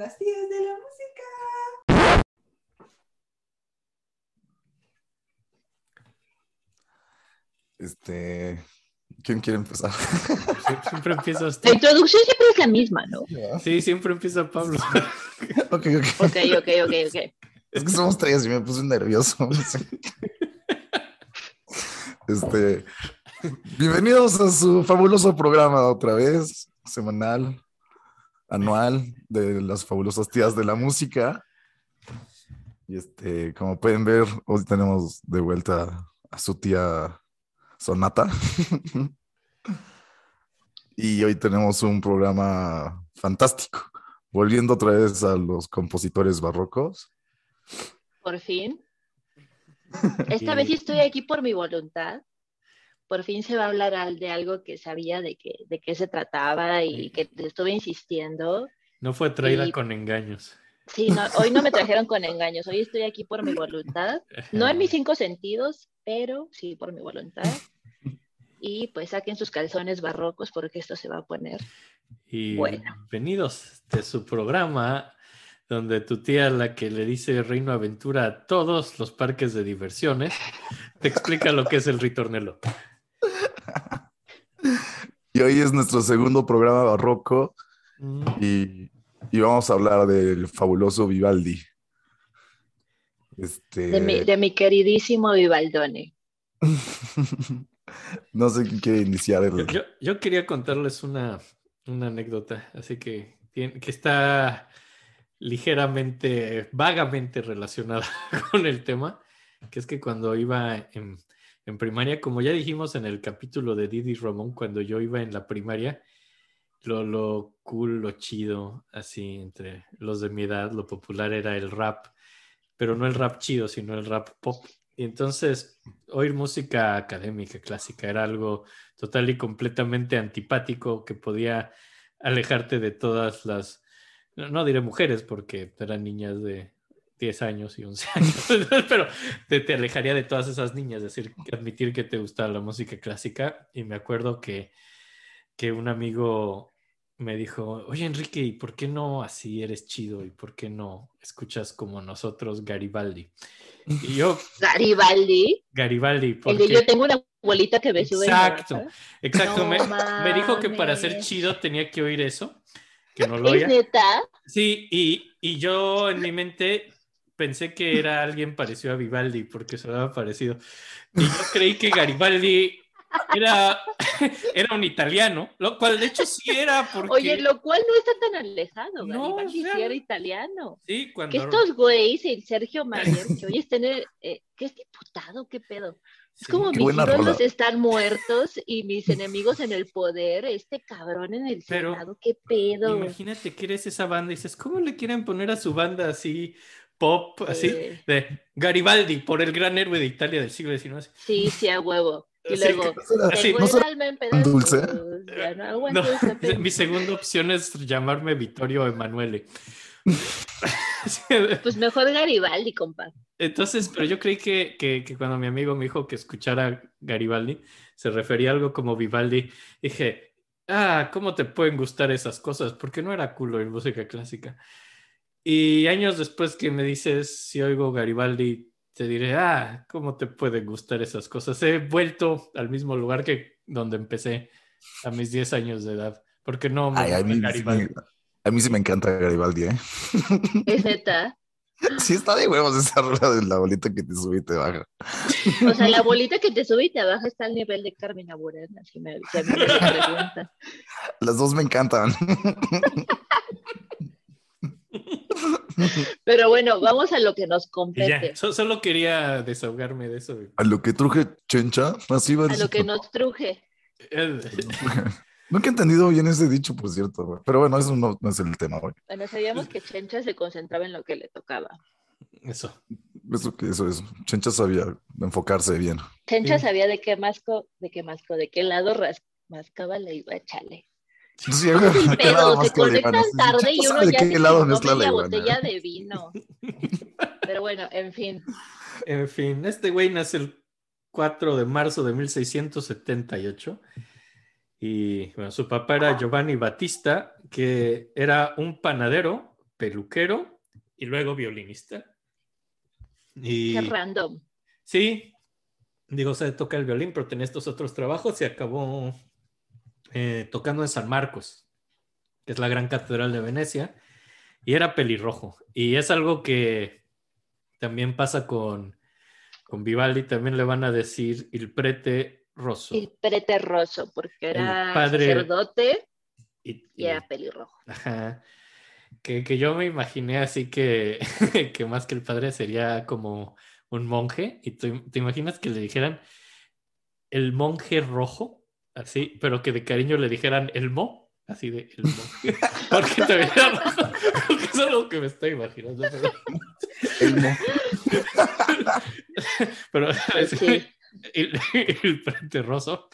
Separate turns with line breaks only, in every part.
las tías de la música.
Este, ¿quién quiere empezar?
Siempre empieza
La
usted.
introducción siempre es la misma, ¿no?
Sí, siempre empieza Pablo.
ok, ok.
Ok, ok, ok, ok.
Es que somos tres y me puse nervioso. Este, bienvenidos a su fabuloso programa otra vez, semanal, anual, de las fabulosas tías de la música. Y este, como pueden ver, hoy tenemos de vuelta a su tía Sonata. y hoy tenemos un programa fantástico, volviendo otra vez a los compositores barrocos.
Por fin. Esta vez sí estoy aquí por mi voluntad. Por fin se va a hablar de algo que sabía de qué de qué se trataba y que estuve insistiendo.
No fue traída
Y-
con engaños.
Sí, no, hoy no me trajeron con engaños. Hoy estoy aquí por mi voluntad. No en mis cinco sentidos, pero sí por mi voluntad. Y pues saquen sus calzones barrocos porque esto se va a poner.
Y
Bueno.
bienvenidos de su programa, donde tu tía, la que le dice Reino Aventura a todos los parques de diversiones, te explica lo que es el ritornelo.
Y hoy es nuestro segundo programa barroco
Mm,
y, y vamos a hablar del fabuloso Vivaldi. Este,
De mi, de mi queridísimo Vivaldone.
no sé quién quiere iniciar el...
Yo, yo- yo quería contarles una, una anécdota, así que, que está ligeramente, vagamente relacionada con el tema, que es que cuando iba en, en primaria, como ya dijimos en el capítulo de Didi Ramón, cuando yo iba en la primaria, lo, lo cool, lo chido, así entre los de mi edad, lo popular era el rap, pero no el rap chido, sino el rap pop. Y entonces, oír música académica, clásica, era algo total y completamente antipático que podía alejarte de todas las, no, no diré mujeres porque eran niñas de 10 años y 11 años, pero te, te alejaría de todas esas niñas, decir, admitir que te gusta la música clásica. Y me acuerdo que, que un amigo me dijo, oye Enrique, ¿y por qué no así eres chido? ¿Y por qué no escuchas como nosotros Garibaldi? Y yo,
Garibaldi.
Garibaldi, porque...
yo tengo una abuelita que me sube.
Exacto.
baja.
Exacto,
No
me, me dijo que para ser chido tenía que oír eso, que no lo
¿Es
oía.
neta?
Sí, y, y yo en mi mente pensé que era alguien parecido a Vivaldi, porque sonaba parecido. Y yo creí que Garibaldi era, era un italiano, lo cual de hecho sí era, porque
Oye, lo cual no está tan alejado.
No,
Garibaldi sí
real.
era italiano.
sí, cuando...
Que estos güeyes, el Sergio Mayer, que hoy están en el- eh, que es diputado, qué pedo. Es
Sí,
como mis ídolos están muertos y mis enemigos en el poder, este cabrón en el
Pero-
Senado, qué pedo.
Imagínate que eres esa banda y dices, ¿cómo le quieren poner a su banda así pop, así,
Eh,
de Garibaldi, por el gran héroe de Italia del siglo XIX?
sí, sí, a huevo. Y
Sí,
luego,
Así,
tengo
¿no
el
será
alma en
tan dulce?
no
No, mi segunda opción es llamarme Vittorio Emanuele.
Pues mejor Garibaldi, compa.
Entonces, pero yo creí que, que- que cuando mi amigo me dijo que escuchara Garibaldi, se refería a algo como Vivaldi. Dije, ah, ¿cómo te pueden gustar esas cosas? Porque no era culo en música clásica. Y años después que me dices si oigo Garibaldi, te diré, ah, ¿cómo te pueden gustar esas cosas? He vuelto al mismo lugar que donde empecé a mis 10 años de edad. Porque no me
Ay, a, mí, sí
Garibaldi.
a mí sí me encanta Garibaldi, ¿eh?
Es neta.
Sí está de huevos esa rola de la bolita que te sube y te baja.
O sea, la bolita que te sube y te baja está al nivel de Carmen Aburana, si me, si a mí me lo preguntan.
Las dos me encantan.
Pero bueno, vamos a lo que nos
ya,
compete,
so- solo quería desahogarme de eso.
A lo que truje Chencha, así va
a lo que nos truje.
Nunca he entendido bien ese dicho, por cierto, güey. Pero bueno, eso no, no es el tema, güey.
Bueno, sabíamos que Chencha se concentraba en lo que le tocaba.
Eso.
Eso, que eso es. Chencha sabía enfocarse bien.
Chencha
Sí.
sabía de qué masco, de qué masco, de qué lado mascaba la iba, chale.
Sí,
Ese es el
¿a qué lado
pedo,
más
se
que
conectan tarde y uno
sabe de
ya
qué lado la iguana.
botella de vino. Pero bueno, en fin.
En fin, este güey nace el 4 de marzo de 1678 y bueno, su papá era Giovanni Battista, que era un panadero, peluquero y luego violinista. Y
Qué random.
sí, digo, se toca el violín, pero tenía estos otros trabajos y acabó eh, tocando en San Marcos, que es la gran catedral de Venecia, y era pelirrojo. Y es algo que también pasa con, con Vivaldi, también le van a decir il prete rosso.
El prete rosso, porque era
padre-
sacerdote
Y-
y era pelirrojo.
Ajá. Que, que yo me imaginé así que, que más que el padre sería como un monje. Y tú- te imaginas que le dijeran el monje rojo, así, pero que de cariño le dijeran el mo, así de el monje. Porque era rojo. Porque eso es lo que me estoy imaginando. Pero,
El mo-
pero el, el prete roso.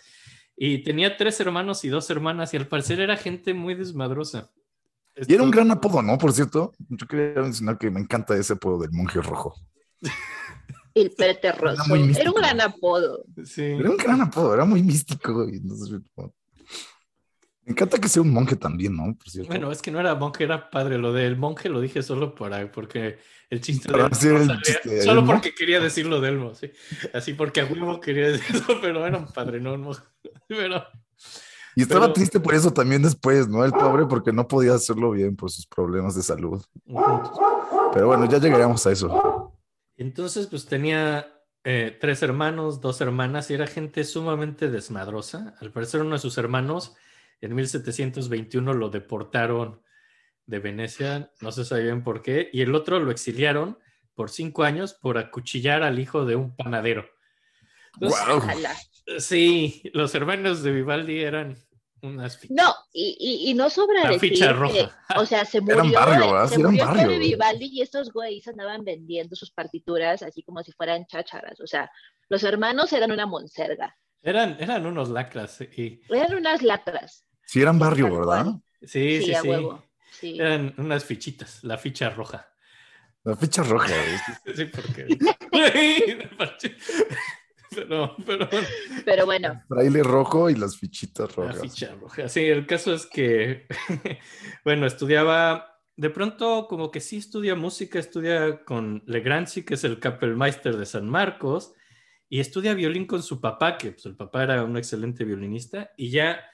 Y tenía tres hermanos y dos hermanas, y al parecer era gente muy desmadrosa.
Y era un gran apodo, ¿no? Por cierto, yo quería mencionar que me encanta ese apodo del monje rojo.
El prete rosso.
muy
Era un gran apodo.
Sí.
Era un gran apodo, era muy místico. y entonces, como- me encanta que sea un monje también, ¿no? Por cierto.
Bueno, es que no era monje, era padre. Lo del monje lo dije solo para, porque el chiste
Para
de Elmo
decir
no
el
salía-
chiste de
Solo
Elmo.
porque quería decirlo de Elmo, sí. Así porque a huevo quería decir eso, pero era un padre, no un monje. Pero
y estaba
pero-
triste por eso también después, ¿no? El pobre porque no podía hacerlo bien por sus problemas de salud. Pero bueno, ya llegaríamos a eso.
Entonces, pues tenía eh, tres hermanos, dos hermanas, y era gente sumamente desmadrosa. Al parecer, uno de sus hermanos en 1721 lo deportaron de Venecia, no se sabían por qué, y el otro lo exiliaron por cinco años por acuchillar al hijo de un panadero. Entonces,
Guau.
Ojalá.
Sí, los hermanos de Vivaldi eran unas fichas.
No, y, y, y no sobra
La
decir
ficha
que,
roja.
o sea, se
Eran
murió,
barrio, ¿verdad?
se murió
barrio.
Vivaldi y estos güeyes andaban vendiendo sus partituras así como si fueran chácharas. O sea, los hermanos eran una monserga.
Eran, eran unos lacras. Y,
Eran unas lacras.
Sí, eran barrio, ¿verdad?
sí, sí,
Sí, a
sí.
huevo. Sí.
Eran unas fichitas, la ficha roja.
La ficha roja. güey.
Sí, porque. pero, pero
Pero bueno,
Fraile rojo y las fichitas
la
rojas.
ficha roja. Sí, el caso es que, bueno, estudiaba. De pronto, como que sí estudia música, estudia con Legranzi, que es el Kapellmeister de San Marcos, y estudia violín con su papá, que pues, el papá era un excelente violinista, y ya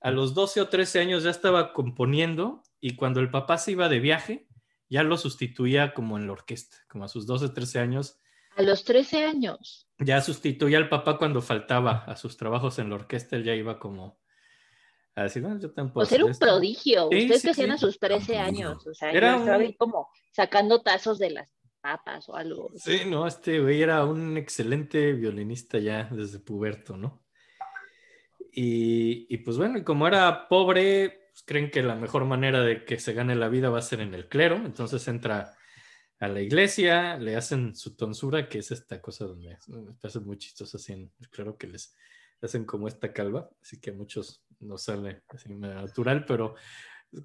a los 12 o 13 años ya estaba componiendo, y cuando el papá se iba de viaje, ya lo sustituía como en la orquesta, como a sus 12, 13 años,
a los 13 años.
ya sustituía al papá cuando faltaba a sus trabajos en la orquesta, él ya iba como a decir, "No, yo tampoco.
Pues era un prodigio.
Sí,
Ustedes
sí,
que hacían
sí.
a sus 13
Prodigio.
años. O sea,
Era
yo estaba
un-
ahí como sacando tazos de las papas o algo.
Sí, no, este güey era un excelente violinista ya desde puberto, ¿no? Y, y pues bueno, y como era pobre, pues creen que la mejor manera de que se gane la vida va a ser en el clero, entonces entra a la iglesia, le hacen su tonsura, que es esta cosa donde me parece muy chistoso así clero que les hacen como esta calva, así que a muchos no sale así natural, pero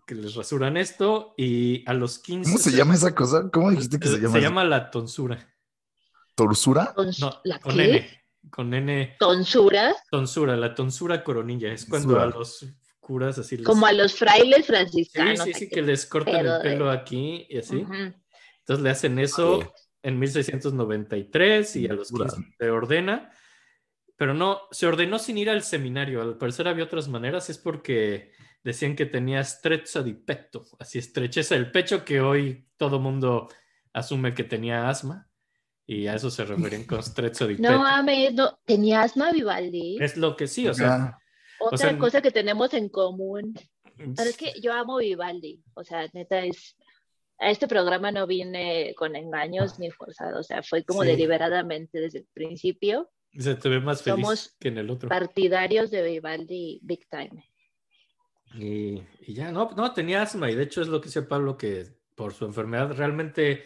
que les rasuran esto y a los 15...
¿Cómo se llama esa cosa? ¿Cómo dijiste que se
Se
llama?
llama la tonsura.
¿Torsura?
No,
¿La
con
qué?
N. Con N.
Tonsura,
Tonsura, la tonsura coronilla. Es cuando a
Tonsura.
los curas así les...
como a los frailes
Sí,
franciscanos.
sí, sí,
aquí.
que les cortan el
de-
pelo aquí y así. Entonces le hacen eso en 1693 y a los
Tonsura.
15 se ordena. Pero no, se ordenó sin ir al seminario. Al parecer había otras maneras. Es porque decían que tenía strezza di petto, así estrecheza del pecho, que hoy todo mundo asume que tenía asma. Y a eso se referían con strezza di petto.
No mames, no. ¿Tenía asma Vivaldi?
Es lo que sí, o sea.
Otra
sea,
cosa que tenemos en común. Pero es que yo amo Vivaldi. O sea, neta es. A este programa no vine con engaños ni forzado. O sea, fue como
Sí.
deliberadamente desde el principio.
se te ve más feliz
Somos
que en el otro.
Partidarios de Vivaldi Big Time.
Y, y ya, no, no, tenía asma y de hecho es lo que decía Pablo, que por su enfermedad realmente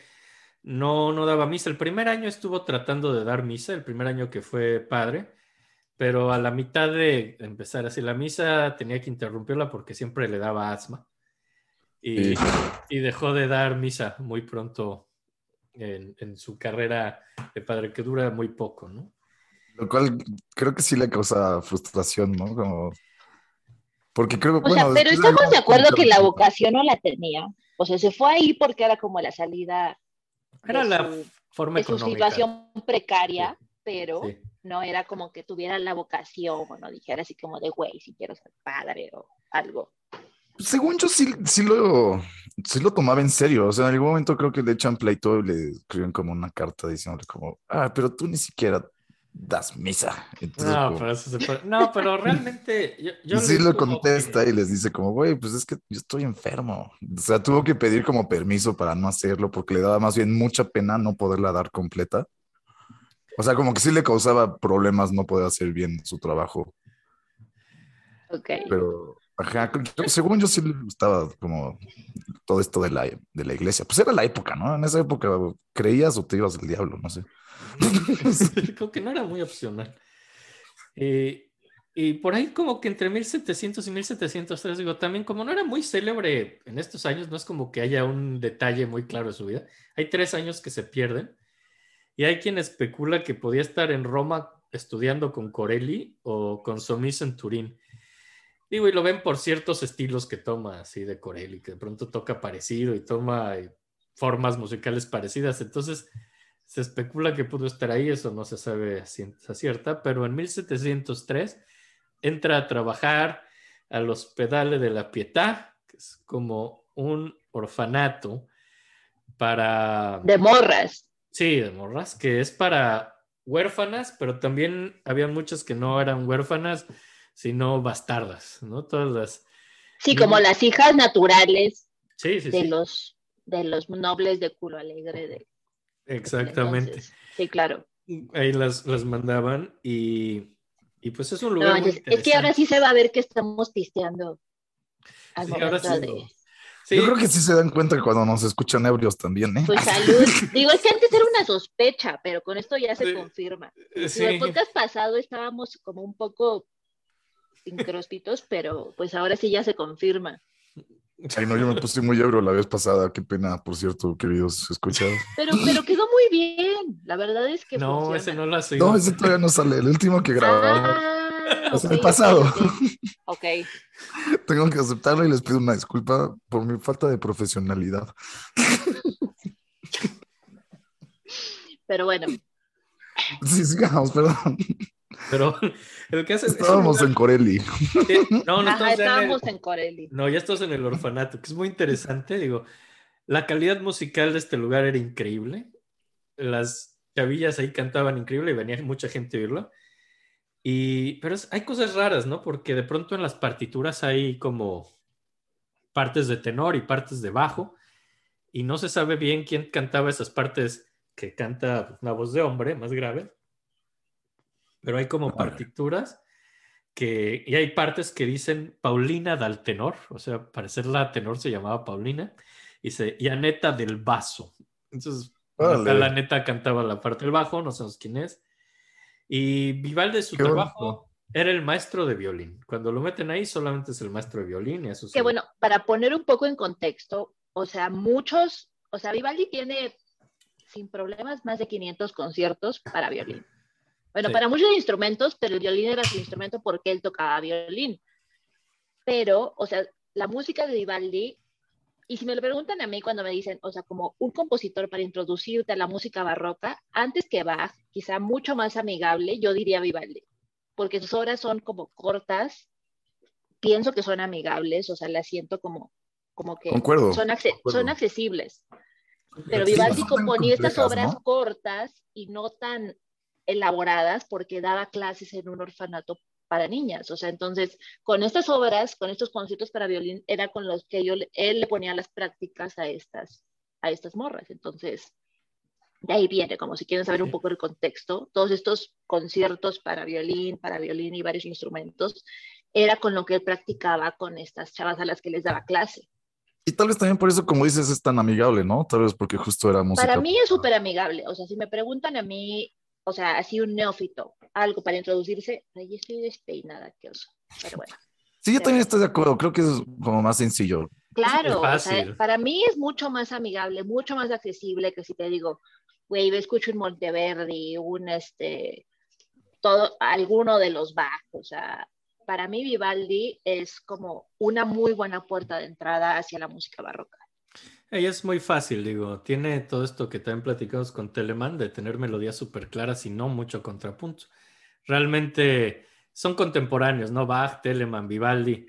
no, no daba misa. El primer año estuvo tratando de dar misa, el primer año que fue padre, pero a la mitad de empezar así la misa tenía que interrumpirla porque siempre le daba asma. Y,
Sí.
y dejó de dar misa muy pronto en, en su carrera de padre, que dura muy poco, ¿no?
Lo cual creo que sí le causa frustración, ¿no? Como... Porque creo
O sea,
bueno,
pero estamos de acuerdo que la
vocación
no la tenía. O sea, se fue ahí porque era como la salida
Era
de
la
su-
forma
de su
económica.
situación precaria, pero
Sí.
no era como que tuviera la vocación o no dijera así como de, güey, si quiero ser padre o algo.
Según yo, sí, sí, lo, sí lo tomaba en serio. O sea, en algún momento creo que le echan pleito y le escriben como una carta diciéndole como, ah, pero tú ni siquiera das misa. Entonces,
No,
como-
pero eso se puede- No, pero realmente yo, yo
y sí
como
contesta
que-
y les dice como, güey, pues es que yo estoy enfermo. O sea, tuvo que pedir como permiso para no hacerlo porque le daba más bien mucha pena no poderla dar completa. O sea, como que sí le causaba problemas no poder hacer bien su trabajo.
Ok.
Pero, según yo sí le gustaba como todo esto de la, de la iglesia. Pues era la época, ¿no? En esa época creías o te ibas del diablo, no sé.
Creo que no era muy opcional. Eh, y por ahí como que entre 1700 y 1703, digo, también como no era muy célebre en estos años, no es como que haya un detalle muy claro de su vida. Hay tres años que se pierden y hay quien especula que podía estar en Roma estudiando con Corelli o con Somis en Turín. Digo, y lo ven por ciertos estilos que toma así de Corelli, que de pronto toca parecido y toma eh, formas musicales parecidas. Entonces, se especula que pudo estar ahí, eso no se sabe a ciencia cierta, pero en 1703 entra a trabajar al Hospedale de la Pietà, que es como un orfanato para...
De morras.
Sí, de morras, que es para huérfanas, pero también había muchas que no eran huérfanas, sino bastardas, ¿no? Todas las...
Sí, como
Mm.
las hijas naturales
Sí, sí,
de
sí.
los de los nobles de culo alegre de
Exactamente.
entonces. Sí, claro.
Ahí las, las mandaban y, y pues es un
No,
lugar muy
es que ahora sí se va a ver que estamos pisteando al
Sí, ahora
momento
sí.
de
Sí,
Yo creo que sí se dan cuenta cuando nos escuchan ebrios también, ¿eh?
pues salud. Digo, es que antes era una sospecha, pero con esto ya se confirma.
eh, sí.
Digo, el podcast pasado estábamos como un poco incróspitos, pero pues ahora sí ya se confirma.
Ay, no, yo me puse muy ebrio la vez pasada. Qué pena, por cierto, queridos escuchados.
Pero, pero quedó muy bien. La verdad es que
No,
funciona.
ese no lo has
No, ese todavía no sale. El último que grabamos.
Ah,
Es el pasado.
ok. Ok.
Tengo que aceptarlo y les pido una disculpa por mi falta de profesionalidad.
Pero bueno,
Sí, sigamos, perdón.
Pero el que hace es
Estábamos
lugar-
en Corelli.
eh, No, no
ajá,
estamos ya en el-
estábamos en Corelli.
No, ya estás en el orfanato, que es muy interesante. Digo, la calidad musical de este lugar era increíble. Las chavillas ahí cantaban increíble y venía mucha gente a oírlo. Y, pero es- hay cosas raras, ¿no? Porque de pronto en las partituras hay como partes de tenor y partes de bajo. Y no se sabe bien quién cantaba esas partes que canta una voz de hombre más grave. Pero hay como
Órale.
partituras que, y hay partes que dicen Paulina del tenor, o sea, parecer la tenor se llamaba Paulina, y, dice, y Aneta del basso. Entonces,
Órale.
la neta cantaba la parte del bajo, no sabemos quién es. Y Vivaldi, su
Qué
trabajo
bonito.
era el maestro de violín. Cuando lo meten ahí, solamente es el maestro de violín y eso
Que
sí.
bueno, para poner un poco en contexto, o sea, muchos, o sea, Vivaldi tiene sin problemas más de 500 conciertos para violín. Bueno,
Sí.
para muchos instrumentos, pero el violín era su instrumento porque él tocaba violín. Pero, o sea, la música de Vivaldi, y si me lo preguntan a mí cuando me dicen, o sea, como un compositor para introducirte a la música barroca, antes que Bach, quizá mucho más amigable, yo diría Vivaldi, porque sus obras son como cortas, pienso que son amigables, o sea, las siento como, como que
Concuerdo.
son, acce-
concuerdo.
son accesibles. Pero Vivaldi componía estas obras
¿no?
cortas y no tan elaboradas porque daba clases en un orfanato para niñas. O sea, entonces, con estas obras, con estos conciertos para violín, era con los que yo, él le ponía las prácticas a estas, a estas morras. Entonces, de ahí viene, como si quieren saber un poco el contexto, todos estos conciertos para violín, para violín y varios instrumentos, era con lo que él practicaba con estas chavas a las que les daba clase.
Y tal vez también por eso, como dices, es tan amigable, ¿no? Tal vez porque justo era música.
Para mí es súper amigable. O sea, si me preguntan a mí, o sea, así un neófito, algo para introducirse, ahí estoy despeinada, qué oso. Pero bueno,
Sí, yo también estoy de acuerdo. Creo que es como más sencillo.
claro, o sea, para mí es mucho más amigable, mucho más accesible que si te digo, güey, escucho un Monteverdi, un este, todo, alguno de los Bach, o sea, para mí Vivaldi es como una muy buena puerta de entrada hacia la música barroca.
Ahí es muy fácil, digo, tiene todo esto que también platicamos con Telemann de tener melodías súper claras y no mucho contrapunto. Realmente son contemporáneos, ¿no? Bach, Telemann, Vivaldi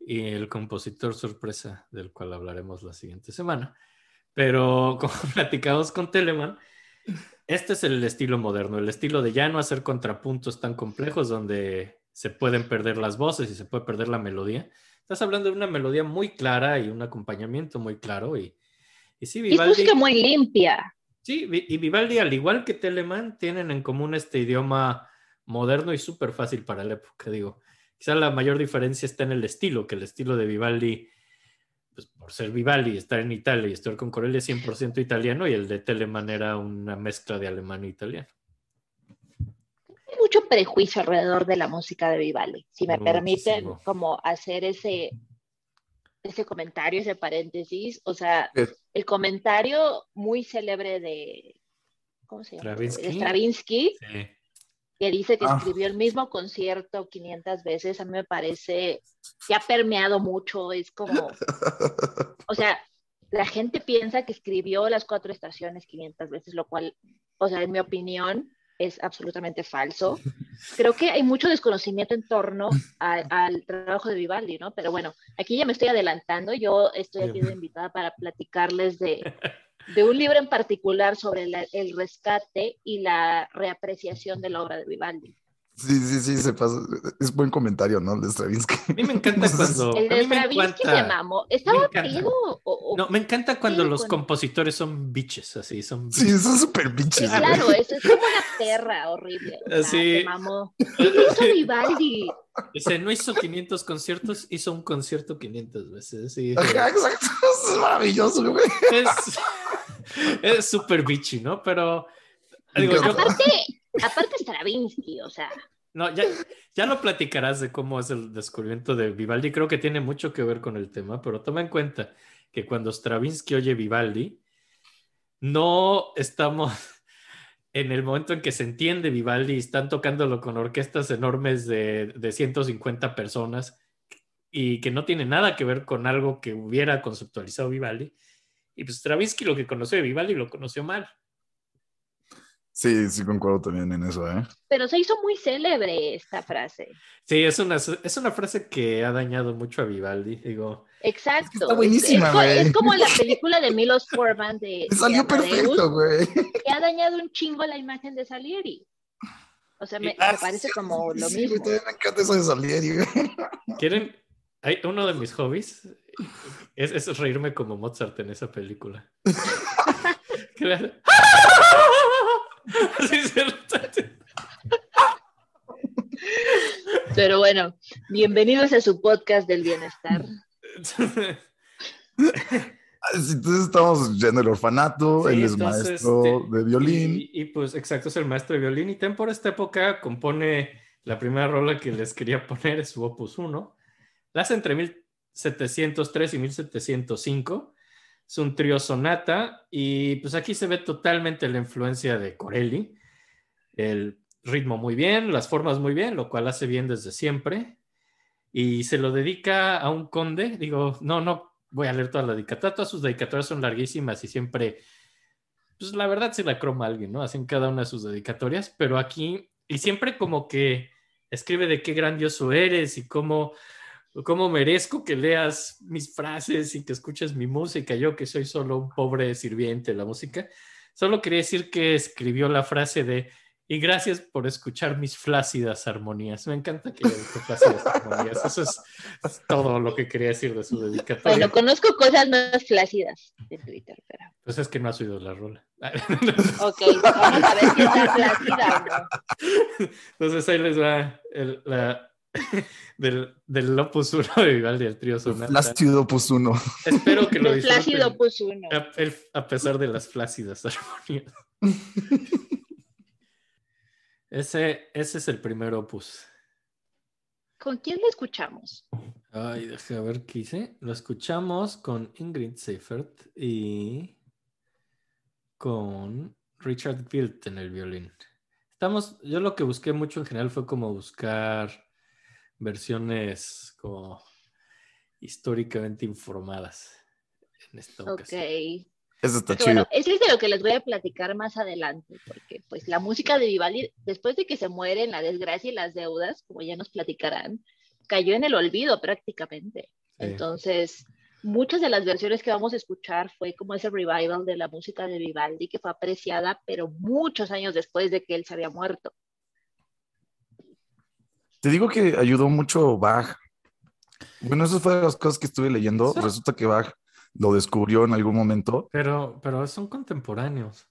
y el compositor sorpresa del cual hablaremos la siguiente semana. Pero como platicamos con Telemann, este es el estilo moderno, el estilo de ya no hacer contrapuntos tan complejos donde se pueden perder las voces y se puede perder la melodía. Estás hablando de una melodía muy clara y un acompañamiento muy claro y, y sí,
Y es música muy limpia.
Sí, y Vivaldi, al igual que Telemann, tienen en común este idioma moderno y súper fácil para la época, digo. Quizá la mayor diferencia está en el estilo, que el estilo de Vivaldi, pues por ser Vivaldi, estar en Italia y estar con Corelli es 100% italiano y el de Telemann era una mezcla de alemán e italiano.
Mucho prejuicio alrededor de la música de Vivaldi. Si me permiten como hacer ese, ese comentario, ese paréntesis, o sea,
Es-
el comentario muy célebre de, ¿cómo se llama?
Stravinsky.
De Stravinsky,
Sí.
que dice que
Ah.
escribió el mismo concierto 500 veces, a mí me parece que ha permeado mucho, es como, o sea, la gente piensa que escribió las cuatro estaciones 500 veces, lo cual, o sea, en mi opinión, es absolutamente falso. Creo que hay mucho desconocimiento en torno a- al trabajo de Vivaldi, ¿no? Pero bueno, aquí ya me estoy adelantando, yo estoy aquí de invitada para platicarles de, de un libro en particular sobre la- el rescate y la reapreciación de la obra de Vivaldi.
Sí, sí, sí, se pasa. Es buen comentario, ¿no? El de Stravinsky.
A mí me encanta cuando...
El
a
de
mí me
Stravinsky
encanta-
se mamó. ¿Estaba pedo? o- o-
No, me encanta cuando
Sí,
los compositores son biches, así, son
Sí, son súper bichos.
Sí, claro, es, es como una perra horrible. o sea,
Así.
se mamó. ¿Qué hizo Vivaldi?
Dice, no hizo 500 conciertos, hizo un concierto 500 veces. sí.
Ajá, exacto. Es maravilloso, güey.
Es es súper bitchy, ¿no? Pero
Me
digo, yo,
encanta.
Aparte, aparte Stravinsky, o sea,
no, ya, ya lo platicarás de cómo es el descubrimiento de Vivaldi. Creo que tiene mucho que ver con el tema, pero toma en cuenta que cuando Stravinsky oye Vivaldi, no estamos en el momento en que se entiende Vivaldi y están tocándolo con orquestas enormes de, de 150 personas y que no tiene nada que ver con algo que hubiera conceptualizado Vivaldi. Y pues Stravinsky lo que conoció de Vivaldi lo conoció mal.
Sí, sí, concuerdo también en eso, ¿eh?
pero se hizo muy célebre esta frase.
Sí, es una, es una frase que ha dañado mucho a Vivaldi. Digo,
Exacto.
Está buenísima,
es,
güey.
es como la película de Milos Forman de,
Me salió
de Amadeus,
perfecto, güey.
que ha dañado un chingo la imagen de Salieri. O sea, me,
Ah,
me parece como lo
Sí,
mismo.
todavía me encanta eso de Salieri, güey.
¿quieren? Hay uno de mis hobbies es, es reírme como Mozart en esa película. Hace- Así se lo-
Pero bueno, bienvenidos a su podcast del bienestar.
Entonces estamos ya en el orfanato,
Sí,
él es
entonces,
maestro
este,
de violín.
Y, y, pues exacto, es el maestro de violín. Y también por esta época compone la primera rola que les quería poner, es su Opus 1. La hace entre 1703 y 1705. Es un trío sonata y pues aquí se ve totalmente la influencia de Corelli. El ritmo muy bien, las formas muy bien, lo cual hace bien desde siempre. Y se lo dedica a un conde. Digo, no, no voy a leer toda la dedicatoria. Todas sus dedicatorias son larguísimas y siempre pues la verdad se la croma alguien, ¿no? Hacen cada una de sus dedicatorias, pero aquí, y siempre como que escribe de qué grandioso eres y cómo, cómo merezco que leas mis frases y que escuches mi música, yo que soy solo un pobre sirviente de la música. Solo quería decir que escribió la frase de, y gracias por escuchar mis flácidas armonías. Me encanta que flácidas armonías. Eso es, es todo lo que quería decir de su dedicatoria.
Bueno, conozco cosas más flácidas de Twitter, pero.
Pues es que no has oído la rola.
Ok, vamos a ver si está flácida o no.
Entonces ahí les va el, la, del, del Opus 1 de Vivaldi, el trío sonata.
Flácido Opus 1.
Espero que lo
El flácido puso uno.
a, el- a pesar de las flácidas armonías. Ese, ese es el primer opus.
¿Con quién lo escuchamos?
Ay, deja ver qué hice. Lo escuchamos con Ingrid Seifert y con Richard Wilt en el violín. Estamos, yo lo que busqué mucho en general fue como buscar versiones como históricamente informadas. en esta
Ok.
ocasión.
Eso está chido.
Bueno, eso es de lo que les voy a platicar más adelante, porque pues la música de Vivaldi, después de que se muere en la desgracia y las deudas, como ya nos platicarán, cayó en el olvido prácticamente.
Sí.
Entonces, muchas de las versiones que vamos a escuchar fue como ese revival de la música de Vivaldi que fue apreciada, pero muchos años después de que él se había muerto.
Te digo que ayudó mucho Bach. Bueno, eso fue de las cosas que estuve leyendo.
Sí.
Resulta que Bach lo descubrió en algún momento.
Pero, pero son contemporáneos.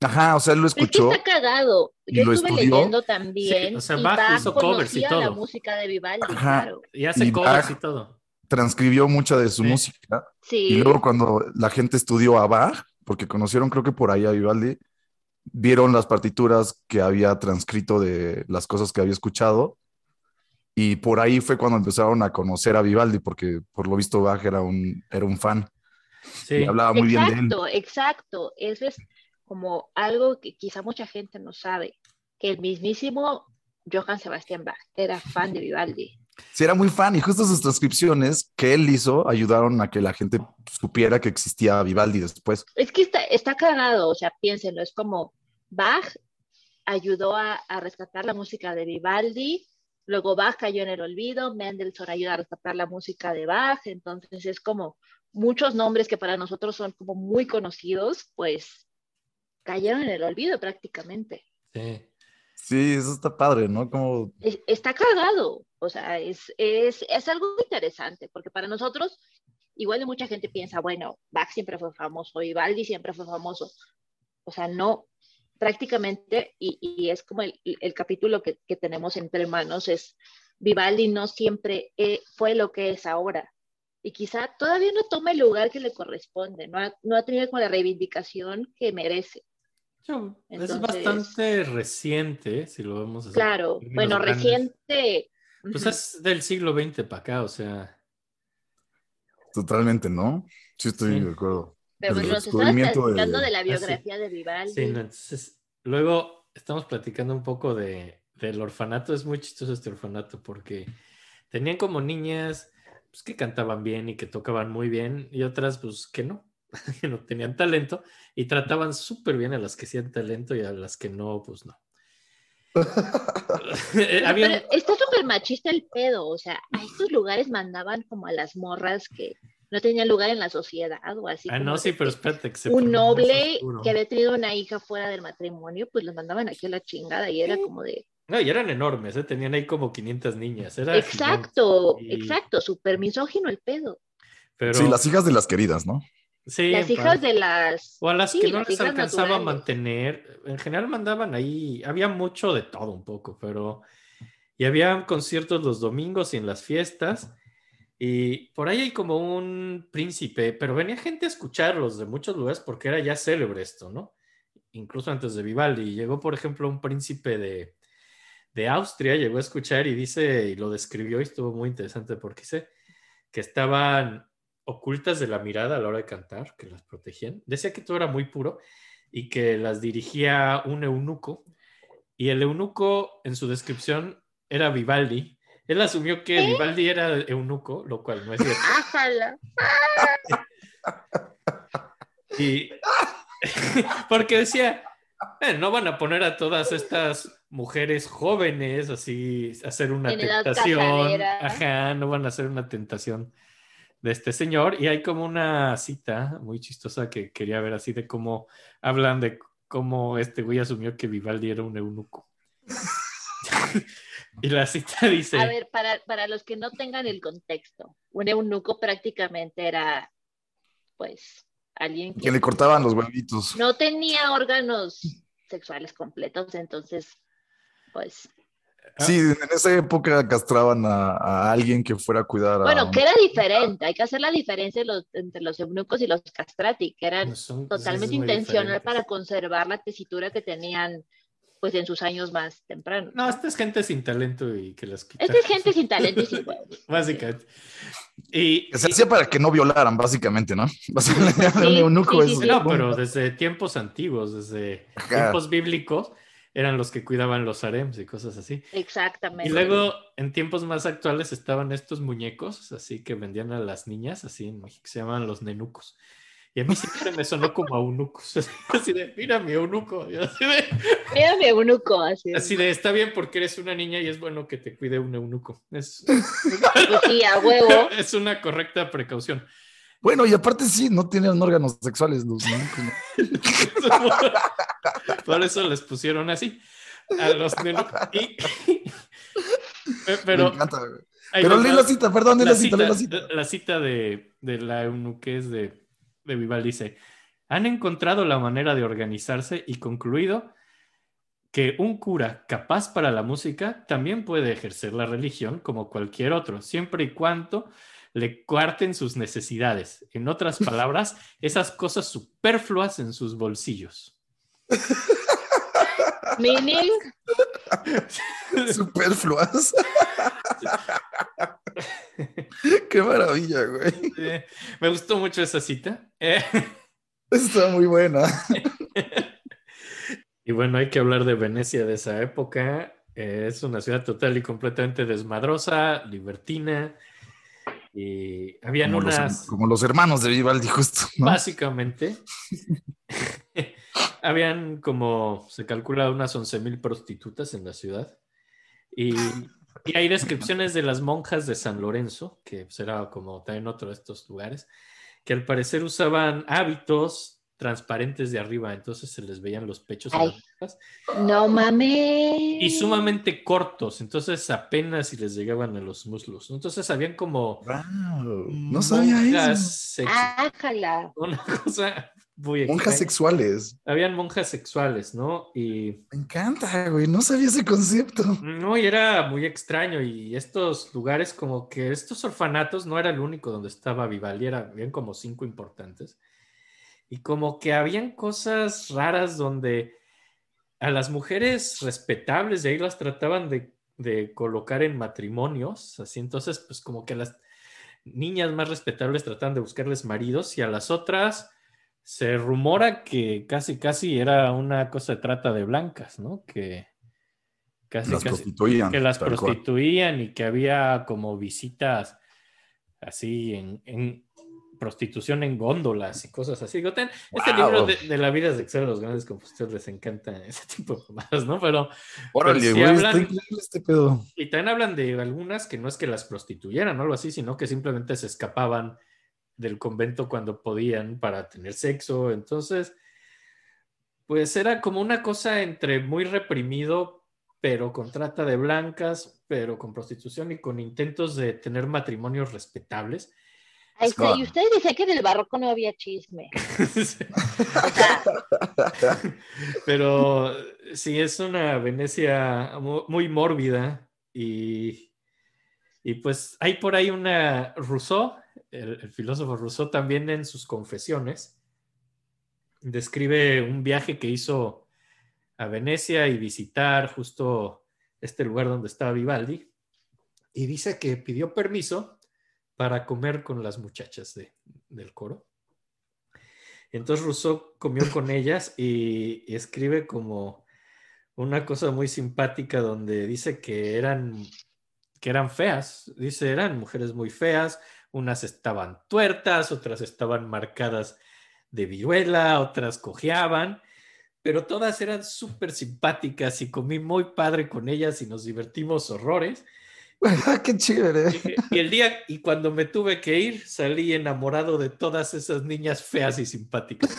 Ajá, o sea, él lo
Es que
escuchó.
está cagado.
y
Yo
lo
estuve
estudió.
leyendo también.
Sí, o sea,
y
Bach
Bach
hizo covers y
conocía la
todo.
música de Vivaldi,
Ajá.
claro.
Y hace
Y
covers
Bach-
y todo.
transcribió mucha de su
Sí.
música.
Sí.
Y luego cuando la gente estudió a Bach, porque conocieron creo que por ahí a Vivaldi, vieron las partituras que había transcrito de las cosas que había escuchado. Y por ahí fue cuando empezaron a conocer a Vivaldi, porque por lo visto Bach era un, era un fan
Sí.
y hablaba muy bien de él.
Exacto, exacto. Eso es como algo que quizá mucha gente no sabe, que el mismísimo Johann Sebastian Bach era fan de Vivaldi.
Sí, era muy fan y justo sus transcripciones que él hizo ayudaron a que la gente supiera que existía Vivaldi después.
Es que está, está cagado, o sea, piénsenlo, es como Bach ayudó a, a rescatar la música de Vivaldi, luego Bach cayó en el olvido, Mendelssohn ayuda a rescatar la música de Bach, entonces es como muchos nombres que para nosotros son como muy conocidos, pues cayeron en el olvido prácticamente.
Sí.
Sí, eso está padre, ¿no? Como
es- está cagado. O sea, es, es, es algo interesante, porque para nosotros, igual de mucha gente piensa, bueno, Bach siempre fue famoso, Vivaldi siempre fue famoso. O sea, no, prácticamente, y, y es como el, el capítulo que, que tenemos entre manos, es Vivaldi no siempre eh, fue lo que es ahora. Y quizá todavía no toma el lugar que le corresponde, no ha, no ha tenido como la reivindicación que merece.
Yo- es bastante reciente, si lo vemos así.
Claro, bueno,
grandes.
reciente.
Pues es del siglo XX para acá, o sea.
totalmente, ¿no? Sí, estoy
Sí.
de acuerdo.
Pero nos estabas
de-
platicando de la
Ah, sí.
biografía de Vivaldi.
Sí, no, entonces, luego estamos platicando un poco de, del orfanato. Es muy chistoso este orfanato porque tenían como niñas pues, que cantaban bien y que tocaban muy bien y otras pues que no, que no tenían talento y trataban súper bien a las que hacían talento y a las que no, pues no. Había un-
pero está súper machista el pedo, o sea, a estos lugares mandaban como a las morras que no tenían lugar en la sociedad o así.
Ah, no, sí, pero espérate que se
Un noble que había tenido una hija fuera del matrimonio, pues los mandaban aquí a la chingada y era como de...
No, y eran enormes, ¿eh? tenían ahí como 500 niñas. Era.
Exacto,
Y-
exacto, súper misógino el pedo.
Pero,
Sí, las hijas de las queridas, ¿no?
sí,
Las hijas de las...
O a las
sí,
que no
las
les alcanzaba a mantener. En general mandaban ahí, había mucho de todo un poco, pero... Y había conciertos los domingos y en las fiestas. Y por ahí hay como un príncipe, pero venía gente a escucharlos de muchos lugares porque era ya célebre esto, ¿no? Incluso antes de Vivaldi. Llegó, por ejemplo, un príncipe de, de Austria, llegó a escuchar y dice, y lo describió y estuvo muy interesante porque dice que estaban ocultas de la mirada a la hora de cantar, que las protegían. Decía que todo era muy puro y que las dirigía un eunuco. Y el eunuco, en su descripción, era Vivaldi. Él asumió que Vivaldi era eunuco, lo cual no es cierto.
¡Ájala!
Y porque decía, "Eh, no van a poner a todas estas mujeres jóvenes así a hacer una
En
tentación. Ajá, no van a hacer una tentación de este señor. Y hay como una cita muy chistosa que quería ver así de cómo hablan de cómo este güey asumió que Vivaldi era un eunuco. y la cita dice,
A ver, para, para los que no tengan el contexto, un eunuco prácticamente era, pues, alguien que
Que le cortaban los huevitos.
no tenía órganos sexuales completos, entonces, pues,
Sí, en esa época castraban a, a alguien que fuera a cuidar a.
bueno, que era diferente, hay que hacer la diferencia los- entre los eunucos y los castrati, que eran
"Son-
totalmente intencional
diferente".
para conservar la tesitura que tenían, pues, en sus años más tempranos.
No, esta es gente sin talento y que las quita.
Esta es gente sin talento y sin huevos.
Básicamente. Y,
se hacía para que no violaran, básicamente, ¿no? Básicamente,
Sí,
un eunuco
sí,
es-
sí,
no, pero desde tiempos antiguos, desde
Ajá.
tiempos bíblicos, eran los que cuidaban los harems y cosas así.
Exactamente.
Y luego, en tiempos más actuales, estaban estos muñecos, así que vendían a las niñas, así en México se llaman los nenucos. Y a mí siempre me sonó como a eunucos. Así de, mira mi eunuco. Y así de,
Mira mi eunuco, así.
así de, está bien porque eres una niña y es bueno que te cuide un eunuco. Es,
Pues sí, a huevo.
es una correcta precaución.
Bueno, y aparte sí, no tienen órganos sexuales los eunucos, ¿no?
Por eso les pusieron así a los. Y- Pero,
Me encanta, Pero lee la cita, perdón, lee la, cita, lee la cita.
la cita de, de la eunuquez de, de Vival dice, han encontrado la manera de organizarse y concluido que un cura capaz para la música también puede ejercer la religión como cualquier otro, siempre y cuando le cuarten sus necesidades. En otras palabras, esas cosas superfluas en sus bolsillos.
Meaning,
Superfluas. Qué maravilla, güey.
Eh, me gustó mucho esa cita. Eh,
Está muy buena.
Y bueno, hay que hablar de Venecia de esa época. Eh, es una ciudad total y completamente desmadrosa, libertina. Y habían
Como los,
unas,
como los hermanos de Vivaldi, justo. ¿no?
básicamente, habían como, se calcula, unas 11.000 prostitutas en la ciudad. Y, y hay descripciones de las monjas de San Lorenzo, que será como también otro de estos lugares, que al parecer usaban hábitos transparentes de arriba, entonces se les veían los pechos a
Ay.
las monjas.
no mames.
y sumamente cortos, entonces apenas si les llegaban a los muslos. Entonces habían como
Wow, no sabía eso.
sexy-
Ájala.
una cosa muy
Monjas sexuales.
Habían monjas sexuales, ¿no? Y
Me encanta, güey. No sabía ese concepto.
no, y era muy extraño. Y estos lugares, como que estos orfanatos no era el único donde estaba Vivaldi, era, habían como cinco importantes. Y como que habían cosas raras donde a las mujeres respetables de ahí las trataban de, de colocar en matrimonios, así entonces pues como que las niñas más respetables trataban de buscarles maridos y a las otras se rumora que casi casi era una cosa de trata de blancas, ¿no? Que casi
Las
casi
prostituían.
que las
cual.
prostituían y que había como visitas así en, en prostitución en góndolas y cosas así. Digo, ten- Este libro de, de la vida sexual de los grandes compositores les encanta ese tipo de cosas, ¿no? Pero
Órale,
pero sí
güey.
hablan-
este pedo.
y también hablan de algunas que no es que las prostituyeran o algo así, sino que simplemente se escapaban del convento cuando podían para tener sexo. Entonces, pues era como una cosa entre muy reprimido, pero con trata de blancas, pero con prostitución y con intentos de tener matrimonios respetables.
Ahí está. Y ustedes decían que en el barroco no había chisme.
Pero sí, es una Venecia mu- muy mórbida y, y pues hay por ahí una Rousseau, el, el filósofo Rousseau también en sus confesiones describe un viaje que hizo a Venecia y visitar justo este lugar donde estaba Vivaldi y dice que pidió permiso para comer con las muchachas de- del coro. Entonces Rousseau comió con ellas y, y escribe como una cosa muy simpática donde dice que eran, que eran feas. Dice, eran mujeres muy feas, unas estaban tuertas, otras estaban marcadas de viruela, otras cojeaban, pero todas eran súper simpáticas y comí muy padre con ellas y nos divertimos horrores.
Qué chévere.
Y el día, y cuando me tuve que ir, salí enamorado de todas esas niñas feas y simpáticas.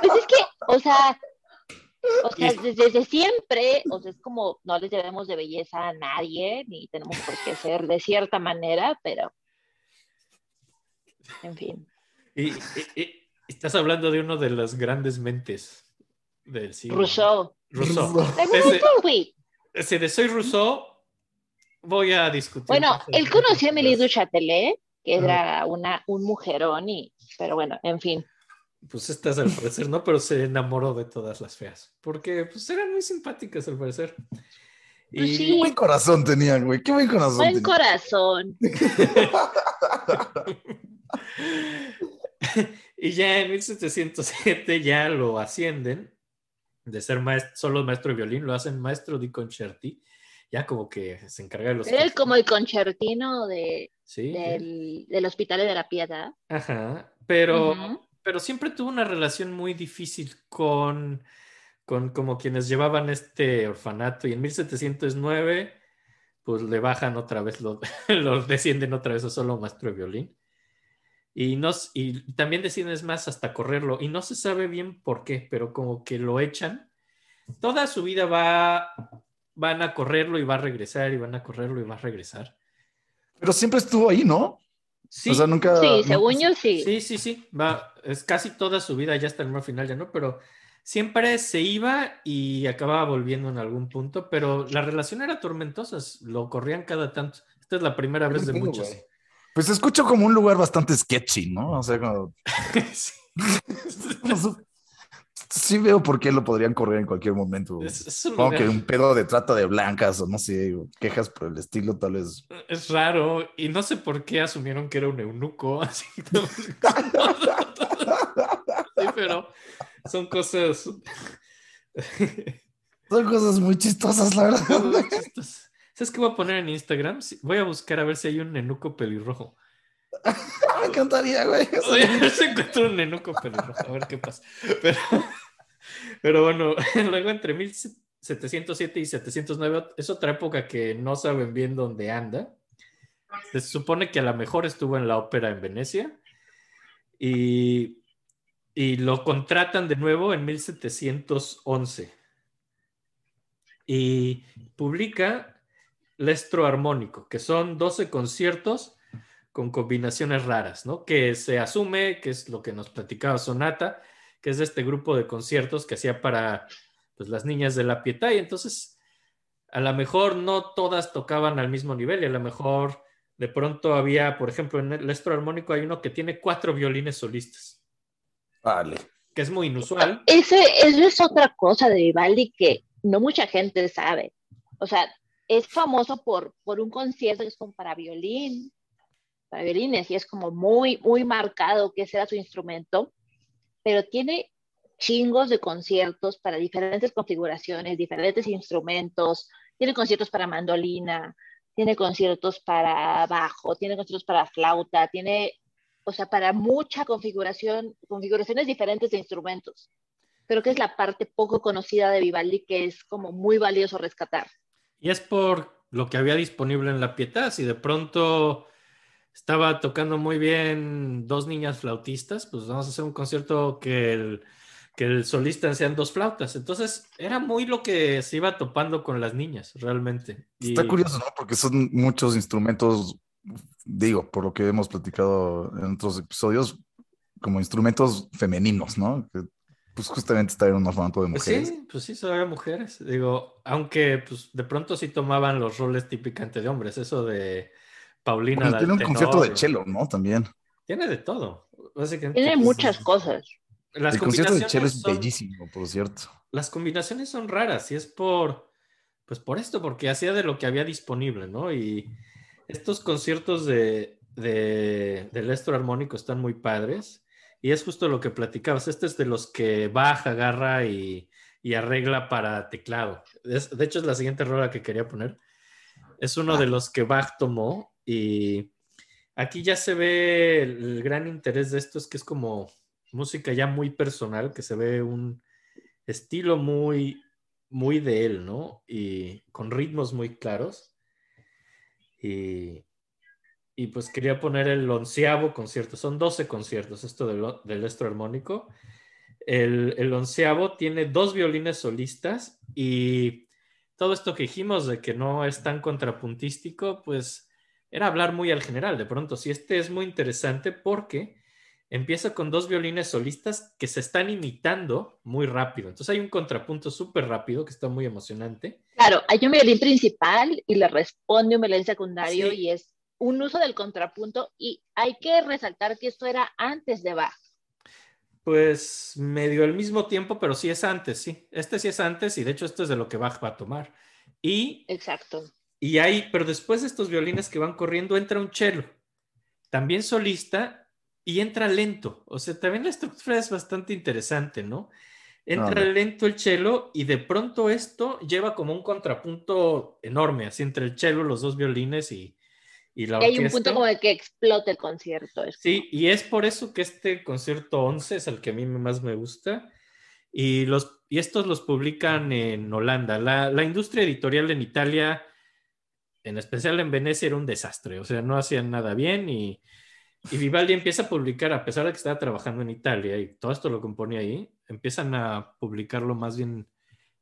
pues es que, o sea, o sea, desde siempre, o sea, es como no les debemos de belleza a nadie, ni tenemos por qué ser de cierta manera, pero en fin.
Y, y- y- estás hablando de uno de las grandes mentes del siglo.
Rousseau.
Rousseau.
Güey.
ese de Soy Rousseau, voy a discutir.
Bueno, él conoció a
muy
Mélie du
profundas.
Châtelet, que era una, un mujerón, y, pero bueno, en fin.
Pues estas al parecer no, pero se enamoró de todas las feas. Porque pues eran muy simpáticas al parecer. Y,
Pues sí.
Qué buen corazón tenían, güey. Qué buen corazón
Buen
tenían.
corazón.
y ya en 1707 ya lo ascienden de ser maestro, solo maestro de violín, lo hacen maestro di concerti, ya como que se encarga de los...
Era como el concertino de,
Sí,
del, del Hospital de la Piedad.
ajá, pero,
Ujú.
pero siempre tuvo una relación muy difícil con, con como quienes llevaban este orfanato y en 1709 pues le bajan otra vez, los, los descienden otra vez a solo maestro de violín. Y, nos, y también deciden es más hasta correrlo. Y no se sabe bien por qué, pero como que lo echan. Toda su vida va, van a correrlo y va a regresar y van a correrlo y va a regresar.
Pero siempre estuvo ahí, ¿no?
Sí,
O sea, nunca.
Sí,
no-
según yo sí.
sí, sí, sí. Va, es casi toda su vida, ya hasta el final ya no, pero siempre se iba y acababa volviendo en algún punto, pero la relación era tormentosa, lo corrían cada tanto. Esta es la primera vez de muchas.
güey. Pues escucho como un lugar bastante sketchy, ¿no? O sea, como.
Sí.
veo por qué lo podrían correr en cualquier momento.
Es, es un
Supongo que un pedo de trata de blancas o no sé, quejas por el estilo, tal vez.
es raro y no sé por qué asumieron que era un eunuco. Así, sí, pero son cosas.
Son cosas muy chistosas, la verdad.
chistosas. ¿Sabes qué voy a poner en Instagram? Voy a buscar a ver si hay un eunuco pelirrojo.
Me encantaría, güey.
Voy a ver si encuentro un eunuco pelirrojo, a ver qué pasa. Pero, pero bueno, luego entre 1707 y 709 es otra época que no saben bien dónde anda. Se supone que a lo mejor estuvo en la ópera en Venecia y, y lo contratan de nuevo en 1711 y publica Lestro Armónico, que son 12 conciertos con combinaciones raras, ¿no? Que se asume que es lo que nos platicaba Sonata, que es de este grupo de conciertos que hacía para pues, las niñas de la Pietà, y entonces a lo mejor no todas tocaban al mismo nivel, y a lo mejor de pronto había, por ejemplo, en el Lestro Armónico hay uno que tiene cuatro violines solistas,
Vale.
que es muy inusual.
Ese, eso es otra cosa de Vivaldi que no mucha gente sabe. O sea, es famoso por, por un concierto que es como para violín, para violines, y es como muy, muy marcado que ese su instrumento, pero tiene chingos de conciertos para diferentes configuraciones, diferentes instrumentos, tiene conciertos para mandolina, tiene conciertos para bajo, tiene conciertos para flauta, tiene, o sea, para mucha configuración, configuraciones diferentes de instrumentos. Creo que es la parte poco conocida de Vivaldi que es como muy valioso rescatar.
Y es por lo que había disponible en la Pietà. Si de pronto estaba tocando muy bien dos niñas flautistas, pues vamos a hacer un concierto que el, que el solista sean dos flautas. Entonces era muy lo que se iba topando con las niñas, realmente. Y-
Está curioso, ¿no? Porque son muchos instrumentos, digo, por lo que hemos platicado en otros episodios, como instrumentos femeninos, ¿no? Que, pues justamente está en un orfanato de
Pues
mujeres.
sí, pues sí, solo había mujeres. Digo, aunque pues de pronto sí tomaban los roles típicamente de hombres, eso de Paulina.
Bueno,
la
tiene un concierto de cello, ¿no? También.
Tiene de todo. Básicamente.
Tiene
pues,
muchas cosas.
Las
el concierto de
combinaciones
cello es
son-
bellísimo, por cierto.
las combinaciones son raras y es por, pues por esto, porque hacía de lo que había disponible, ¿no? Y estos conciertos de, de, del estro armónico están muy padres y es justo lo que platicabas. Este es de los que baja, agarra y, y arregla para teclado. Es- de hecho, es la siguiente rola que quería poner. Es uno de los que Bach tomó y aquí ya se ve el, el gran interés de esto, es que es como música ya muy personal, que se ve un estilo muy, muy de él, ¿no? Y con ritmos muy claros. Y, y pues quería poner el onceavo concierto. Son 12 conciertos, esto del, del estro armónico. El, el onceavo tiene dos violines solistas y todo esto que dijimos de que no es tan contrapuntístico, pues era hablar muy al general. De pronto, si este es muy interesante porque empieza con dos violines solistas que se están imitando muy rápido. Entonces hay un contrapunto súper rápido que está muy emocionante.
Claro, hay un violín principal y le responde un violín secundario
Sí.
y es un uso del contrapunto y hay que resaltar que esto era antes de Bach.
Pues medio al mismo tiempo, pero sí es antes, sí. Este sí es antes y de hecho esto es de lo que Bach va a tomar. Y,
Exacto.
y hay, pero después de estos violines que van corriendo entra un cello, también solista y entra lento. O sea, también la estructura es bastante interesante, ¿no? Entra lento el cello y de pronto esto lleva como un contrapunto enorme, así entre el cello, los dos violines y, Y la
Y hay un
orquesta.
punto como de que explote el concierto. es
Sí, y es por eso que este concierto 11 es el que a mí más me gusta. Y, los, y estos los publican en Holanda. La, la industria editorial en Italia, en especial en Venecia, era un desastre. O sea, no hacían nada bien. Y, y Vivaldi empieza a publicar, a pesar de que estaba trabajando en Italia y todo esto lo componía ahí, empiezan a publicarlo más bien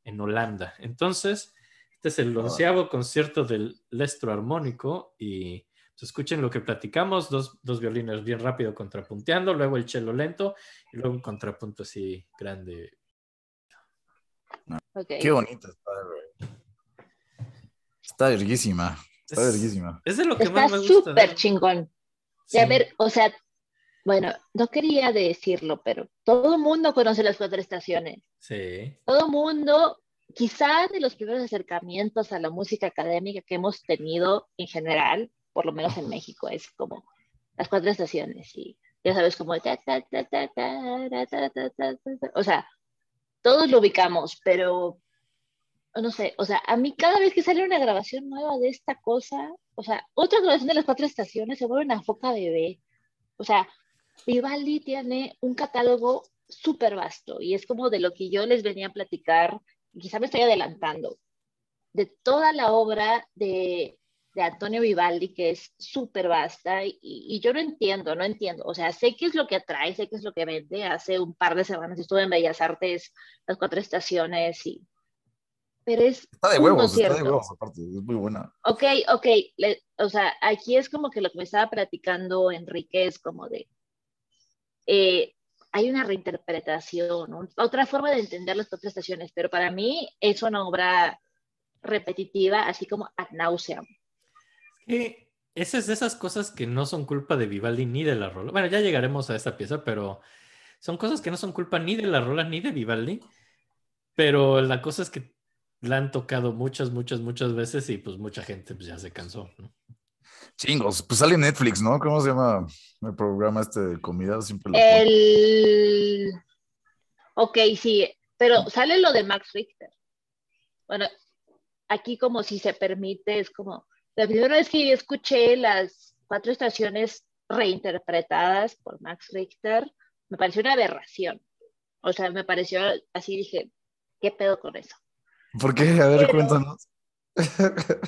en Holanda. Entonces, este es el onceavo concierto del Lestro Armónico y pues, escuchen lo que platicamos, dos, dos violines bien rápido contrapunteando, luego el cello lento y luego un contrapunto así grande.
Qué bonita está, güey. Está verguísima. Está
Es-
verguísima.
Es de lo que
Está
más me gusta.
súper chingón.
Sí.
Y a ver, o sea, bueno, no quería decirlo, pero todo el mundo conoce las cuatro estaciones.
Sí.
Todo el mundo, quizá de los primeros acercamientos a la música académica que hemos tenido en general, por lo menos en México, es como las cuatro estaciones y ya sabes como o sea, todos lo ubicamos, pero no sé, o sea, a mí cada vez que sale una grabación nueva de esta cosa, o sea, otra grabación de las cuatro estaciones se vuelve una foca bebé. O sea, Vivaldi tiene un catálogo súper vasto y es como de lo que yo les venía a platicar quizá me estoy adelantando, de toda la obra de, de Antonio Vivaldi, que es súper vasta y, y yo no entiendo, no entiendo. O sea, sé qué es lo que atrae, sé qué es lo que vende. Hace un par de semanas estuve en Bellas Artes, las cuatro estaciones y... Pero es
Está de huevos, está de
concierto.
huevos aparte. Es muy buena.
Ok, ok, le- o sea, aquí es como que lo que me estaba platicando Enrique es como de, eh, hay una reinterpretación, otra forma de entender las cuatro estaciones, pero para mí es una obra repetitiva, así como ad nauseam.
Sí, esa es de esas cosas que no son culpa de Vivaldi ni de la rola. Bueno, ya llegaremos a esta pieza, pero son cosas que no son culpa ni de la rola ni de Vivaldi. Pero la cosa es que la han tocado muchas, muchas, muchas veces y pues mucha gente pues, ya se cansó. ¿no?
Chingos. Pues sale Netflix, ¿no? ¿Cómo se llama el programa este de comida? Siempre lo.
El... Ok, sí, pero sale lo de Max Richter. Bueno, aquí como si se permite, es como, la primera vez que yo escuché las cuatro estaciones reinterpretadas por Max Richter, me pareció una aberración. O sea, me pareció así, dije, ¿qué pedo con eso?
¿Por qué? A ver,
Pero-
cuéntanos.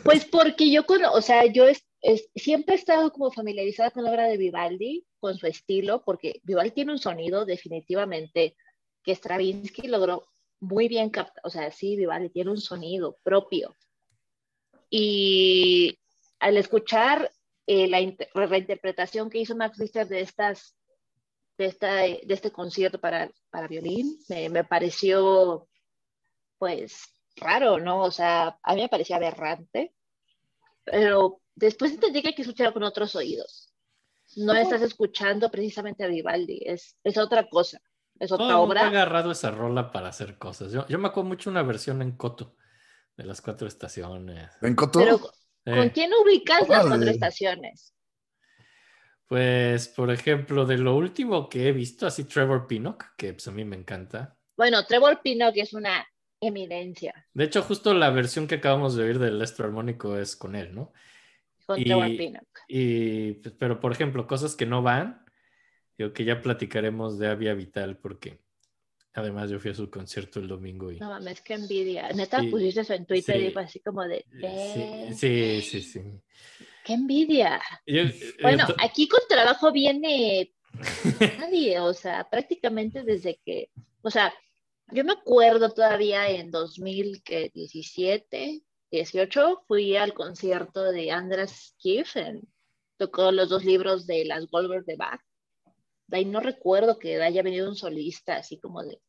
Pues porque yo, o sea, yo es- siempre he estado como familiarizada con la obra de Vivaldi, con su estilo, porque Vivaldi tiene un sonido definitivamente que Stravinsky logró muy bien captar, o sea, sí, Vivaldi tiene un sonido propio. Y al escuchar eh, la inter- reinterpretación que hizo Max Richter de estas de, esta, de este concierto para, para violín, me, me pareció pues raro, ¿no? O sea, a mí me parecía aberrante, pero después entendí que hay que escuchar con otros oídos. No estás escuchando precisamente a Vivaldi, es, es otra cosa, es otra
mundo ha
obra.
agarrado esa rola para hacer cosas. Yo, yo me acuerdo mucho una versión en Coto de las cuatro estaciones.
¿En Coto?
Pero
Eh,
¿con quién ubicas las cuatro estaciones?
Pues, por ejemplo, de lo último que he visto, así Trevor Pinnock, que pues, a mí me encanta.
Bueno, Trevor Pinnock es una eminencia
De hecho, justo la versión que acabamos de oír del Lestro Armónico es con él, ¿no?
Con
Y-
Trevor Pinnock.
Y, pues, pero, por ejemplo, cosas que no van, digo que ya platicaremos de Avia Vital, porque además yo fui a su concierto el domingo y...
No mames, qué envidia. Neta,
Sí,
pusiste eso en Twitter
sí.
y fue así como de,
Sí,
"Eh,
sí, sí, sí.
qué envidia.
Yo-
Bueno,
ento-
aquí con trabajo viene nadie, o sea, prácticamente desde que, o sea, yo me acuerdo todavía en 2017, 18, fui al concierto de Andras Kiffen, tocó los dos libros de las Goldberg de Bach. De ahí no recuerdo que haya venido un solista así como de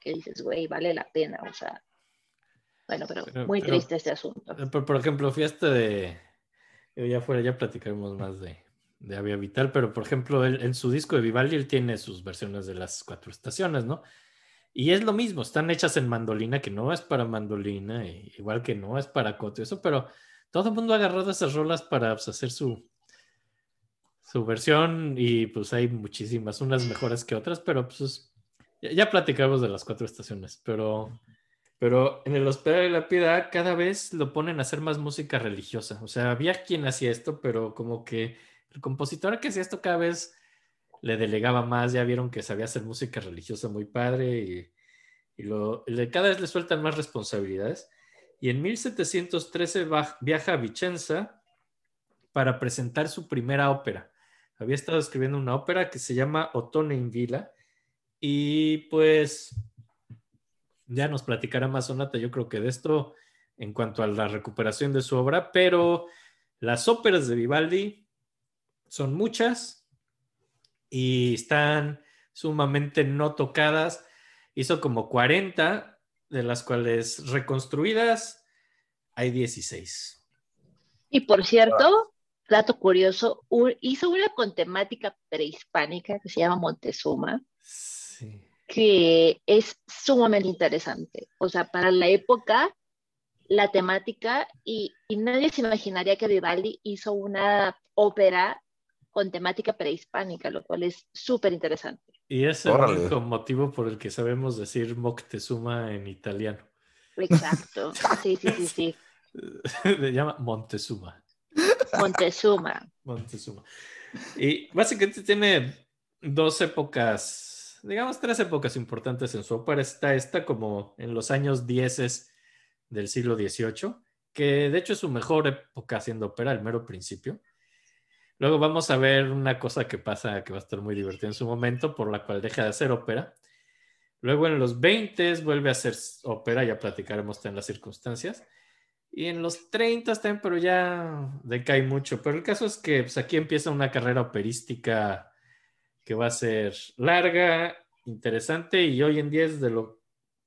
que dices, güey, vale la pena, o sea. Bueno, pero,
Pero-
muy
pero-
triste este asunto.
Eh, Por, por ejemplo, fui a este de. yo Ya fuera, ya platicaremos más de, de Avia Vital, pero por ejemplo, él, en su disco de Vivaldi, él tiene sus versiones de las cuatro estaciones, ¿no? Y es lo mismo, están hechas en mandolina, que no es para mandolina, y- igual que no es para coto, eso, pero todo el mundo ha agarrado esas rolas para pues, hacer su, su versión, y pues hay muchísimas, unas mejores que otras, pero pues es- ya, ya platicamos de las cuatro estaciones, pero Pero en el Hospital de la Piedad cada vez lo ponen a hacer más música religiosa. O sea, había quien hacía esto, pero como que el compositor que hacía esto cada vez le delegaba más. Ya vieron que sabía hacer música religiosa muy padre y, y lo, cada vez le sueltan más responsabilidades. Y en 1713 va- viaja a Vicenza para presentar su primera ópera. Había estado escribiendo una ópera que se llama Ottone in Villa y pues ya nos platicará más Sonata, yo creo que de esto en cuanto a la recuperación de su obra, pero las óperas de Vivaldi son muchas y están sumamente no tocadas. Hizo como 40, de las cuales reconstruidas hay 16.
Y por cierto, dato curioso, hizo una con temática prehispánica que se llama Montezuma,
Sí.
que es sumamente interesante. O sea, para la época, la temática, y, y nadie se imaginaría que Vivaldi hizo una ópera con temática prehispánica, lo cual es súper interesante.
Y es el
Órale.
único motivo por el que sabemos decir Moctezuma en italiano.
Exacto. Sí, sí, sí, sí.
Se llama Montezuma.
Montezuma.
Montezuma. Y básicamente tiene dos épocas, digamos tres épocas importantes en su ópera. Está esta como en los años 10 del siglo XVIII, que de hecho es su mejor época haciendo ópera, el mero principio. Luego vamos a ver una cosa que pasa que va a estar muy divertida en su momento, por la cual deja de hacer ópera. Luego en los 20 vuelve a hacer ópera, ya platicaremos en las circunstancias. Y en los 30 también, pero ya decae mucho. Pero el caso es que pues, aquí empieza una carrera operística que va a ser larga, interesante y hoy en día es de lo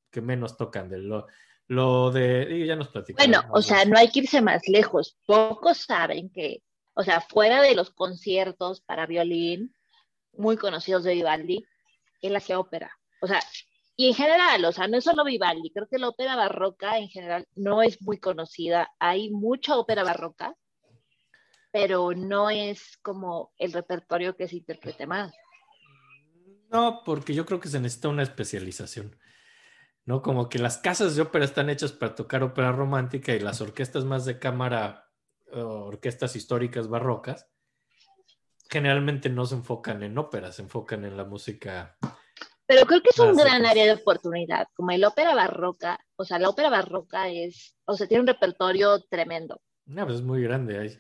que menos tocan, de lo, lo de... ya nos platicamos.
Bueno, o sea, no hay que irse más lejos. Pocos saben que, o sea, fuera de los conciertos para violín muy conocidos de Vivaldi, él hacía ópera. O sea, y en general, o sea, no es solo Vivaldi, creo que la ópera barroca en general no es muy conocida. Hay mucha ópera barroca, pero no es como el repertorio que se interprete más.
No, porque yo creo que se necesita una especialización. ¿no? Como que las casas de ópera están hechas para tocar ópera romántica y las orquestas más de cámara, orquestas históricas barrocas, generalmente no se enfocan en ópera, se enfocan en la música.
Pero creo que es un
Ah,
gran área de oportunidad. Como el ópera barroca, o sea, la ópera barroca es, o sea, tiene un repertorio tremendo.
No, pues es muy grande. hay-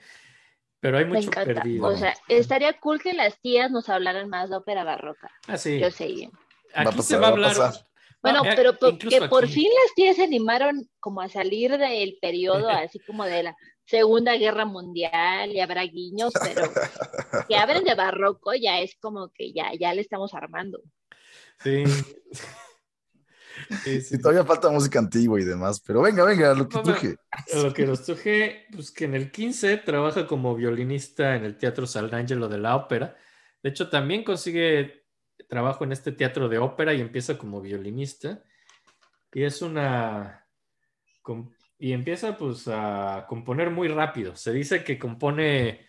pero hay mucho perdido.
O sea, estaría cool que las tías nos hablaran más de ópera barroca.
ah, sí.
Yo sé.
Aquí
Va a
se
pasar,
va a
va a
hablar.
pasar.
Bueno,
No, eh,
pero que por
aquí.
fin las tías se animaron como a salir del periodo así como de la Segunda Guerra Mundial y habrá guiños, pero que hablen de barroco ya es como que ya, ya le estamos armando.
Sí. Sí, sí.
Y todavía falta música antigua y demás, pero venga, venga, lo que.
A Lo que nos truje, pues que en el 15 trabaja como violinista en el Teatro Sant'Angelo de la Ópera. De hecho, también consigue trabajo en este teatro de ópera y empieza como violinista. Y es una... Y empieza pues a componer muy rápido. Se dice que compone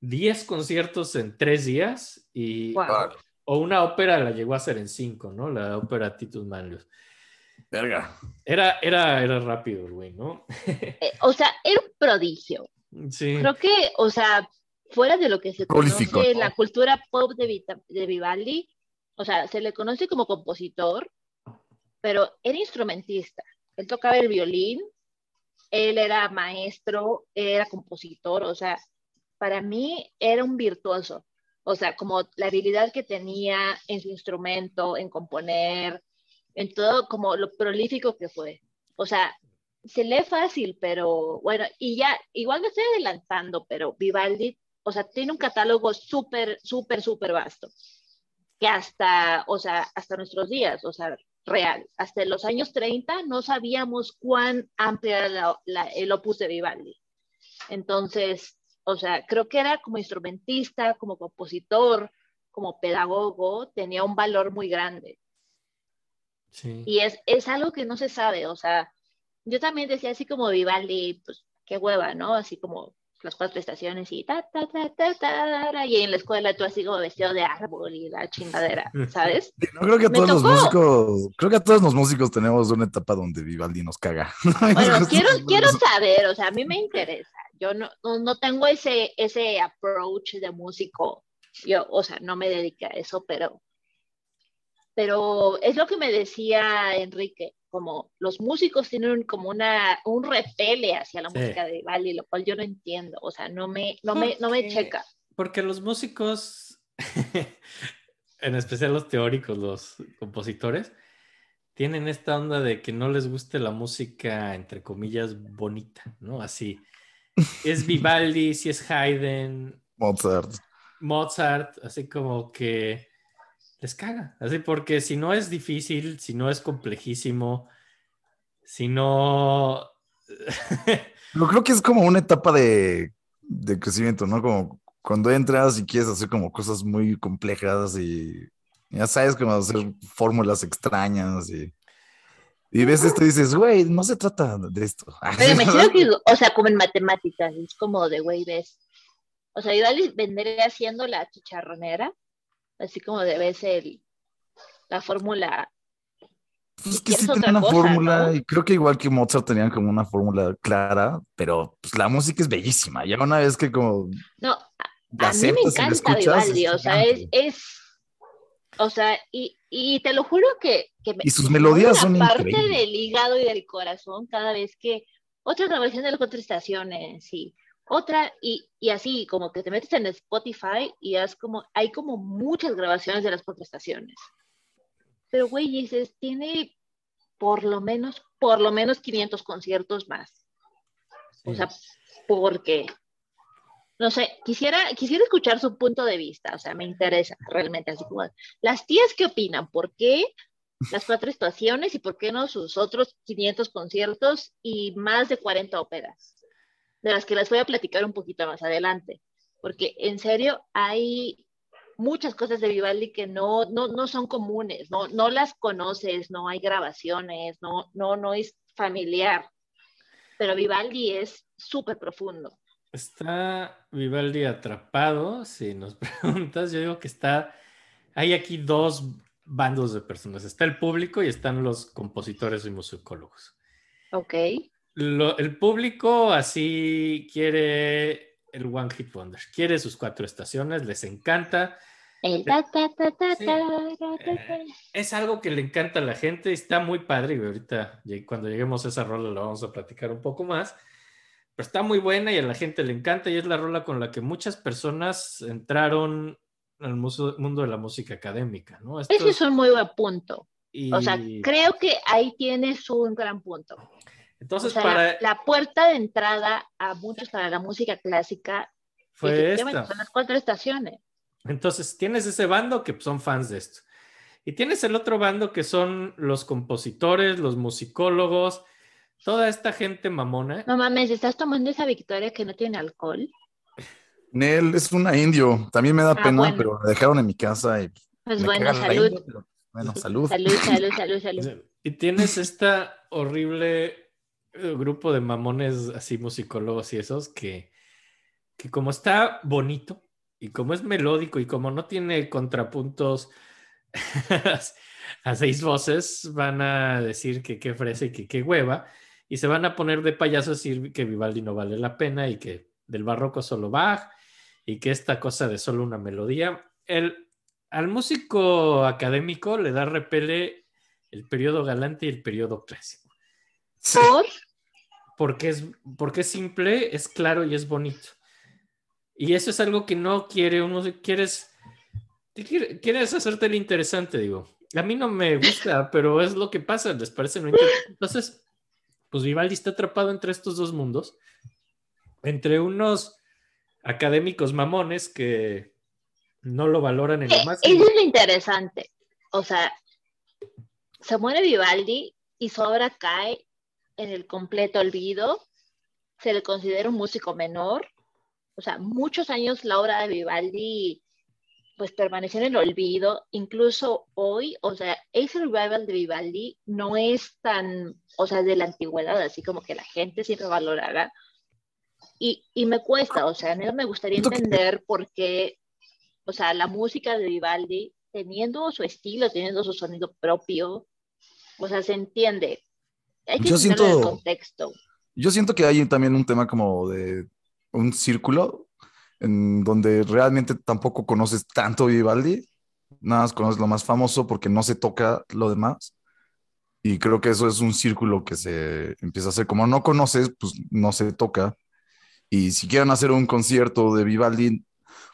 10 conciertos en 3 días y...
Wow.
O una ópera la llegó a hacer en 5, ¿no? La ópera Titus Manlius.
Verga.
Era, era, era rápido, el güey, ¿no?
Eh, o sea, era un prodigio.
Sí.
Creo que, o sea, fuera de lo que se
Prolífico,
conoce la cultura pop de, Vita- de Vivaldi, o sea, se le conoce como compositor, pero era instrumentista. Él tocaba el violín, él era maestro, era compositor, o sea, para mí era un virtuoso. O sea, como la habilidad que tenía en su instrumento, en componer, en todo, como lo prolífico que fue. O sea, se lee fácil, pero bueno, y ya, igual me estoy adelantando, pero Vivaldi, o sea, tiene un catálogo súper, súper, súper vasto, que hasta, o sea, hasta nuestros días, o sea, real, hasta los años 30 no sabíamos cuán amplia era la- la- el opus de Vivaldi. Entonces, o sea, creo que era como instrumentista, como compositor, como pedagogo, tenía un valor muy grande.
Sí.
Y es, es algo que no se sabe, o sea, yo también decía así como Vivaldi, pues qué hueva, ¿no? Así como las cuatro estaciones y ta, ta, ta, ta, ta, y en la escuela tú así como vestido de árbol y la chingadera, ¿sabes?
No creo que
Me
todos los músicos, creo que a todos los músicos tenemos una etapa donde Vivaldi nos caga.
Bueno, quiero, quiero saber, o sea, a mí me interesa. Yo no, no, no tengo ese, ese approach de músico. Yo, o sea, no me dediqué a eso, pero, pero es lo que me decía Enrique, como los músicos tienen como una, un repele hacia la
Sí.
música de Vivaldi, lo cual yo no entiendo, o sea, no me, no me, no me checa.
Porque los músicos, en especial los teóricos, los compositores, tienen esta onda de que no les guste la música, entre comillas, bonita, ¿no? Así. Es Vivaldi, si es Haydn,
Mozart.
Mozart, así como que les caga. Así porque si no es difícil, si no es complejísimo, si no...
Pero creo que es como una etapa de, de crecimiento, ¿no? Como cuando entras y quieres hacer como cosas muy complejas y ya sabes cómo hacer fórmulas extrañas y, y ves esto y dices, güey, no se trata de esto.
Pero me imagino que, o sea, como en matemáticas, es como de, güey, ves. O sea, Vivaldi vendría haciendo la chicharronera, así como de ves el, la fórmula
Pues que sí tenía una
cosa,
fórmula
¿no?
y creo que igual que Mozart tenían como una fórmula clara, pero pues la música es bellísima. Ya una vez que como
No,
la
a mí me encanta
escuchas,
Vivaldi,
es
o sea, es, es, o sea, y, y te lo juro que, que me,
Y sus
me
melodías son
la parte
increíbles.
del hígado y del corazón cada vez que otra grabación de las contrastaciones y otra, y, y así, como que te metes en Spotify y has como, hay como muchas grabaciones de las contrastaciones. Pero, güey, dices, tiene por lo menos, por lo menos 500 conciertos más. O sea, porque, no sé, quisiera, quisiera escuchar su punto de vista, o sea, me interesa realmente, así como, las tías, ¿qué opinan? ¿Por qué las cuatro estaciones y por qué no sus otros 500 conciertos y más de 40 óperas? De las que les voy a platicar un poquito más adelante, porque en serio hay muchas cosas de Vivaldi que no, no, no son comunes, no, no las conoces, no hay grabaciones, no, no, no es familiar, pero Vivaldi es súper profundo.
Está Vivaldi atrapado, si nos preguntas, yo digo que está, hay aquí dos bandos de personas, está el público y están los compositores y musicólogos.
Ok.
Lo- el público así quiere el One Hit Wonder, quiere sus cuatro estaciones, les encanta,
El ta, ta, ta, ta,
Sí.
ta.
es algo que le encanta a la gente, está muy padre y ahorita cuando lleguemos a esa rola la vamos a platicar un poco más, pero está muy buena y a la gente le encanta y es la rola con la que muchas personas entraron al mundo de la música académica, ¿no? Esto
Ese
es-
es un muy buen punto.
y
O sea, creo que ahí tienes un gran punto.
Entonces
o sea,
para
la, la puerta de entrada a muchos para la música clásica
fue esta.
son las cuatro estaciones.
Entonces, tienes ese bando que son fans de esto. Y tienes el otro bando que son los compositores, los musicólogos, toda esta gente mamona.
No mames, ¿estás tomando esa victoria que no tiene alcohol?
Nel es una indio. También me da
Ah,
pena,
bueno.
pero me dejaron en mi casa y
Pues bueno,
la
salud.
indio, pero, bueno, salud.
Salud, salud, salud, salud.
Y tienes esta horrible grupo de mamones así musicólogos y esos que, que como está bonito y como es melódico y como no tiene contrapuntos a seis voces, van a decir que qué fresa y que qué hueva y se van a poner de payasos y decir que Vivaldi no vale la pena y que del barroco solo Bach y que esta cosa de solo una melodía. El, al músico académico le da repele el periodo galante y el periodo clásico.
Por,
Porque es, porque es simple, es claro y es bonito. Y eso es algo que no quiere uno. Quieres, quieres hacerte el interesante, digo. A mí no me gusta, pero es lo que pasa, les parece no interesante. Entonces, pues Vivaldi está atrapado entre estos dos mundos, entre unos académicos mamones que no lo valoran en lo más.
eso es lo interesante. O sea, se muere Vivaldi y su obra cae en el completo olvido. Se le considera un músico menor. O sea, muchos años la obra de Vivaldi pues permaneció en el olvido, incluso hoy, o sea, ese revival de Vivaldi no es tan, o sea, de la antigüedad, así como que la gente siempre valorará, y, y me cuesta, o sea, a mí me gustaría entender por qué, o sea, la música de Vivaldi, teniendo su estilo, teniendo su sonido propio, o sea, se entiende. Hay que
Yo
el
siento-
contexto.
Yo siento que hay también un tema como de un círculo en donde realmente tampoco conoces tanto Vivaldi, nada más conoces lo más famoso porque no se toca lo demás. Y creo que eso es un círculo que se empieza a hacer. Como no conoces, pues no se toca. Y si quieren hacer un concierto de Vivaldi,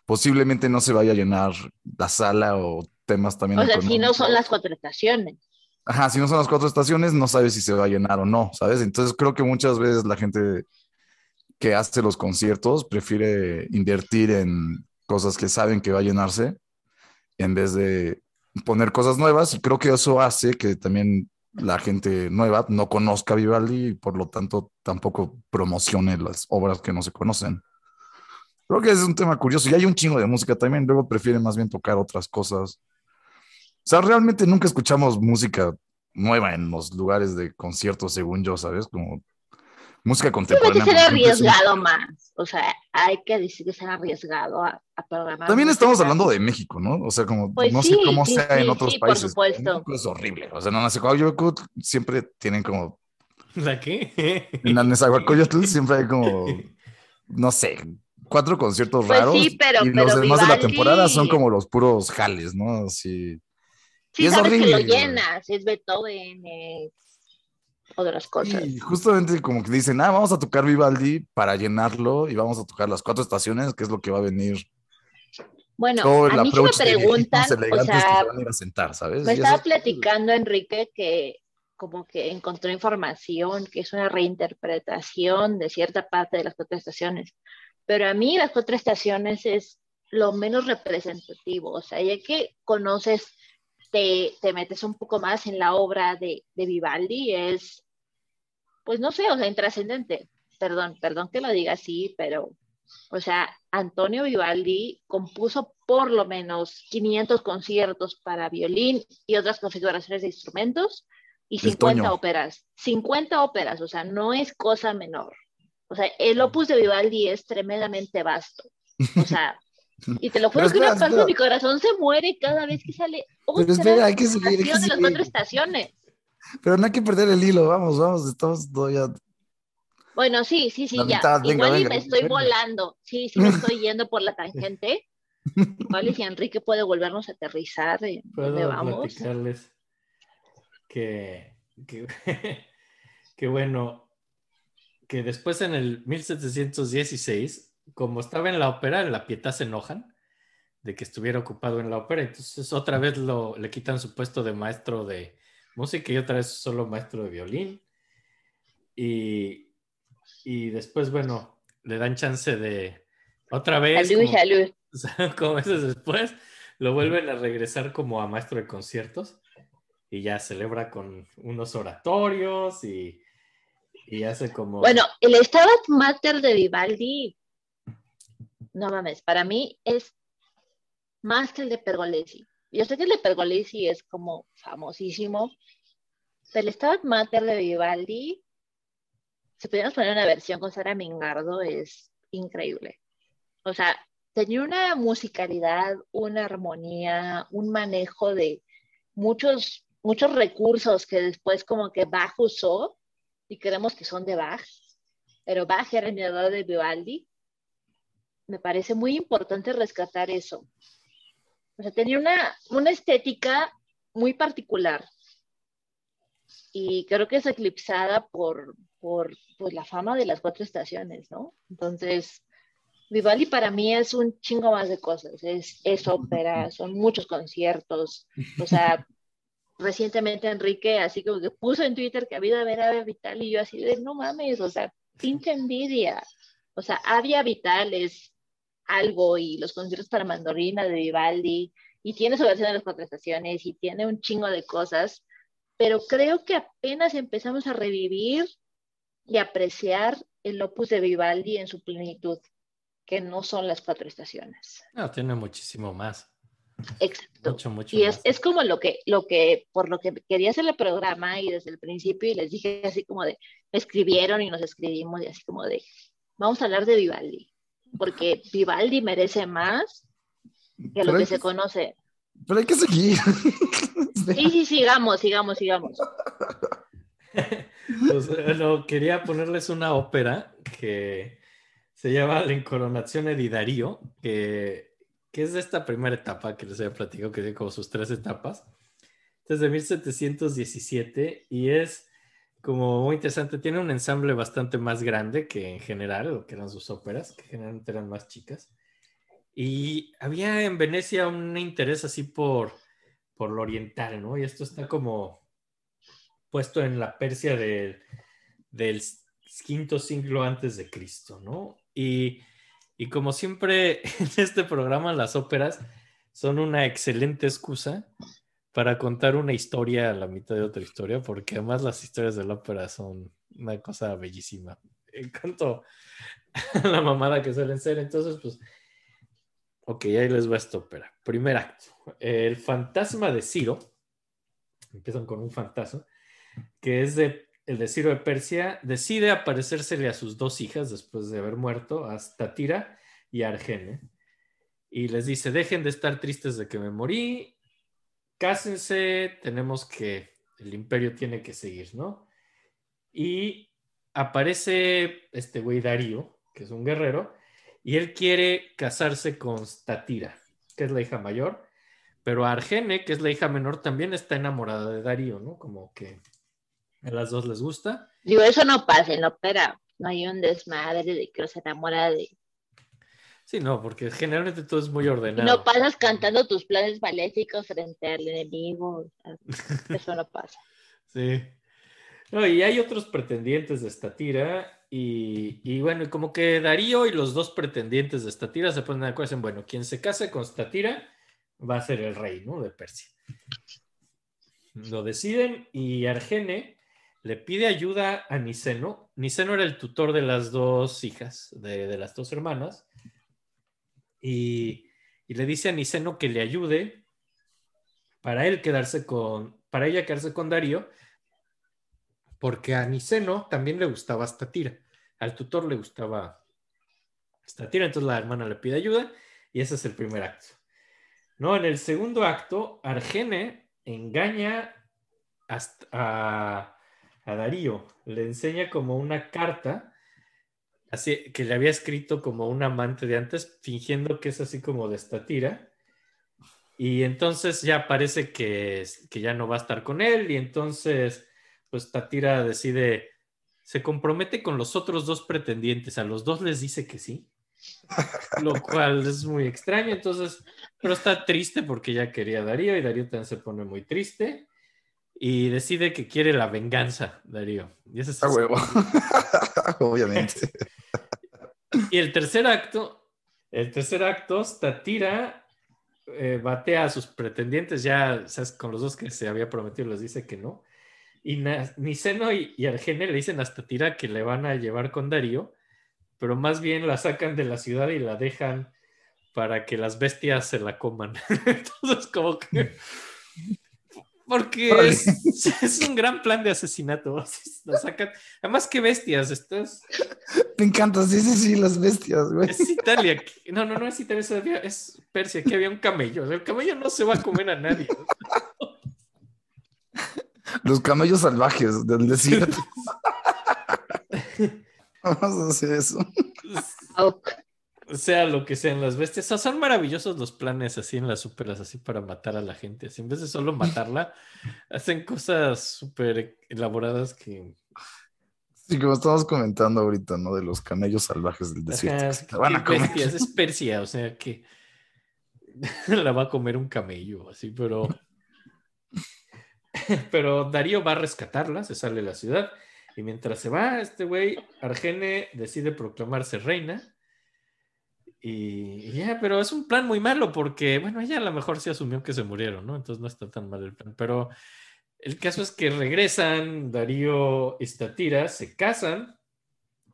posiblemente no se vaya a llenar la sala o temas también.
O sea, si no son las cuatro estaciones.
Ajá, si no son las cuatro estaciones, no sabes si se va a llenar o no, ¿sabes? Entonces creo que muchas veces la gente que hace los conciertos prefiere invertir en cosas que saben que va a llenarse en vez de poner cosas nuevas y creo que eso hace que también la gente nueva no conozca Vivaldi y por lo tanto tampoco promocione las obras que no se conocen. Creo que es un tema curioso y hay un chingo de música también, luego prefieren más bien tocar otras cosas. O sea, realmente nunca escuchamos música nueva en los lugares de conciertos, según yo, ¿sabes? Como música
Hay que
contemporánea.
ser arriesgado más. O sea, hay que decir que ser arriesgado a, a programar.
También estamos
música.
hablando de México, ¿no? O sea, como
Pues
no
sí,
sé cómo
sí,
sea en otros
sí, por
países.
supuesto.
México es horrible. O sea, en Nezahualcóyotl siempre tienen como.
¿La qué?
En la Nezahualcóyotl siempre hay como. No sé, cuatro conciertos
Pues
raros.
sí, pero-
y los
pero
demás de la temporada son como los puros jales, ¿no? Así.
Sí,
y es
sabes que lo
horrible.
llenas. Es Beethoven, es otras cosas.
Y justamente como que dicen, ah, vamos a tocar Vivaldi para llenarlo y vamos a tocar las cuatro estaciones, que es lo que va a venir.
Bueno,
Todo
a mí sí me preguntan, o sea,
a sentar, ¿sabes?
me
eso
estaba
es-
platicando Enrique que como que encontró información, que es una reinterpretación de cierta parte de las cuatro estaciones. Pero a mí las cuatro estaciones es lo menos representativo. O sea, ya que conoces, te, te metes un poco más en la obra de, de Vivaldi, es, pues no sé, o sea, intrascendente. Perdón, perdón que lo diga así, pero, o sea, Antonio Vivaldi compuso por lo menos 500 conciertos para violín y otras configuraciones de instrumentos y
El
50
Toño.
óperas. 50 óperas, o sea, no es cosa menor. O sea, el opus de Vivaldi es tremendamente vasto. O sea, y te lo juro
Pero
que una
espera,
parte de mi corazón se muere cada vez que sale otra
Pero espera, hay que seguir, hay que
canción de las cuatro estaciones.
Pero no hay que perder el hilo, vamos, vamos, estamos todavía.
Bueno, sí, sí, sí,
La
ya.
mitad, venga,
Igual y me
venga,
estoy
venga.
volando. Sí, sí me estoy yendo por la tangente. Igual y si Enrique puede volvernos a aterrizar dónde
Puedo
vamos.
platicarles que, que, que bueno, que después en el 1716, como estaba en la ópera, en la Pietà se enojan de que estuviera ocupado en la ópera, entonces otra vez lo, le quitan su puesto de maestro de música y otra vez solo maestro de violín. Y, y después, bueno, le dan chance de otra vez.
Salud,
como-
salud.
como meses después, lo vuelven a regresar como a maestro de conciertos y ya celebra con unos oratorios y, y hace como...
Bueno, el Stabat Mater de Vivaldi, no mames, para mí es más que el de Pergolesi. Yo sé que el de Pergolesi es como famosísimo, pero el Stabat Mater de Vivaldi, si pudiéramos poner una versión con Sara Mingardo, es increíble. O sea, tenía una musicalidad, una armonía, un manejo de muchos, muchos recursos que después como que Bach usó y creemos que son de Bach, pero Bach era el de Vivaldi. Me parece muy importante rescatar eso. O sea, tenía una, una estética muy particular y creo que es eclipsada por, por pues, la fama de las cuatro estaciones, ¿no? Entonces, Vivaldi para mí es un chingo más de cosas. Es, es ópera, son muchos conciertos. O sea, recientemente Enrique así como que puso en Twitter que había de ver a Vital y yo así de no mames, o sea, pinche envidia. O sea, Avia Vital es algo y los conciertos para mandolina de Vivaldi y tiene su versión de las cuatro estaciones y tiene un chingo de cosas, pero creo que apenas empezamos a revivir y apreciar el opus de Vivaldi en su plenitud, que no son las cuatro estaciones.
No, tiene muchísimo más.
Exacto.
Mucho, mucho
Y es, es como lo que, lo que, por lo que quería hacer el programa y desde el principio y les dije así como de, me escribieron y nos escribimos y así como de, vamos a hablar de Vivaldi, porque Vivaldi merece más que lo que
hay
se conoce.
Pero hay que seguir.
Sí, sí, sigamos, sigamos, sigamos.
Pues, bueno, quería ponerles una ópera que se llama La Incoronazione di Darío, que, que es de esta primera etapa que les había platicado, que tiene como sus tres etapas. Es de 1717 y es como muy interesante. Tiene un ensamble bastante más grande que en general, lo que eran sus óperas, que generalmente eran más chicas. Y había en Venecia un interés así por, por lo oriental, ¿no? Y esto está como puesto en la Persia del, del quinto siglo antes de Cristo, ¿no? Y, y como siempre en este programa, las óperas son una excelente excusa para contar una historia a la mitad de otra historia, porque además las historias de la ópera son una cosa bellísima. En cuanto a la mamada que suelen ser, entonces, pues, ok, ahí les va esta ópera. Primer acto. El fantasma de Ciro, empiezan con un fantasma, que es el de Ciro de Persia, decide aparecérsele a sus dos hijas después de haber muerto, a Statira y a Argene, y les dice, dejen de estar tristes de que me morí, cásense, tenemos que, el imperio tiene que seguir, ¿no? Y aparece este güey Darío, que es un guerrero, y él quiere casarse con Statira, que es la hija mayor, pero Argene, que es la hija menor, también está enamorada de Darío, ¿no? Como que a las dos les gusta.
Digo, eso no pasa la ópera. No hay un desmadre de que se enamora de.
Sí, no, porque generalmente todo es muy ordenado.
no pasas cantando tus planes maléficos frente al enemigo. Eso no pasa.
Sí. No, y hay otros pretendientes de Statira. Y, y bueno, y como que Darío y los dos pretendientes de Statira se ponen de acuerdo. Dicen, bueno, quien se case con Statira va a ser el rey, ¿no? De Persia. Lo deciden y Argene le pide ayuda a Niceno. Niceno era el tutor de las dos hijas, de, de las dos hermanas. Y, le dice a Niceno que le ayude para él quedarse con, para ella quedarse con Darío, porque a Niceno también le gustaba Statira. Al tutor le gustaba Statira, entonces la hermana le pide ayuda y ese es el primer acto. No, en el segundo acto, Argene engaña a, a Darío, le enseña como una carta así que le había escrito como un amante de antes, fingiendo que es así como de Statira. Y entonces ya parece que, que ya no va a estar con él y entonces pues Tatira decide, se compromete con los otros dos pretendientes, a los dos les dice que sí, lo cual es muy extraño, entonces, pero está triste porque ya quería a Darío y Darío también se pone muy triste y decide que quiere la venganza, Darío. Y, ese es
A huevo. Obviamente.
y el tercer acto, el tercer acto, Tatira eh, batea a sus pretendientes, ya ¿sabes? con los dos que se había prometido les dice que no. Y Niceno y, y Argene le dicen a Statira que le van a llevar con Darío, pero más bien la sacan de la ciudad y la dejan para que las bestias se la coman. Entonces, como que. Porque es, es un gran plan de asesinato. Sacan. Además, qué bestias. Estás.
Me encanta, sí, sí, sí, las bestias, güey.
Es Italia. No, no, no es Italia, es, Persia. Aquí había un camello. El camello no se va a comer a nadie.
Los camellos salvajes del desierto. Vamos a hacer eso.
Sea lo que sean las bestias. O sea, son maravillosos los planes así en las óperas, así para matar a la gente. Así, en vez de solo matarla, hacen cosas súper elaboradas que.
Sí, como estamos comentando ahorita, ¿no? De los camellos salvajes del desierto.
Ajá,
que van a comer.
bestias. Es Persia, o sea que la va a comer un camello, así, pero. Pero Darío va a rescatarla, se sale de la ciudad. Y mientras se va, este güey, Argene decide proclamarse reina. Y, y ya, pero es un plan muy malo porque, bueno, ella a lo mejor sí asumió que se murieron, ¿no? Entonces no está tan mal el plan. Pero el caso es que regresan Darío y Statira, se casan.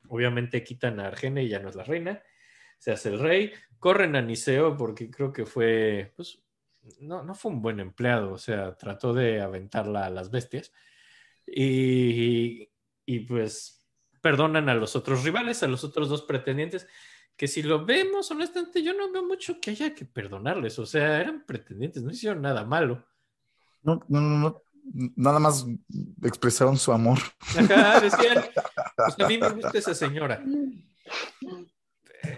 Obviamente quitan a Argene y ya no es la reina. Se hace el rey. Corren a Niceo porque creo que fue, pues, no, no fue un buen empleado. O sea, trató de aventarla a las bestias. Y, y pues perdonan a los otros rivales, a los otros dos pretendientes, que si lo vemos honestamente, yo no veo mucho que haya que perdonarles, o sea, eran pretendientes, no hicieron nada malo.
No, no, no, no. Nada más expresaron su amor.
Ajá, decían, pues a mí me gusta esa señora.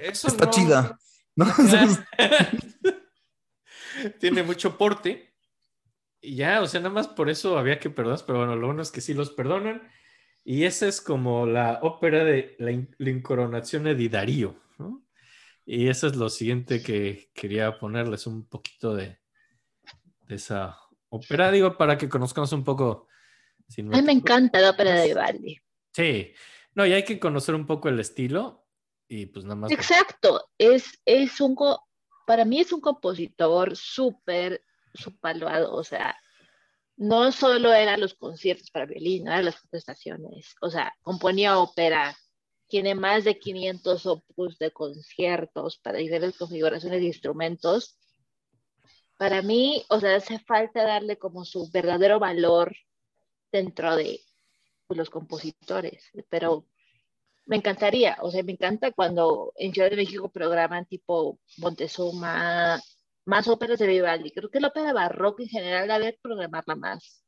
Eso
Está
no-
chida. ¿no?
Tiene mucho porte. Y ya, o sea, nada más por eso había que perdonar, pero bueno, lo bueno es que sí los perdonan. Y esa es como la ópera de la, la incoronación de Darío. Y eso es lo siguiente que quería ponerles un poquito de, de esa ópera, digo, para que conozcamos un poco. si no-
A mí me encanta la ópera de Vivaldi.
Sí, no, y hay que conocer un poco el estilo y pues nada más.
Exacto, es, es un, co- para mí es un compositor súper subvaluado, o sea, no solo eran los conciertos para violín, eran las prestaciones, o sea, componía ópera, tiene más de 500 opus de conciertos para diferentes configuraciones de instrumentos. Para mí, o sea, hace falta darle como su verdadero valor dentro de pues, los compositores, pero me encantaría, o sea, me encanta cuando en Ciudad de México programan tipo Montezuma, más óperas de Vivaldi. Creo que la ópera barroca en general debe programarla más.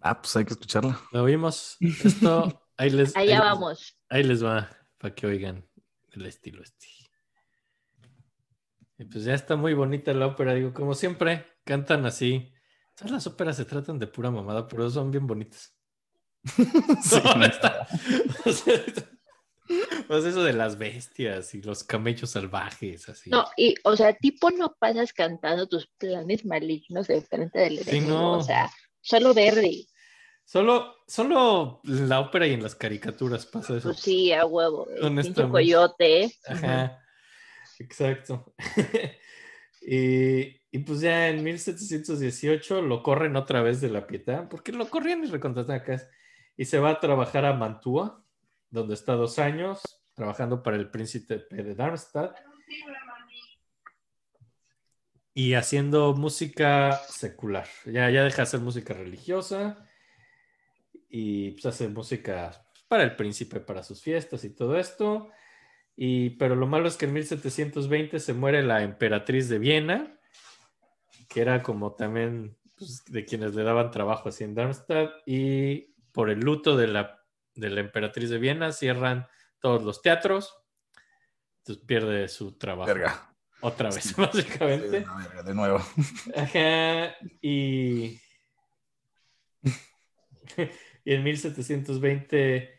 Ah, pues hay que escucharla.
Lo vimos. Esto, ahí les, ahí
Allá
les-
vamos.
Ahí les va, para que oigan el estilo este. Y pues ya está muy bonita la ópera, digo, como siempre, cantan así. Todas las óperas se tratan de pura mamada, pero son bien bonitas.
Sí,
No, neta. O sea, pues eso de las bestias y los camellos salvajes, así.
No, y, o sea, tipo no pasas cantando tus planes malignos de frente del
Sí,
enemigo,
no.
o sea, solo verde,
Solo, solo en la ópera y en las caricaturas pasa eso.
pues sí, a huevo,
Honestamente.
coyote.
Ajá, exacto. y, y pues ya en 1718 lo corren otra vez de la Pietà, porque lo corrían y recontratan acá. Y se va a trabajar a Mantua, donde está dos años, trabajando para el príncipe de Darmstadt. Y haciendo música secular. Ya, ya deja de hacer música religiosa y pues hace música para el príncipe, para sus fiestas y todo esto. Y, pero lo malo es que en 1720 se muere la emperatriz de Viena, que era como también pues, de quienes le daban trabajo así en Darmstadt, y por el luto de la, de la emperatriz de Viena cierran todos los teatros, entonces pierde su trabajo.
Verga.
Otra vez,
Sí.
básicamente.
Sí, no, verga, de nuevo.
Ajá, y... y en 1720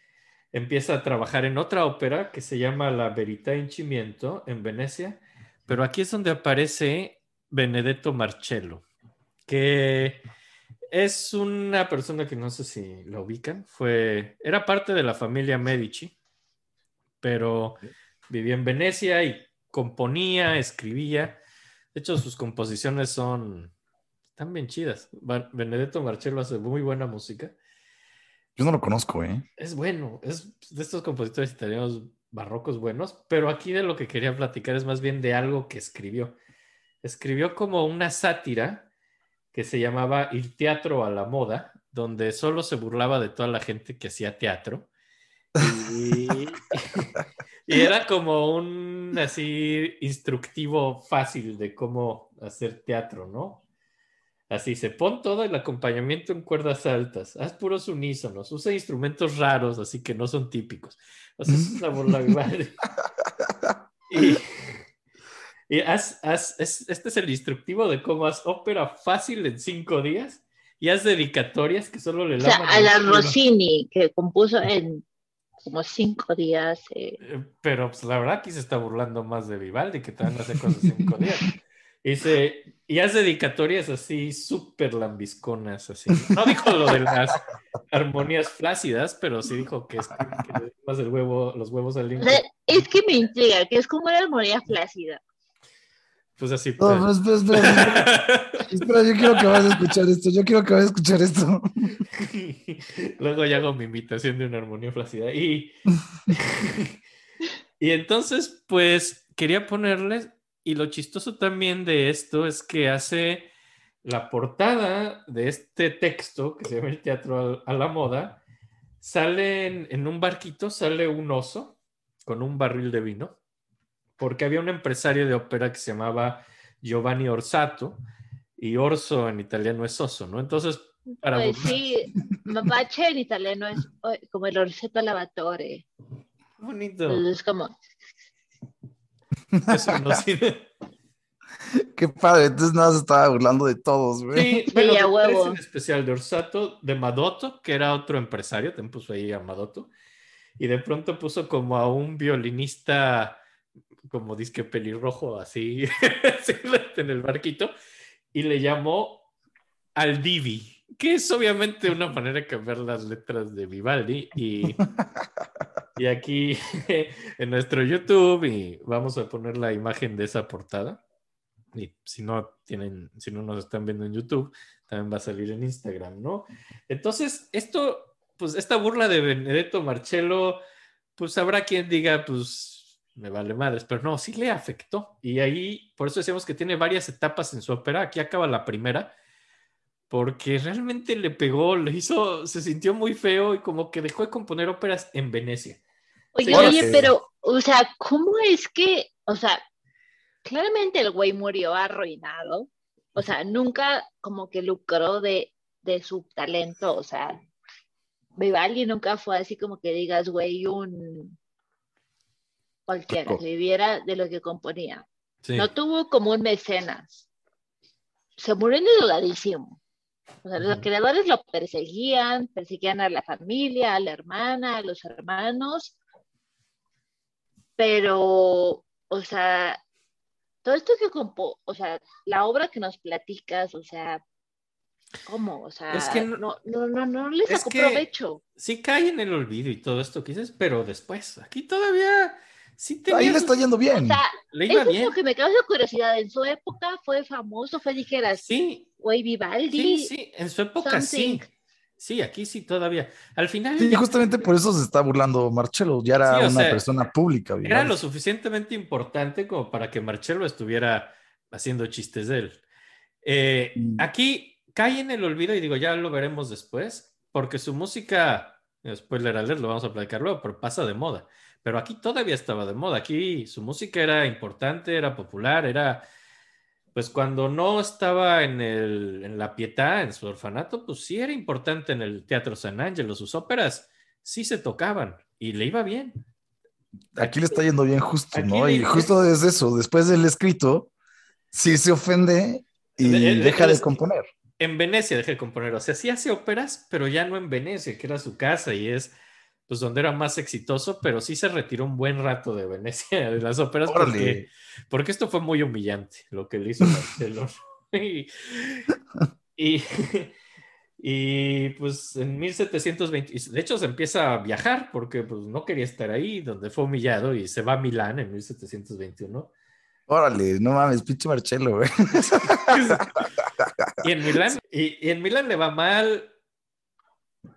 empieza a trabajar en otra ópera que se llama La Verità in Cimiento en Venecia, pero aquí es donde aparece Benedetto Marcello, que es una persona que no sé si la ubican, fue, era parte de la familia Medici, pero vivía en Venecia y componía, escribía. De hecho, sus composiciones son están bien chidas. Benedetto Marcello hace muy buena música.
Yo no lo conozco, ¿eh?
Es bueno, es de estos compositores italianos barrocos buenos, pero aquí de lo que quería platicar es más bien de algo que escribió. Escribió como una sátira que se llamaba Il teatro a la moda, donde solo se burlaba de toda la gente que hacía teatro. Y, y era como un así instructivo fácil de cómo hacer teatro, ¿no? Así se pon todo el acompañamiento en cuerdas altas, haz puros unísonos, usa instrumentos raros, así que no son típicos. O sea, es una burla Vivaldi. Y, y haz, haz- es- este es el instructivo de cómo haz ópera fácil en cinco días y haz dedicatorias que solo le
O sea, a la. Rossini, que compuso en como cinco días. eh,
Eh, Pero pues, la verdad aquí se está burlando más de Vivaldi, que también hace cosas en cinco días. Dice, y haz dedicatorias así súper lambisconas, así. No dijo lo de las armonías flácidas, pero sí dijo que, es, que le das el huevo, los huevos al
sea, es que me intriga, que es como una armonía flácida.
Pues así.
No,
pues.
pero espera, espera, espera. Espera, yo quiero acabar de escuchar esto. Yo quiero acabar de escuchar esto.
Luego ya hago mi imitación de una armonía flácida. Y, y entonces, pues quería ponerles, y lo chistoso también de esto es que hace la portada de este texto que se llama El Teatro a la Moda, sale en, en un barquito, sale un oso con un barril de vino, porque había un empresario de ópera que se llamaba Giovanni Orsato, y orso en italiano es oso, ¿no? Entonces, para
Pues
burlar-
sí, mapache en italiano es eh, como el orsetto lavatore.
bonito.
Entonces es como,
Eso no sirve.
Qué padre, entonces nada se estaba burlando de todos, güey.
Sí,
Sí,
de tres
huevo.
en especial de Orsato, de Madotto, que era otro empresario, también puso ahí a Madotto, y de pronto puso como a un violinista, como disque pelirrojo, así, así en el barquito, y le llamó Aldivi, que es obviamente una manera de cambiar las letras de Vivaldi, y, y aquí en nuestro YouTube, y vamos a poner la imagen de esa portada. Y si no tienen, si no nos están viendo en YouTube, también va a salir en Instagram, ¿no? Entonces, esto, pues esta burla de Benedetto Marcello, pues habrá quien diga, pues me vale madres, pero no, sí le afectó. Y ahí, por eso decíamos que tiene varias etapas en su ópera. Aquí acaba la primera, porque realmente le pegó, le hizo, se sintió muy feo y como que dejó de componer óperas en Venecia.
Oye,
Sí,
oye, pero, o sea, ¿cómo es que, o sea, claramente el güey murió arruinado, o sea, nunca como que lucró de, de su talento, o sea, Vivaldi nunca fue así como que digas, güey, un cualquiera, viviera de lo que componía.
Sí.
No tuvo como un mecenas. Se murió endeudadísimo. O sea, los creadores lo perseguían, perseguían a la familia, a la hermana, a los hermanos. Pero, o sea, todo esto que compo, o sea, la obra que nos platicas, o sea, ¿cómo? O sea,
Es que no-
no, no, no, no les
que-
provecho.
sí cae en el olvido y todo esto que dices, pero después, aquí todavía sí tenía
Ahí le está yendo
O
bien.
sea,
le iba
eso es
bien.
lo que me causa curiosidad. En su época fue famoso, fue dijeras,
Sí,
güey,
sí,
Vivaldi.
sí, en su época sí.
something.
Sí, aquí sí todavía. Al final
Sí,
ya
justamente por eso se está burlando Marcelo. Ya era
Sí,
una
sea,
persona pública.
era
Vivaldi.
lo suficientemente importante como para que Marcello estuviera haciendo chistes de él. Eh,
Mm.
Aquí cae en el olvido y digo, ya lo veremos después, porque su música, spoiler alert, lo vamos a platicar luego, pero pasa de moda. Pero aquí todavía estaba de moda. Aquí su música era importante, era popular, era, pues cuando no estaba en, el, en la Pietà, en su orfanato, pues sí era importante en el Teatro San Angelo. Sus óperas sí se tocaban y le iba bien.
Aquí le está yendo bien justo,
Aquí
¿no? Y justo es eso, después del escrito, sí se ofende y
De- de-
deja de
es-
componer.
En Venecia dejé de componer, o sea, sí hace óperas, pero ya no en Venecia, que era su casa y es pues donde era más exitoso, pero sí se retiró un buen rato de Venecia, de las óperas, porque, porque esto fue muy humillante lo que le hizo Marcelo. y, y, y, pues en 1720, y de hecho se empieza a viajar porque pues no quería estar ahí, donde fue humillado y se va a Milán en 1721.
Órale, no mames, pinche Marcelo, güey.
y en Milán, y, y en Milán le va mal.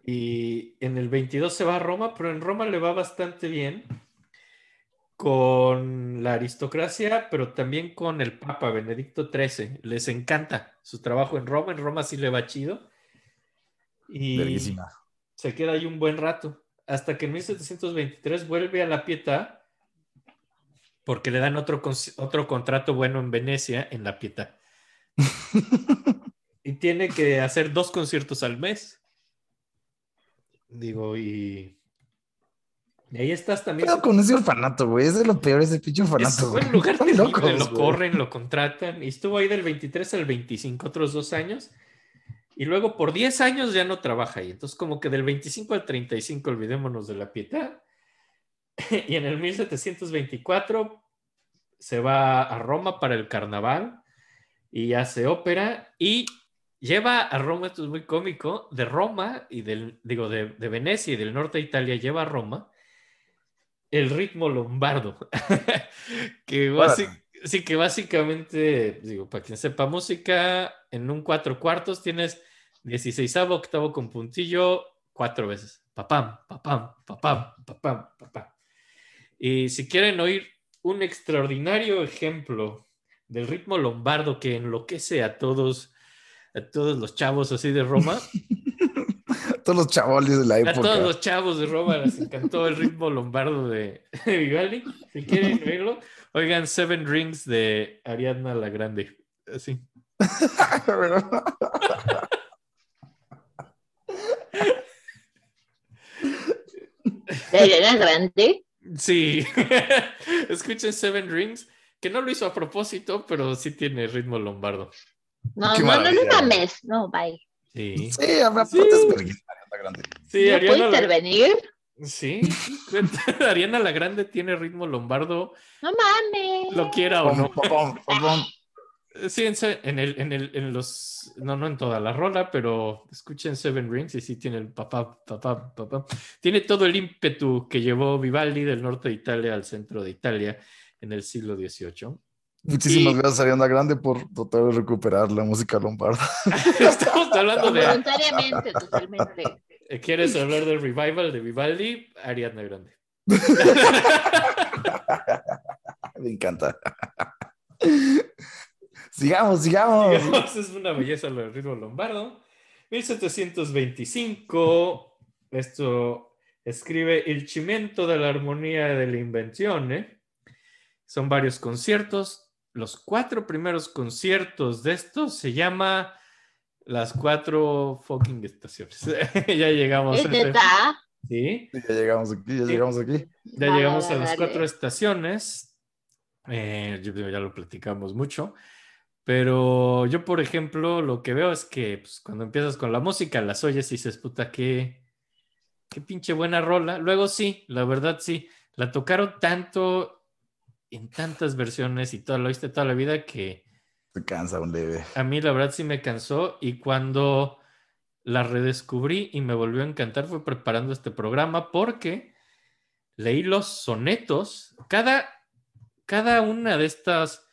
Y en el 22 se va a Roma, pero en Roma le va bastante bien con la aristocracia, pero también con el Papa Benedicto XIII. Les encanta su trabajo en Roma. En Roma sí le va chido. Y
Verguísima.
se queda ahí un buen rato. Hasta que en 1723 vuelve a la Pietà porque le dan otro, otro contrato bueno en Venecia, en la Pietà. y tiene que hacer dos conciertos al mes. Digo, y, y ahí estás también.
Pero con ese orfanato, güey, es de lo peor ese pinche
Es
orfanato.
un lugar terrible,
locos,
lo
güey.
corren, lo contratan. Y estuvo ahí del 23 al 25, otros dos años. Y luego por 10 años ya no trabaja ahí. Entonces, como que del 25 al 35, olvidémonos de la Pietà. Y en el 1724 se va a Roma para el carnaval y hace ópera y lleva a Roma, esto es muy cómico, de Roma y del, digo, de, de Venecia y del norte de Italia, lleva a Roma el ritmo lombardo. que sí, que básicamente, digo, para quien sepa música, en un cuatro cuartos tienes 16 octavo con puntillo cuatro veces. Papam, papam, papam, papam, papam. Y si quieren oír un extraordinario ejemplo del ritmo lombardo que enloquece a todos, a todos los chavos así de Roma,
todos los chavoles de la
A
época.
todos los chavos de Roma les encantó el ritmo lombardo de, de Vivaldi. Si quieren oírlo, oigan Seven Rings de Ariadna la Grande. Así.
De Ariana Grande.
Sí. Escuchen Seven Rings, que no lo hizo a propósito, pero sí tiene ritmo lombardo.
No,
Qué
no, no, no mames. No, bye.
Sí.
Sí, aparte
Sí.
Grande.
Sí,
¿No puedo
Ariana la...
intervenir?
Sí. Ariana la Grande tiene ritmo lombardo,
No mames.
lo quiera o no.
pom.
Sí, en, en el, en el, en los, no, no en toda la rola, pero escuchen Seven Rings y sí tiene el papá, papá, papá. Tiene todo el ímpetu que llevó Vivaldi del norte de Italia al centro de Italia en el siglo XVIII.
Muchísimas
Y-
gracias, Ariana Grande, por tratar de recuperar la música lombarda.
Estamos hablando de,
Voluntariamente, totalmente.
¿quieres hablar del revival de Vivaldi? Ariadna Grande.
Me encanta. sigamos, sigamos.
Digamos, es una belleza lo del ritmo lombardo. 1725, esto escribe Il cimento de la armonía de la invenzione. Son varios conciertos. Los cuatro primeros conciertos de estos se llama Las cuatro fucking estaciones. ya llegamos.
¿Es
a? Sí.
Sí, Ya llegamos aquí, ya
Sí.
llegamos aquí.
Ya
Dale,
llegamos a
dale,
las
dale.
cuatro estaciones. Eh, ya lo platicamos mucho. Pero yo, por ejemplo, lo que veo es que pues, cuando empiezas con la música, las oyes y dices, puta, qué, qué pinche buena rola. Luego sí, la verdad sí. La tocaron tanto en tantas versiones y todo, lo oíste toda la vida que
Se cansa un leve.
a mí la verdad sí me cansó y cuando la redescubrí y me volvió a encantar fue preparando este programa porque leí los sonetos. Cada, cada una de estas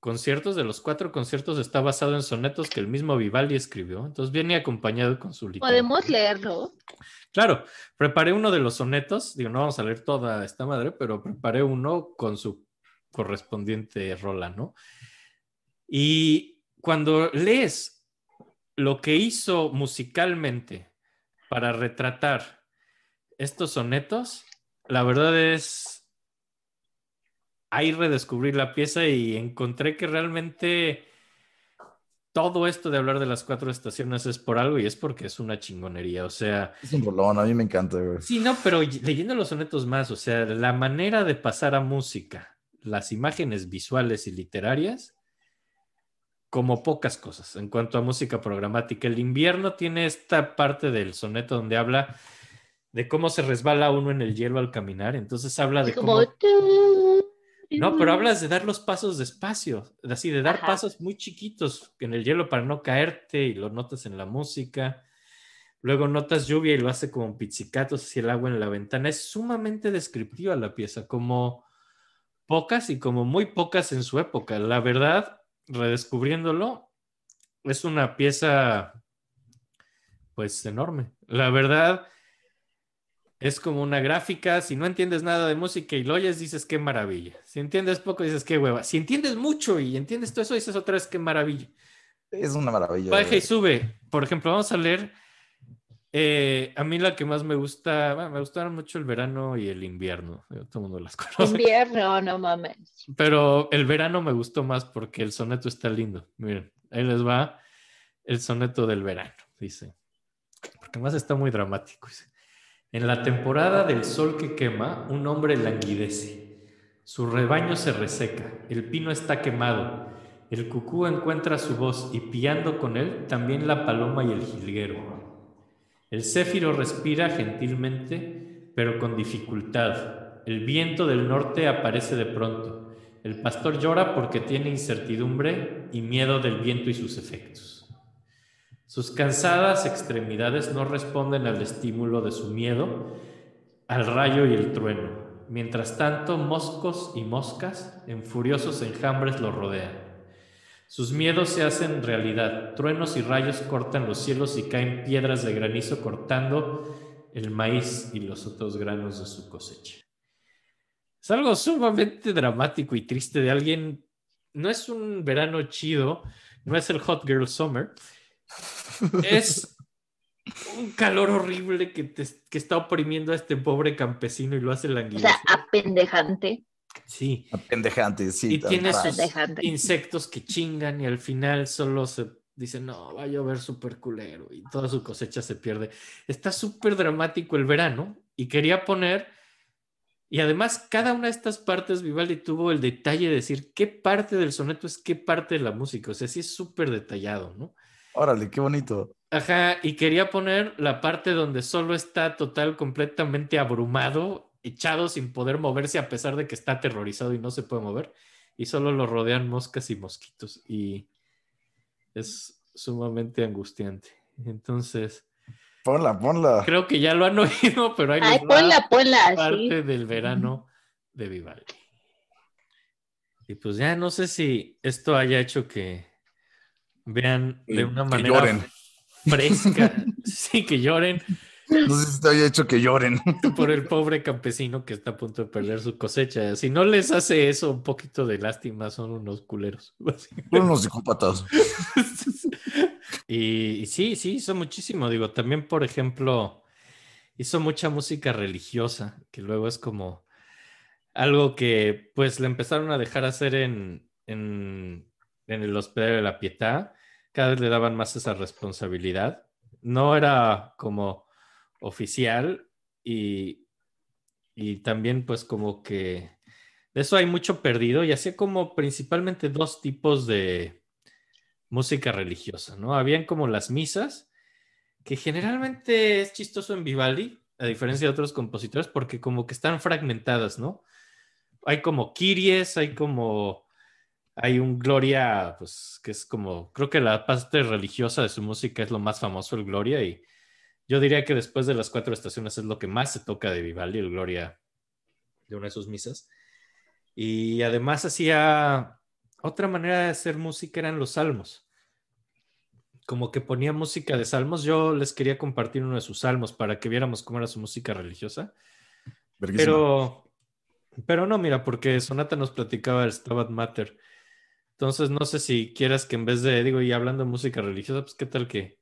conciertos, de los cuatro conciertos, está basado en sonetos que el mismo Vivaldi escribió. Entonces viene acompañado con su literatura.
¿Podemos leerlo?
Claro, preparé uno de los sonetos. Digo, no vamos a leer toda esta madre, pero preparé uno con su correspondiente rola, ¿no? Y cuando lees lo que hizo musicalmente para retratar estos sonetos, la verdad es ahí redescubrí la pieza y encontré que realmente todo esto de hablar de las cuatro estaciones es por algo y es porque es una chingonería. O sea,
Es un rolón, a mí me encanta, güey.
Sí, no, pero leyendo los sonetos más, o sea, la manera de pasar a música, las imágenes visuales y literarias, como pocas cosas en cuanto a música programática. El invierno tiene esta parte del soneto donde habla de cómo se resbala uno en el hielo al caminar, entonces habla de cómo... No, pero hablas de dar los pasos despacio, de así, de dar
Ajá.
pasos muy chiquitos en el hielo para no caerte y lo notas en la música. Luego notas lluvia y lo hace como pizzicatos hacia el agua en la ventana. Es sumamente descriptiva la pieza, como pocas y como muy pocas en su época. La verdad, redescubriéndolo, es una pieza pues enorme. La verdad, es como una gráfica. Si no entiendes nada de música y lo oyes, dices qué maravilla. Si entiendes poco, dices qué hueva. Si entiendes mucho y entiendes todo eso, dices otra vez qué maravilla.
Es una maravilla.
Baja y sube. Por ejemplo, vamos a leer. Eh, a mí la que más me gusta, bueno, me gustaron mucho el verano y el invierno. Todo el mundo las conoce.
Invierno, no mames.
Pero el verano me gustó más porque el soneto está lindo. Miren, ahí les va el soneto del verano, dice. Porque más está muy dramático. dice. En la temporada del sol que quema, un hombre languidece. Su rebaño se reseca, el pino está quemado, el cucú encuentra su voz y pillando con él también la paloma y el jilguero. El céfiro respira gentilmente, pero con dificultad. El viento del norte aparece de pronto. El pastor llora porque tiene incertidumbre y miedo del viento y sus efectos. Sus cansadas extremidades no responden al estímulo de su miedo, al rayo y el trueno. Mientras tanto, moscos y moscas en furiosos enjambres lo rodean. Sus miedos se hacen realidad. Truenos y rayos cortan los cielos y caen piedras de granizo cortando el maíz y los otros granos de su cosecha. Es algo sumamente dramático y triste de alguien. No es un verano chido, no es el Hot Girl Summer. Es un calor horrible que, te, que está oprimiendo a este pobre campesino y lo hace
O
languidecer.
sea, apendejante.
Sí.
Pendejante, sí.
y tiene sus
Pendejante.
insectos que chingan y al final solo se dice, no, va a llover súper culero y toda su cosecha se pierde. Está súper dramático el verano y quería poner, y además cada una de estas partes Vivaldi tuvo el detalle de decir qué parte del soneto es qué parte de la música, o sea, sí es súper detallado, ¿no?
Órale, qué bonito.
Ajá, y quería poner la parte donde solo está total, completamente abrumado, echado sin poder moverse a pesar de que está aterrorizado y no se puede mover, y solo lo rodean moscas y mosquitos, y es sumamente angustiante. Entonces,
Ponla, ponla.
creo que ya lo han oído, pero ahí
Ay,
les va
ponla, ponla
parte del verano de Vivaldi. Y pues ya no sé si esto haya hecho que vean de una
que
manera
lloren.
fresca, sí, que lloren
No sé si te había hecho que lloren.
por el pobre campesino que está a punto de perder su cosecha. Si no les hace eso un poquito de lástima, son unos culeros.
Son unos psicópatas.
y, y sí, sí, hizo muchísimo. Digo, también, por ejemplo, hizo mucha música religiosa, que luego es como algo que pues le empezaron a dejar hacer en, en, en el Hospital de la Pietà. Cada vez le daban más esa responsabilidad. No era como oficial y, y también pues como que de eso hay mucho perdido y hacía como principalmente dos tipos de música religiosa, ¿no? Habían como las misas, que generalmente es chistoso en Vivaldi, a diferencia de otros compositores, porque como que están fragmentadas, ¿no? Hay como Kiries, hay como, hay un Gloria, pues que es como, creo que la parte religiosa de su música es lo más famoso, el Gloria, y yo diría que después de las cuatro estaciones es lo que más se toca de Vivaldi, el Gloria de una de sus misas. Y además hacía otra manera de hacer música eran los salmos. Como que ponía música de salmos. Yo les quería compartir uno de sus salmos para que viéramos cómo era su música religiosa. Pero, pero no, mira, porque Sonata nos platicaba del Stabat Mater. Entonces, no sé si quieras que en vez de, digo, y hablando de música religiosa, pues qué tal que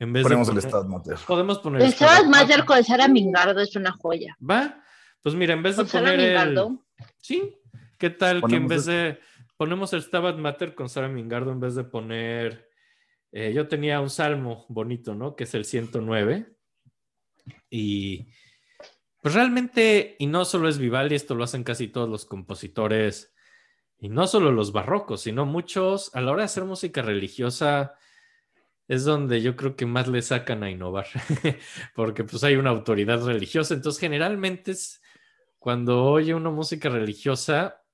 en vez
Ponemos
de.
el
poner-
Estado Mater.
Podemos poner.
El
Stabat
Stabat Mater
Mater.
con Sara Mingardo es una joya.
¿Va? Pues mira, en vez de poner el...
Mingardo.
Sí, ¿qué tal que en vez de... Ponemos el Stabat Mater con Sara Mingardo en vez de poner... eh, yo tenía un salmo bonito, ¿no? Que es el 109. Y pues realmente, y no solo es Vivaldi, esto lo hacen casi todos los compositores, y no solo los barrocos, sino muchos, a la hora de hacer música religiosa, es donde yo creo que más le sacan a innovar, porque pues hay una autoridad religiosa, entonces generalmente es cuando oye una música religiosa,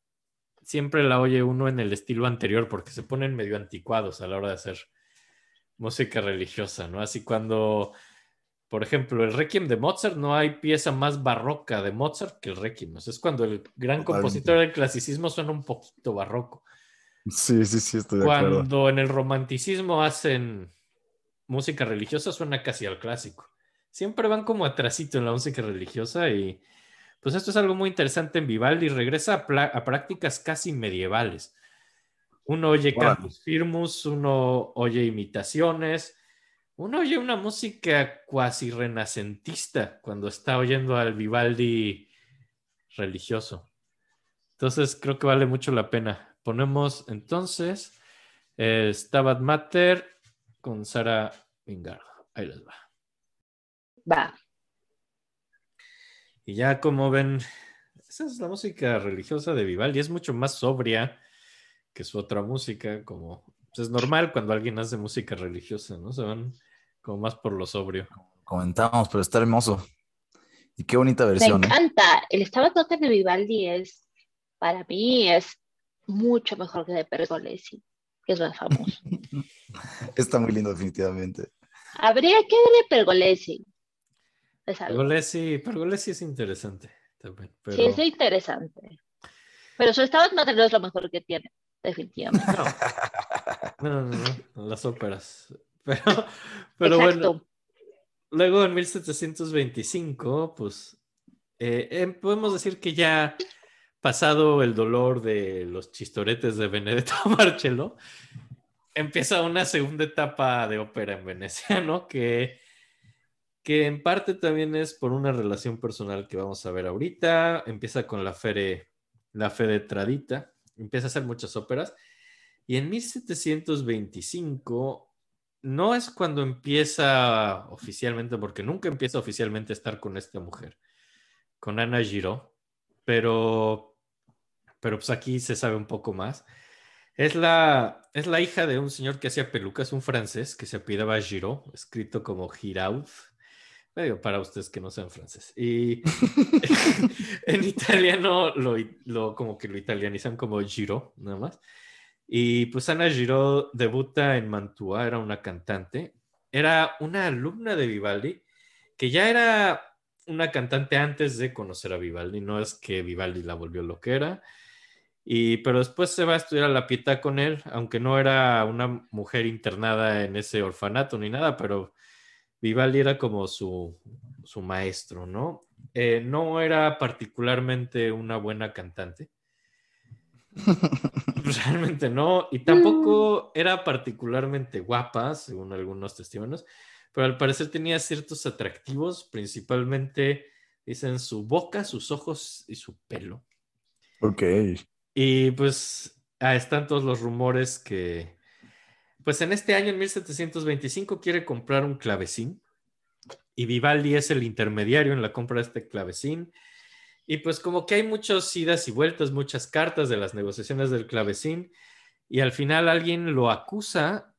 siempre la oye uno en el estilo anterior, porque se ponen medio anticuados a la hora de hacer música religiosa, ¿no? Así cuando, por ejemplo, el Requiem de Mozart, no hay pieza más barroca de Mozart que el Requiem. O sea, es cuando el gran
Totalmente.
compositor del clasicismo suena un poquito barroco.
Sí, sí, sí, estoy de acuerdo.
Cuando en el romanticismo hacen música religiosa, suena casi al clásico. Siempre van como atrasito en la música religiosa y pues esto es algo muy interesante en Vivaldi. Regresa a, prácticas casi medievales. Uno oye cantus firmus, uno oye imitaciones, uno oye una música cuasi renacentista cuando está oyendo al Vivaldi religioso. Entonces creo que vale mucho la pena. Ponemos entonces eh, Stabat Mater con Sara Vingardo. Ahí les va.
Va.
Y ya como ven, esa es la música religiosa de Vivaldi. Es mucho más sobria que su otra música. Como pues, es normal cuando alguien hace música religiosa, ¿no? Se van como más por lo sobrio.
Comentamos, pero está hermoso. Y qué bonita
Me
versión, ¿eh?
encanta. El Stabat Mater de Vivaldi es, para mí, es mucho mejor que de Pergolesi, que es más famoso.
Está muy lindo, definitivamente.
Habría que de Pergolesi.
Pergolesi, Pergolesi es interesante también. Pero...
Sí, es interesante. Pero su Stabat Mater no es lo mejor que tiene, definitivamente.
No, no, no, no, las óperas. Pero, pero
Exacto.
bueno, luego en 1725, pues eh, eh, podemos decir que ya pasado el dolor de los chistoretes de Benedetto Marcello, empieza una segunda etapa de ópera en Venecia, ¿no? Que que en parte también es por una relación personal que vamos a ver ahorita. Empieza con la Fere, la fe de Tradita, empieza a hacer muchas óperas. Y en 1725 no es cuando empieza oficialmente, porque nunca empieza oficialmente a estar con esta mujer, con Ana Giraud, pero, pero pues aquí se sabe un poco más. Es la, es la hija de un señor que hacía pelucas, un francés que se apellidaba Giraud, escrito como Giraud, para ustedes que no sean francés. Y en italiano lo, lo, como que lo italianizan como Giro, nada más. Y pues Ana Giro debuta en Mantua, era una cantante. Era una alumna de Vivaldi, que ya era una cantante antes de conocer a Vivaldi. No es que Vivaldi la volvió loquera. Y, pero después se va a estudiar a la Pietà con él, aunque no era una mujer internada en ese orfanato ni nada, pero Vivaldi era como su, maestro, ¿no? Eh, no era particularmente una buena cantante. Realmente no, y tampoco era particularmente guapa, según algunos testimonios, pero al parecer tenía ciertos atractivos, principalmente, dicen, su boca, sus ojos y su pelo.
Ok.
Y pues están todos los rumores que, pues en este año, en 1725, quiere comprar un clavecín y Vivaldi es el intermediario en la compra de este clavecín. Y pues como que hay muchas idas y vueltas, muchas cartas de las negociaciones del clavecín y al final alguien lo acusa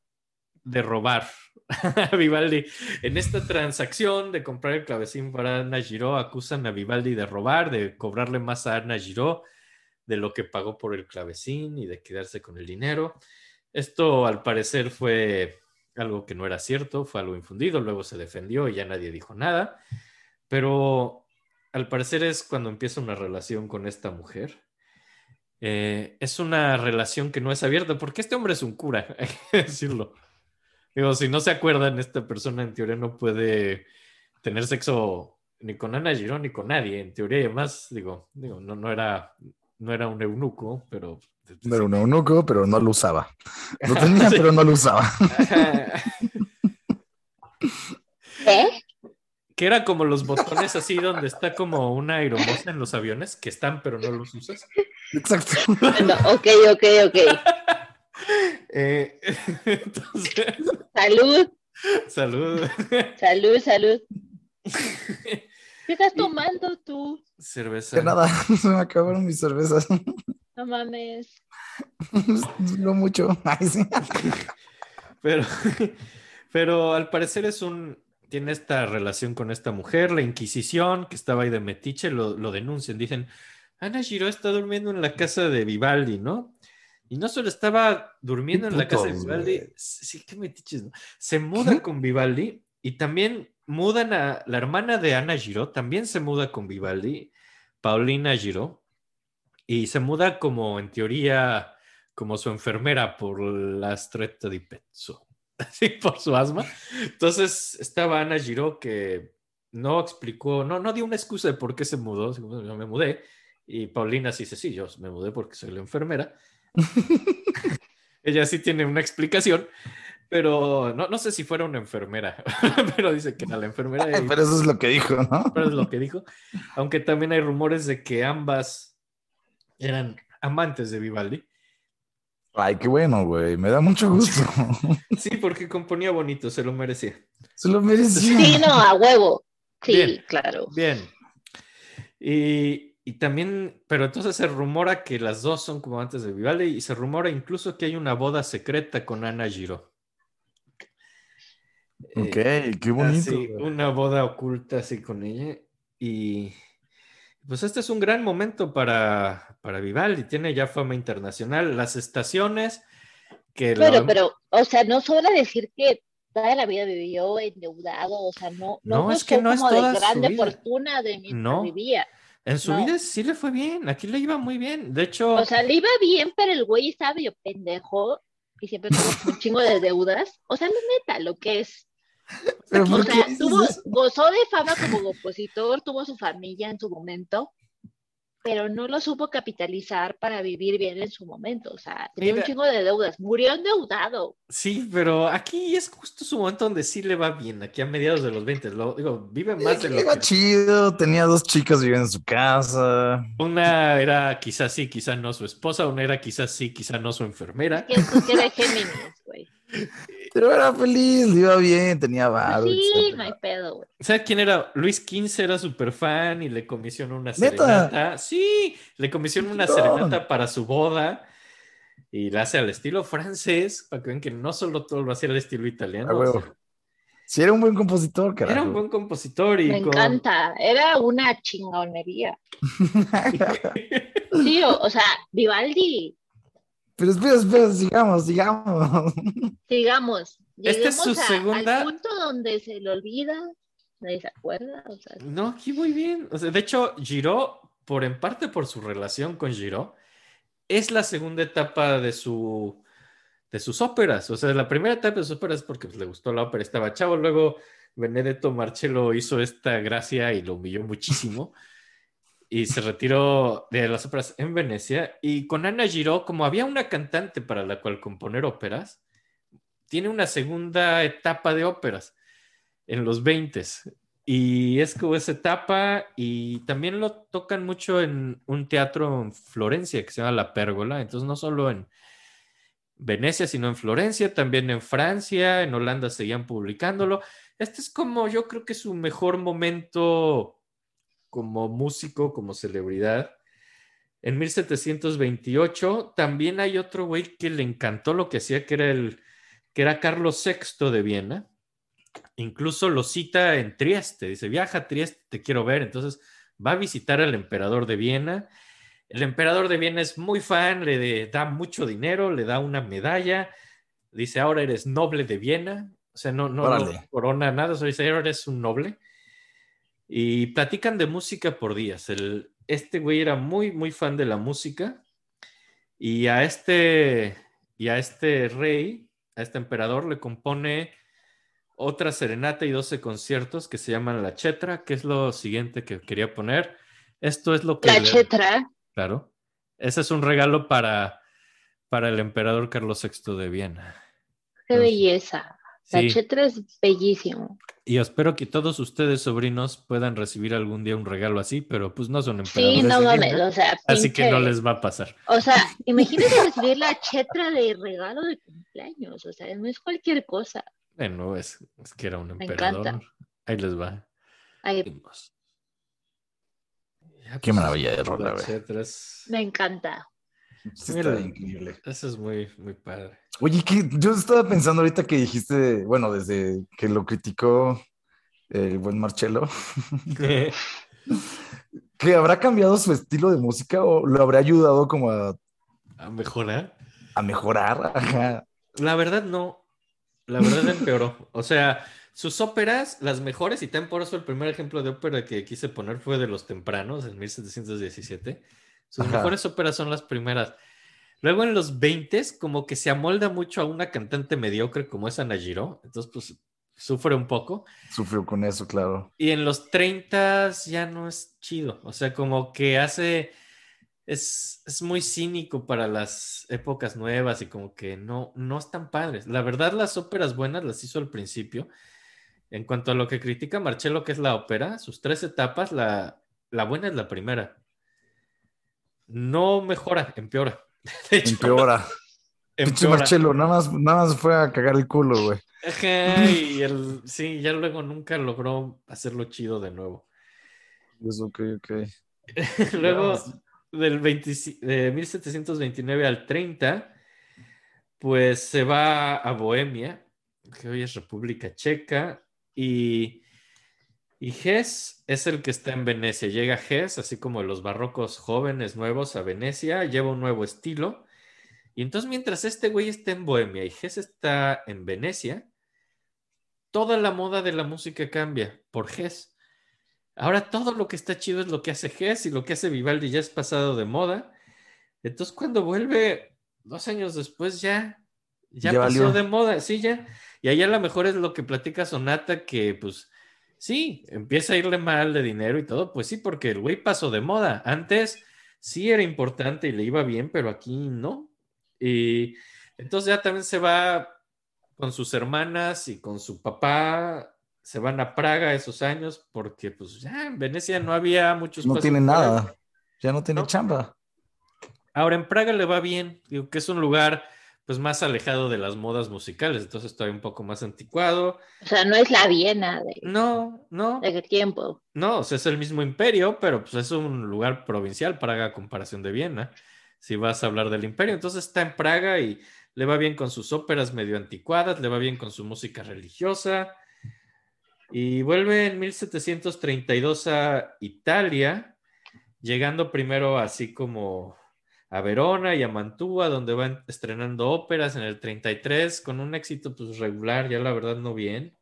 de robar a Vivaldi. En esta transacción de comprar el clavecín para Ana Giraud, acusan a Vivaldi de robar, de cobrarle más a Ana de lo que pagó por el clavecín y de quedarse con el dinero. Esto al parecer fue algo que no era cierto, fue algo infundido, luego se defendió y ya nadie dijo nada, pero al parecer es cuando empieza una relación con esta mujer. Eh, es una relación que no es abierta, porque este hombre es un cura, hay que decirlo. Digo, si no se acuerdan, esta persona en teoría no puede tener sexo ni con Ana Girón ni con nadie, en teoría, y además, digo, digo no, no, era, no era un eunuco, pero
no era un eunuco, pero no lo usaba. Lo tenía, pero no lo usaba.
¿Eh?
Que era como los botones así donde está como una aeromoza en los aviones, que están pero no los usas.
Exacto.
ok, ok, ok.
Eh, entonces...
Salud.
Salud.
Salud, salud. ¿Qué estás tomando tú?
Cerveza.
Que nada, se me acabaron mis cervezas.
No mames.
no mucho.
Pero, pero al parecer es un. Tiene esta relación con esta mujer, la Inquisición, que estaba ahí de Metiche, lo, denuncian. Dicen: Ana Giro está durmiendo en la casa de Vivaldi, ¿no? Y no solo estaba durmiendo en la casa de Vivaldi, sí, qué metiches, ¿no? Se muda con Vivaldi y también mudan a la hermana de Ana Giro, también se muda con Vivaldi, Paulina Giro, y se muda como en teoría como su enfermera por la stretta di pezzo, así por su asma. Entonces estaba Ana Giro que no explicó, no, no dio una excusa de por qué se mudó, yo me mudé, y Paulina sí dice, sí, yo me mudé porque soy la enfermera. Ella sí tiene una explicación, pero no, no sé si fuera una enfermera, pero dice que era la enfermera.
pero eso es lo que dijo, ¿no?
Pero es lo que dijo. Aunque también hay rumores de que ambas eran amantes de Vivaldi.
Ay, qué bueno, güey. Me da mucho gusto.
Sí, porque componía bonito, se lo merecía.
Se lo merecía.
Sí, no, a huevo. Sí, claro.
Bien. Y, y, también, pero entonces se rumora que las dos son como antes de Vivaldi y se rumora incluso que hay una boda secreta con Ana Giro.
Ok, qué bonito.
una boda oculta así con ella. Y pues este es un gran momento para, para Vivaldi, tiene ya fama internacional. Las estaciones que...
Pero, pero, o sea, no sobra decir que toda la vida vivió endeudado, o sea, no, no,
es que no es toda
de grande fortuna de mi
no.
vivía.
En su vida sí le fue bien, aquí le iba muy bien. De hecho.
O sea, le iba bien, pero el güey sabio pendejo y siempre tuvo un chingo de deudas. O sea, la neta, lo que es. o sea, tuvo, gozó de fama como compositor, tuvo su familia en su momento. Pero no lo supo capitalizar para vivir bien en su momento. O sea, tenía
Mira.
un chingo de deudas. Murió endeudado.
Sí, pero aquí es justo su momento donde sí le va bien, aquí a mediados de los 20. Lo, digo, vive más de lo
Iba
que...
chido, tenía dos chicas viviendo en su casa.
Una era quizás sí, quizás no su esposa, una era quizás sí, quizás no su enfermera.
Que es que era Géminis, güey.
Pero era feliz, le iba bien, tenía varo,
sí,
etcétera.
no hay pedo, güey.
¿Sabes quién era? Luis XV era súper fan y le comisionó una
¿Neta?
serenata. Sí, le comisionó una
No.
serenata para su boda y la hace al estilo francés, para que vean que no solo todo lo hacía al estilo italiano.
Ah,
o
huevo.
sea,
Sí, era un buen compositor, carajo.
era un buen compositor y
Me
con-
encanta. Era una chingonería. Sí, o, o sea, Vivaldi,
Pero espera, espera, sigamos, sigamos.
digamos,
Esta es su
a-
segunda-
al punto donde se le olvida, nadie se acuerda, o sea,
No, aquí muy bien. O sea, de hecho, Giraud, por en parte por su relación con Giraud, es la segunda etapa de su de sus óperas. O sea, la primera etapa de sus óperas es porque pues, le gustó la ópera, estaba chavo. Luego Benedetto Marcello hizo esta gracia y lo humilló muchísimo. Y se retiró de las óperas en Venecia. Y con Ana Giraud, como había una cantante para la cual componer óperas, tiene una segunda etapa de óperas en los 20 y es como esa etapa y también lo tocan mucho en un teatro en Florencia que se llama La Pérgola, entonces no solo en Venecia, sino en Florencia, también en Francia, en Holanda seguían publicándolo. Este es como, yo creo que su mejor momento como músico, como celebridad. En 1728 también hay otro güey que le encantó lo que hacía, que era el que era Carlos VI de Viena. Incluso lo cita en Trieste, dice, viaja a Trieste, te quiero ver. Entonces va a visitar al emperador de Viena. El emperador de Viena es muy fan, le de- da mucho dinero, le da una medalla, dice, ahora eres noble de Viena. O sea, no, no, no corona nada, solo dice, ahora eres un noble. Y platican de música por días. El, este güey era muy, muy fan de la música. Y a este, y a este rey, a este emperador, le compone otra serenata y 12 conciertos que se llaman La Chetra, que es lo siguiente que quería poner. Esto es lo que...
la
le-
chetra,
Claro. Ese es un regalo para, para el emperador Carlos VI de Viena.
qué
Entonces,
belleza. La
Sí,
chetra es bellísimo.
y espero que todos ustedes, sobrinos, puedan recibir algún día un regalo así, pero pues no son
Sí,
emperadores.
no
de
mames, o sea,
así que no les va a pasar.
O sea, imagínate recibir la chetra de regalo de cumpleaños, o sea, no es cualquier cosa.
Bueno, es, es que era un
Me
emperador.
encanta.
Ahí les va.
Ay,
Ya,
Qué
pues,
maravilla de rola,
la
güey.
Me encanta.
Sí,
Mira.
increíble.
Eso es muy, muy padre.
Oye, que yo estaba pensando ahorita que dijiste, bueno, desde que lo criticó el buen Marcelo, que habrá cambiado su estilo de música o lo habrá ayudado como a,
a mejorar.
a mejorar. Ajá.
La verdad no. La verdad empeoró. O sea, sus óperas, las mejores, y también por eso el primer ejemplo de ópera que quise poner fue de los tempranos, en 1717. Sus
Ajá.
mejores óperas son las primeras. Luego en los 20 como que se amolda mucho a una cantante mediocre como es Ana entonces pues sufre un poco.
Sufrió con eso, claro.
Y en los 30 ya no es chido, o sea, como que hace, es, es muy cínico para las épocas nuevas y como que no, no están padres. La verdad, las óperas buenas las hizo al principio. En cuanto a lo que critica Marcello, que es la ópera, sus tres etapas, la, la buena es la primera. No mejora, empeora. De hecho,
Empeora. Pinche. Marcelo, nada más, nada más fue a cagar el culo, güey.
Y el, sí, ya luego nunca logró hacerlo chido de nuevo.
Pues, ok, ok.
Luego, del 25 de 1729 al 30, pues se va a Bohemia, que hoy es República Checa, y, y Hess es el que está en Venecia. Llega Hess, así como los barrocos jóvenes nuevos a Venecia, lleva un nuevo estilo. Y entonces, mientras este güey está en Bohemia y Hess está en Venecia, toda la moda de la música cambia por Hess. Ahora todo lo que está chido es lo que hace Hess y lo que hace Vivaldi ya es pasado de moda. Entonces cuando vuelve dos años después ya, ya,
Ya
pasó
valió.
de moda, sí, ya. Y ahí a lo mejor es lo que platica Sonata que pues sí, empieza a irle mal de dinero y todo, pues sí, porque el güey pasó de moda. Antes sí era importante y le iba bien, pero aquí no. Y entonces ya también se va con sus hermanas y con su papá, se van a Praga esos años porque pues ya en Venecia no había muchos...
No tiene nada. Ya no tiene
No.
chamba.
Ahora en Praga le va bien, digo que es un lugar pues más alejado de las modas musicales, entonces todavía un poco más anticuado.
O sea, no es la Viena de,
No, no,
de qué tiempo.
no, o sea, es el mismo imperio, pero pues es un lugar provincial, Praga comparación de Viena, si vas a hablar del imperio. Entonces está en Praga y le va bien con sus óperas medio anticuadas, le va bien con su música religiosa. Y vuelve en 1732 a Italia, llegando primero así como a Verona y a Mantua, donde van estrenando óperas en el 33 con un éxito pues regular, ya la verdad no bien.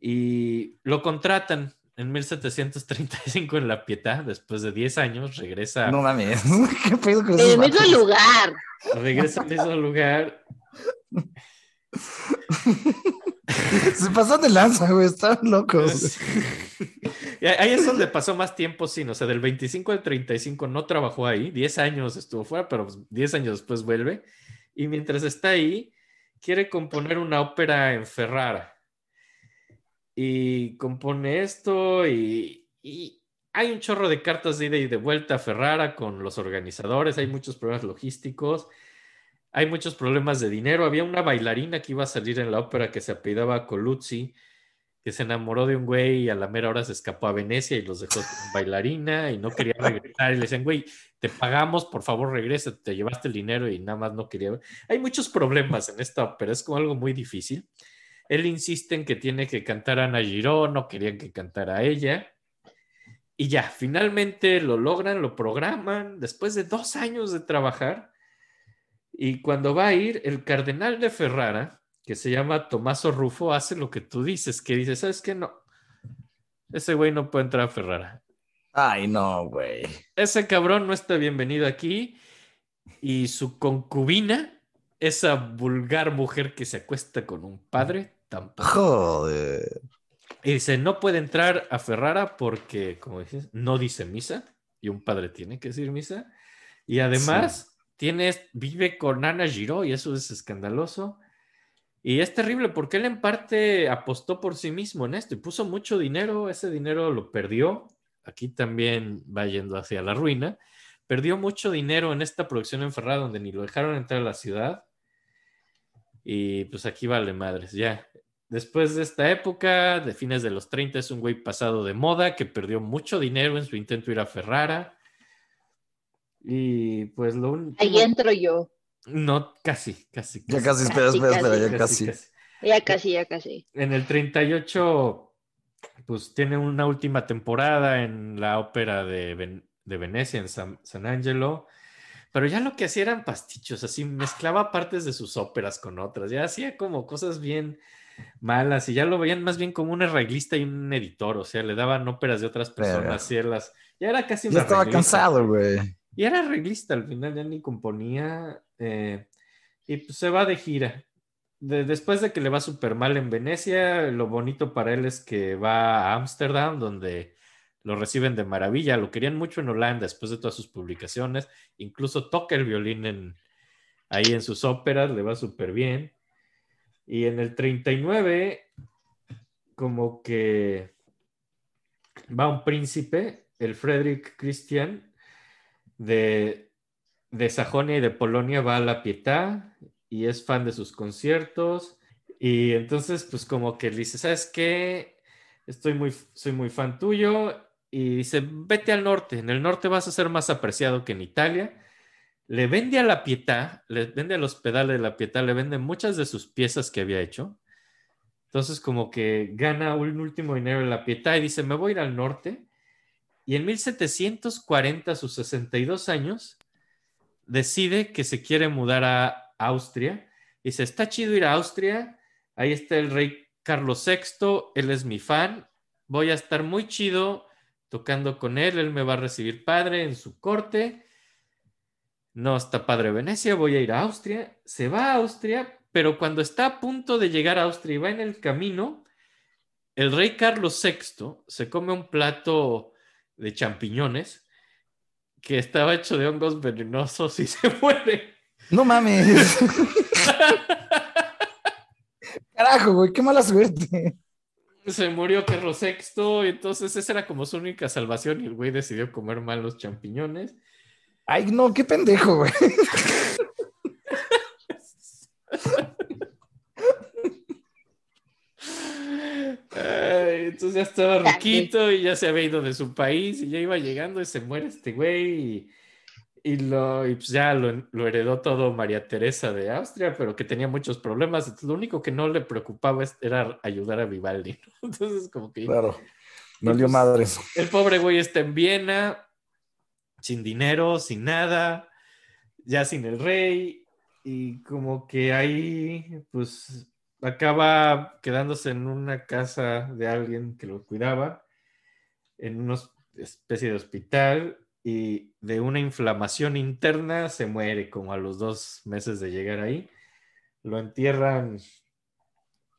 Y lo contratan en 1735 en La Pietà, después de 10 años, regresa,
No mames. ¿Qué pedo con
En el mismo lugar.
regresa al mismo lugar.
Se pasan de lanza, güey. Están locos.
Ahí es donde pasó más tiempo, sí, o sea, del 25 al 35 no trabajó ahí, 10 años estuvo fuera, pero pues, 10 años después vuelve. Y mientras está ahí, quiere componer una ópera en Ferrara. Y compone esto y, y hay un chorro de cartas de ida y de vuelta a Ferrara con los organizadores, hay muchos problemas logísticos, hay muchos problemas de dinero. Había una bailarina que iba a salir en la ópera que se apellidaba Coluzzi, que se enamoró de un güey y a la mera hora se escapó a Venecia y los dejó sin bailarina y no quería regresar. Y le decían, güey, te pagamos, por favor regresa, te llevaste el dinero y nada más no quería. Hay muchos problemas en esta ópera, es como algo muy difícil. Él insiste en que tiene que cantar a Ana Girón, no querían que cantara a ella. Y ya, finalmente lo logran, lo programan, después de dos años de trabajar. Y cuando va a ir, el cardenal de Ferrara, que se llama Tomaso Rufo, hace lo que tú dices, que dice, ¿sabes qué? No, ese güey no puede entrar a Ferrara.
Ay, no, güey.
Ese cabrón no está bienvenido aquí. Y su concubina, esa vulgar mujer que se acuesta con un padre, tampoco.
Joder.
Y dice, no puede entrar a Ferrara porque, como dices, no dice misa. Y un padre tiene que decir misa. Y además, tiene, vive con Ana Giró y eso es escandaloso. Y es terrible porque él en parte apostó por sí mismo en esto y puso mucho dinero. Ese dinero lo perdió. Aquí también va yendo hacia la ruina. Perdió mucho dinero en esta producción en Ferrara donde ni lo dejaron entrar a la ciudad. Y pues aquí vale madres, ya. Después de esta época, de fines de los 30, es un güey pasado de moda que perdió mucho dinero en su intento ir a Ferrara. Y pues lo único...
Ahí entro yo.
No, casi, casi.
Ya casi, espera,
Casi,
espera, espera, ya
casi,
casi.
casi.
Ya casi, ya casi.
En el 38, pues tiene una última temporada en la ópera de, Ven- de Venecia, en San, San Angelo. Pero ya lo que hacía eran pastichos, así mezclaba partes de sus óperas con otras, ya hacía como cosas bien malas y ya lo veían más bien como un arreglista y un editor, o sea, le daban óperas de otras personas, hacerlas. Ya era casi un
Ya estaba cansado, güey.
Y era arreglista al final, ya ni componía. eh, y pues se va de gira. De- después de que le va súper mal en Venecia, lo bonito para él es que va a Ámsterdam, donde lo reciben de maravilla. Lo querían mucho en Holanda después de todas sus publicaciones. Incluso toca el violín en, ahí en sus óperas, le va súper bien. Y en el 39, como que va un príncipe, el Friedrich Christian, de, de Sajonia y de Polonia va a la Pietà y es fan de sus conciertos. Y entonces, pues como que le dice, ¿sabes qué? Estoy muy, soy muy fan tuyo. Y dice, vete al norte. En el norte vas a ser más apreciado que en Italia. Le vende a la Pietà, le vende al hospital de la Pietà, le vende muchas de sus piezas que había hecho. Entonces, como que gana un último dinero en la Pietà y dice, me voy a al norte. Y en 1740, a sus 62 años, decide que se quiere mudar a Austria. Dice, está chido ir a Austria. Ahí está el rey Carlos VI, él es mi fan. Voy a estar muy chido tocando con él. Él me va a recibir padre en su corte. No está padre Venecia, voy a ir a Austria. Se va a Austria, pero cuando está a punto de llegar a Austria y va en el camino, el rey Carlos VI se come un plato de champiñones que estaba hecho de hongos venenosos y se muere.
No mames. Carajo, güey, qué mala suerte.
Se murió Carlos VI, y entonces esa era como su única salvación y el güey decidió comer mal los champiñones.
Ay, no, qué pendejo, güey.
Ay, entonces ya estaba ruquito y ya se había ido de su país y ya iba llegando y se muere este güey y, y lo, y pues ya lo, lo heredó todo María Teresa de Austria, pero que tenía muchos problemas. Entonces, lo único que no le preocupaba era ayudar a Vivaldi. ¿no? Entonces, como que
Claro. No dio
pues,
madres.
el pobre güey está en Viena, sin dinero, sin nada, ya sin el rey, y como que ahí, pues, acaba quedándose en una casa de alguien que lo cuidaba, en una especie de hospital, y de una inflamación interna se muere como a los dos meses de llegar ahí. Lo entierran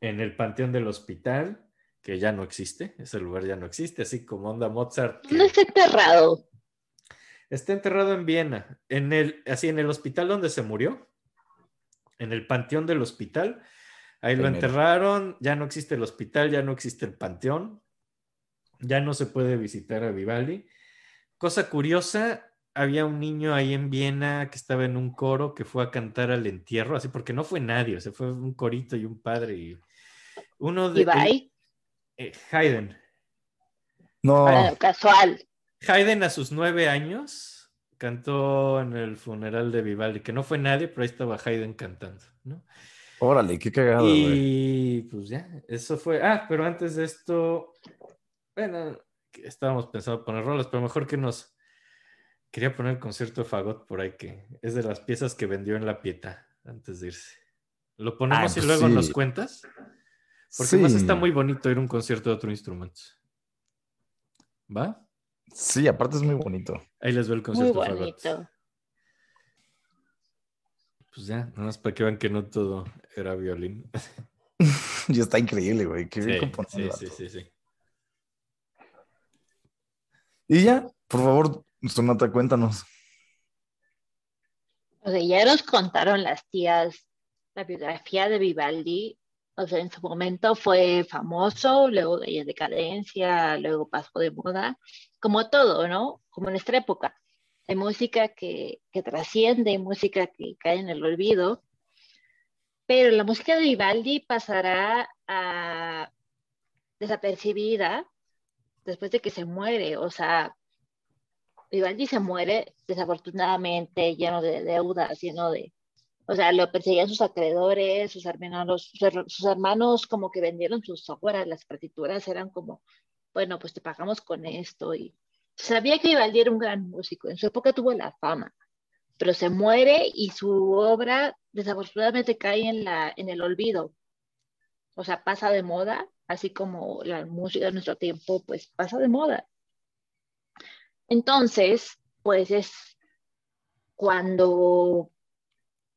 en el panteón del hospital, que ya no existe, ese lugar ya no existe, así como onda Mozart. que-
¿Dónde está enterrado?
Está enterrado en Viena, en el, así en el hospital donde se murió, en el panteón del hospital. Ahí lo enterraron, ya no existe el hospital, ya no existe el panteón, ya no se puede visitar a Vivaldi. Cosa curiosa, había un niño ahí en Viena que estaba en un coro que fue a cantar al entierro, así porque no fue nadie, se fue un corito y un padre y uno de eh, Haydn.
No,
Ah, casual.
Haydn a sus nueve años cantó en el funeral de Vivaldi, que no fue nadie, pero ahí estaba Haydn cantando, ¿no?
Órale, qué cagado.
Y pues ya, eso fue. Ah, pero antes de esto, bueno, estábamos pensando poner rolas, pero mejor que nos. Quería poner el concierto de Fagot por ahí, que es de las piezas que vendió en La Pieta antes de irse. ¿Lo ponemos
Ah,
y
pues
luego
sí.
nos cuentas? Porque más
Sí.
está muy bonito ir a un concierto de otro instrumento. ¿Va?
Sí, aparte es muy bonito.
Ahí les veo el
Muy
concierto de Fagot. Pues ya, nada más para que vean que no todo era violín.
Y está increíble, güey. Qué bien
Sí,
componido
sí, sí, sí, sí.
Y ya, por favor, Sonata, cuéntanos.
O sea, ya nos contaron las tías la biografía de Vivaldi. O sea, en su momento fue famoso, luego de en decadencia, luego pasó de moda, como todo, ¿no? Como en nuestra época. Hay música que, que trasciende, hay música que cae en el olvido, pero la música de Vivaldi pasará a desapercibida después de que se muere. O sea, Vivaldi se muere desafortunadamente lleno de deudas, lleno de, o sea, lo perseguían sus acreedores, sus hermanos, sus, her- sus hermanos como que vendieron sus obras, las partituras eran como, bueno, pues te pagamos con esto y sabía que Vivaldi era un gran músico, en su época tuvo la fama, pero se muere y su obra desafortunadamente cae en la, en el olvido, o sea, pasa de moda, así como la música de nuestro tiempo, pues pasa de moda. Entonces, pues es cuando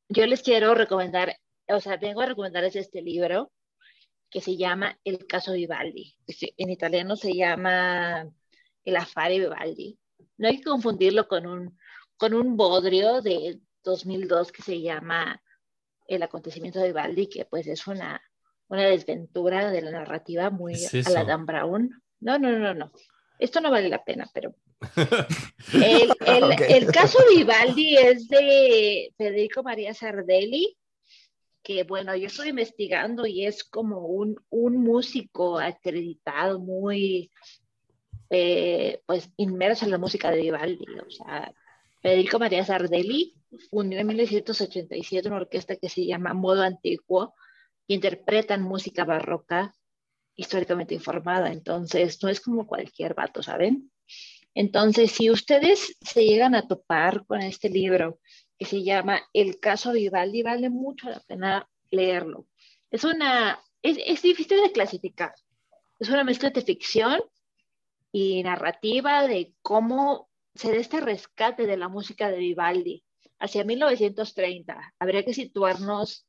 yo les quiero recomendar, o sea, vengo a recomendarles este libro que se llama El caso Vivaldi. En italiano se llama El affare Vivaldi. No hay que confundirlo con un, con un bodrio de 2002 que se llama El acontecimiento de Vivaldi, que pues es una, una desventura de la narrativa muy
¿Qué es
a la
eso?
Dan Brown. No, no, no, no. Esto no vale la pena, pero el, el-
Ok.
el caso Vivaldi es de Federico María Sardelli, que bueno, yo estoy investigando y es como un, un músico acreditado, muy eh, pues inmerso en la música de Vivaldi. O sea, Federico María Sardelli fundó en 1987 una orquesta que se llama Modo Antiguo y interpretan música barroca históricamente informada. Entonces, no es como cualquier vato, ¿saben? Entonces, si ustedes se llegan a topar con este libro que se llama El caso Vivaldi, vale mucho la pena leerlo. Es una, es, es difícil de clasificar. Es una mezcla de ficción y narrativa de cómo se da este rescate de la música de Vivaldi hacia 1930. Habría que situarnos,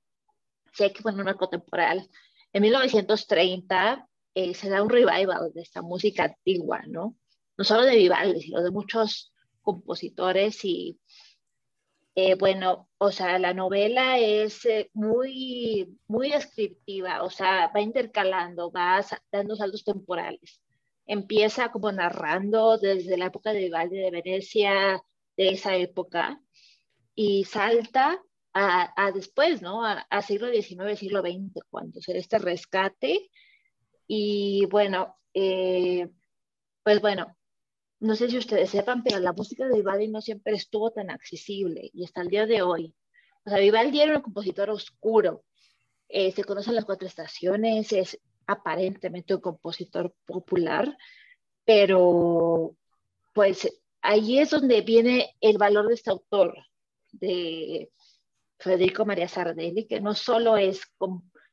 si hay que poner una contemporánea, en 1930 eh, se da un revival de esta música antigua, ¿no? No solo de Vivaldi, sino de muchos compositores y eh, bueno, o sea, la novela es eh, muy, muy descriptiva, o sea, va intercalando, va dando saltos temporales. Empieza como narrando desde la época de Vivaldi de Venecia, de esa época, y salta a, después, ¿no? A, siglo XIX, siglo XX, cuando se este rescate. Y bueno, eh, pues bueno, no sé si ustedes sepan, pero la música de Vivaldi no siempre estuvo tan accesible y hasta el día de hoy. O sea, Vivaldi era un compositor oscuro. Eh, se conocen las cuatro estaciones, es aparentemente un compositor popular, pero pues ahí es donde viene el valor de este autor, de Federico María Sardelli, que no solo es,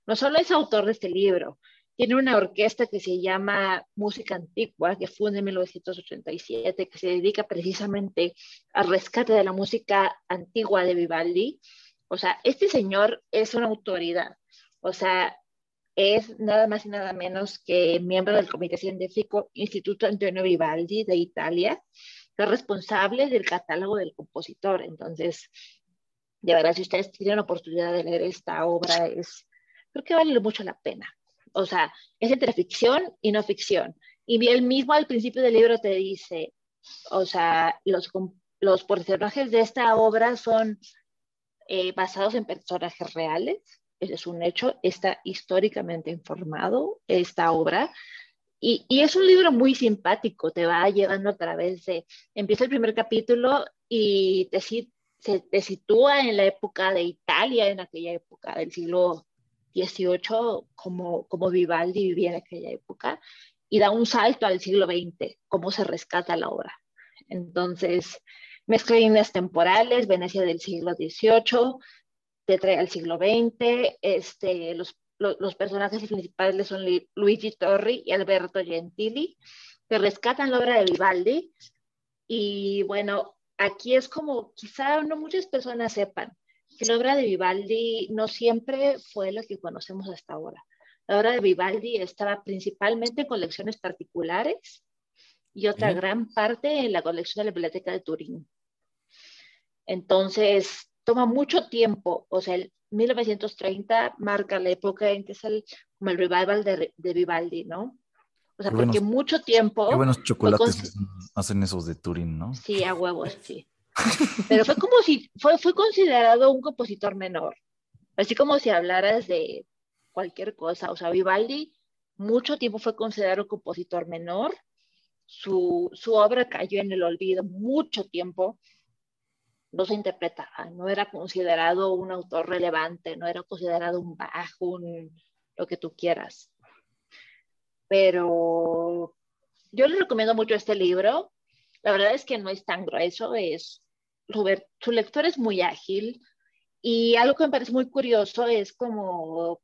no solo es autor de este libro, tiene una orquesta que se llama Música Antigua, que fue en 1987, que se dedica precisamente al rescate de la música antigua de Vivaldi. O sea, este señor es una autoridad. O sea, es nada más y nada menos que miembro del Comité Científico Instituto Antonio Vivaldi de Italia, que es responsable del catálogo del compositor. Entonces, de verdad, si ustedes tienen la oportunidad de leer esta obra, es, creo que vale mucho la pena o sea, es entre ficción y no ficción. Y él mismo al principio del libro te dice, o sea, los, los personajes de esta obra son eh, basados en personajes reales, es un hecho, está históricamente informado esta obra. Y, es un libro muy simpático, te va llevando a través de, empieza el primer capítulo y te, se, te sitúa en la época de Italia, en aquella época del siglo 18 como, como Vivaldi vivía en aquella época y da un salto al siglo XX, cómo se rescata la obra. Entonces, mezcla líneas temporales, Venecia del siglo XVIII, te trae al siglo XX, este, los, los, personajes principales son Luigi Torri y Alberto Gentili, que rescatan la obra de Vivaldi. Y bueno, aquí es como, quizá no muchas personas sepan, que la obra de Vivaldi no siempre fue lo que conocemos hasta ahora. La obra de Vivaldi estaba principalmente en colecciones particulares y otra gran parte en la colección de la Biblioteca de Turín. Entonces, toma mucho tiempo, o sea, el 1930 marca la época en que es el, como el revival de, de Vivaldi, ¿no? O sea, porque mucho tiempo...
Qué buenos chocolates hacen esos de Turín, ¿no?
Sí, a huevos, sí. Pero fue como si fue, fue considerado un compositor menor, así como si hablaras de cualquier cosa. O sea, Vivaldi mucho tiempo fue considerado un compositor menor, su, su obra cayó en el olvido mucho tiempo, no se interpretaba, no era considerado un autor relevante, no era considerado un bajo, un, lo que tú quieras. Pero yo les recomiendo mucho este libro. La verdad es que no es tan grueso, es su lector es muy ágil y algo que me parece muy curioso es como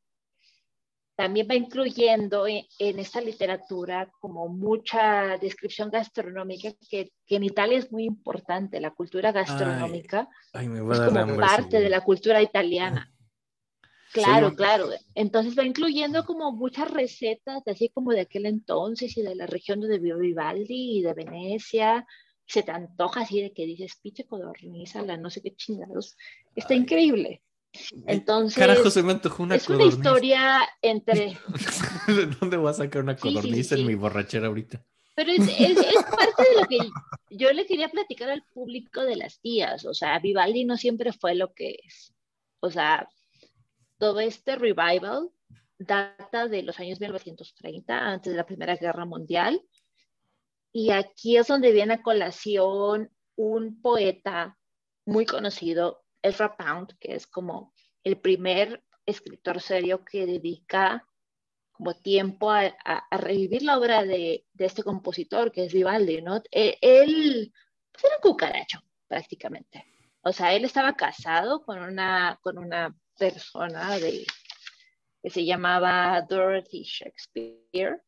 también va incluyendo en, esta literatura como mucha descripción gastronómica que, en Italia es muy importante, la cultura gastronómica es como parte de la cultura italiana. Claro, claro. Entonces va incluyendo como muchas recetas, así como de aquel entonces y de la región de Vivaldi y de Venecia, se te antoja así de que dices, pinche la no sé qué chingados. Está increíble. Entonces,
Carajo, se me antojó una
es una historia entre.
¿De dónde voy a sacar una codorniz en mi borrachera ahorita?
Pero es, es, es, parte de lo que yo le quería platicar al público de las tías. O sea, Vivaldi no siempre fue lo que es. O sea, todo este revival data de los años 1930, antes de la Primera Guerra Mundial. Y aquí es donde viene a colación un poeta muy conocido, Ezra Pound, que es como el primer escritor serio que dedica como tiempo a, revivir la obra de, este compositor, que es Vivaldi, ¿no? E, él pues, era un cucaracho, prácticamente. O sea, él estaba casado con una, con una persona de, que se llamaba Dorothy Shakespeare,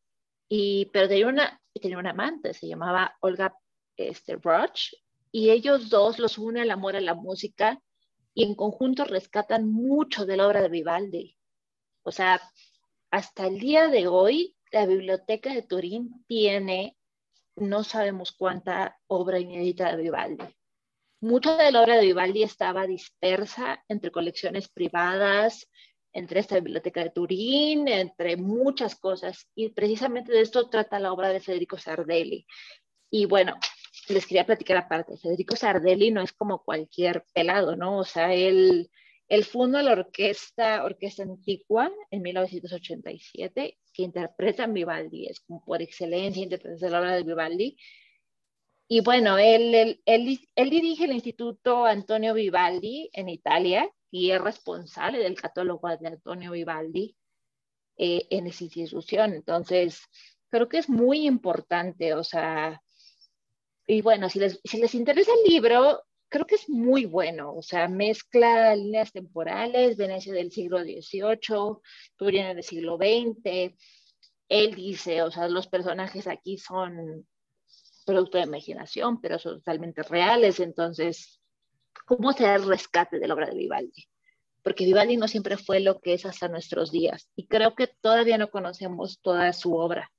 y, pero tenía una, tenía una amante, se llamaba Olga este, Roch, y ellos dos los une el amor a la música y en conjunto rescatan mucho de la obra de Vivaldi. O sea, hasta el día de hoy, la biblioteca de Turín tiene no sabemos cuánta obra inédita de Vivaldi. Mucha de la obra de Vivaldi estaba dispersa entre colecciones privadas, entre esta biblioteca de Turín, entre muchas cosas. Y precisamente de esto trata la obra de Federico Sardelli. Y bueno, les quería platicar aparte. Federico Sardelli no es como cualquier pelado, ¿no? O sea, él, él fundó la orquesta, Orquesta Antigua en 1987, que interpreta Vivaldi, es como por excelencia interpreta la obra de Vivaldi. Y bueno, él, él, él, dirige el Instituto Antonio Vivaldi en Italia y es responsable del catálogo de Antonio Vivaldi eh, en esa institución. Entonces, creo que es muy importante, o sea, y bueno, si les, si les interesa el libro, creo que es muy bueno, o sea, mezcla líneas temporales, Venecia del siglo XVIII, Turín del siglo XX. Él dice, o sea, los personajes aquí son producto de imaginación, pero son totalmente reales. Entonces, ¿cómo será el rescate de la obra de Vivaldi? Porque Vivaldi no siempre fue lo que es hasta nuestros días y creo que todavía no conocemos toda su obra.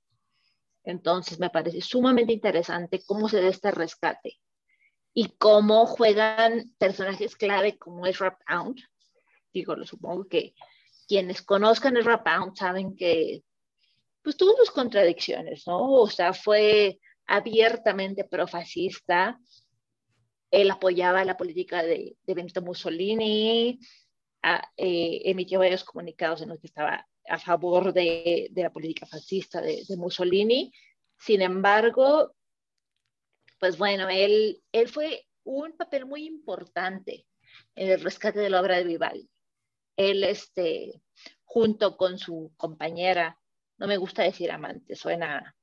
Entonces, me parece sumamente interesante cómo se da este rescate y cómo juegan personajes clave como Ezra Pound. Digo, lo supongo que quienes conozcan Ezra Pound saben que pues tuvo sus contradicciones, ¿no? O sea, fue abiertamente profascista. Él apoyaba la política de, Benito Mussolini, eh, emitió varios comunicados en los que estaba a favor de, la política fascista de, Mussolini. Sin embargo, pues bueno, él, él fue un papel muy importante en el rescate de la obra de Vivaldi. Él, este, junto con su compañera, no me gusta decir amante, suena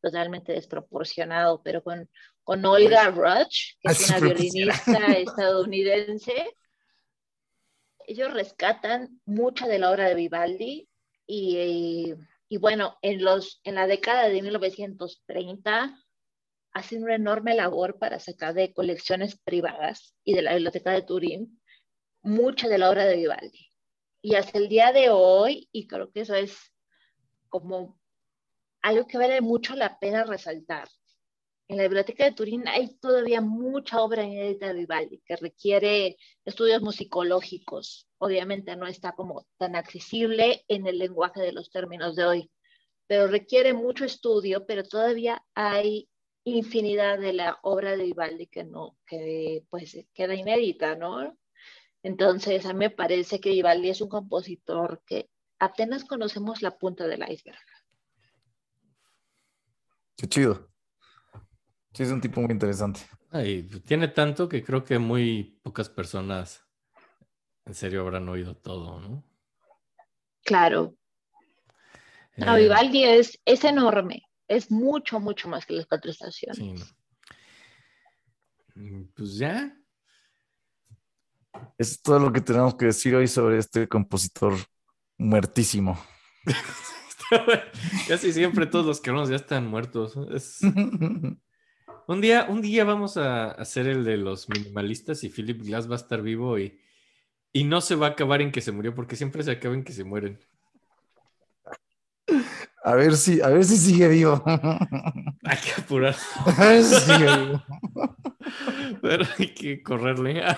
totalmente desproporcionado, pero con, con Olga Rush, que es una violinista estadounidense. Ellos rescatan mucha de la obra de Vivaldi y, y, bueno, en, los, en la década de 1930 hacen una enorme labor para sacar de colecciones privadas y de la biblioteca de Turín mucha de la obra de Vivaldi. Y hasta el día de hoy, y creo que eso es como algo que vale mucho la pena resaltar. En la biblioteca de Turín hay todavía mucha obra inédita de Vivaldi que requiere estudios musicológicos. Obviamente no está como tan accesible en el lenguaje de los términos de hoy, pero requiere mucho estudio, pero todavía hay infinidad de la obra de Vivaldi que no, que pues queda inédita, ¿no? Entonces, a mí me parece que Vivaldi es un compositor que apenas conocemos la punta del iceberg.
Qué chido. Sí, es un tipo muy interesante.
tiene tanto que creo que muy pocas personas en serio habrán oído todo, ¿no?
Claro. No, eh, Vivaldi es, es enorme. Es mucho, mucho más que las cuatro estaciones. Sí.
Mm, pues ya.
Es todo lo que tenemos que decir hoy sobre este compositor muertísimo.
Casi siempre todos los que hablamos ya están muertos. Un, día, un día vamos a hacer el de los minimalistas y Philip Glass va a estar vivo y, y no se va a acabar en que se murió, porque siempre se acaba en que se mueren.
A ver si, a ver si sigue vivo.
Hay que apurar. A ver si sigue vivo. Pero hay que correrle.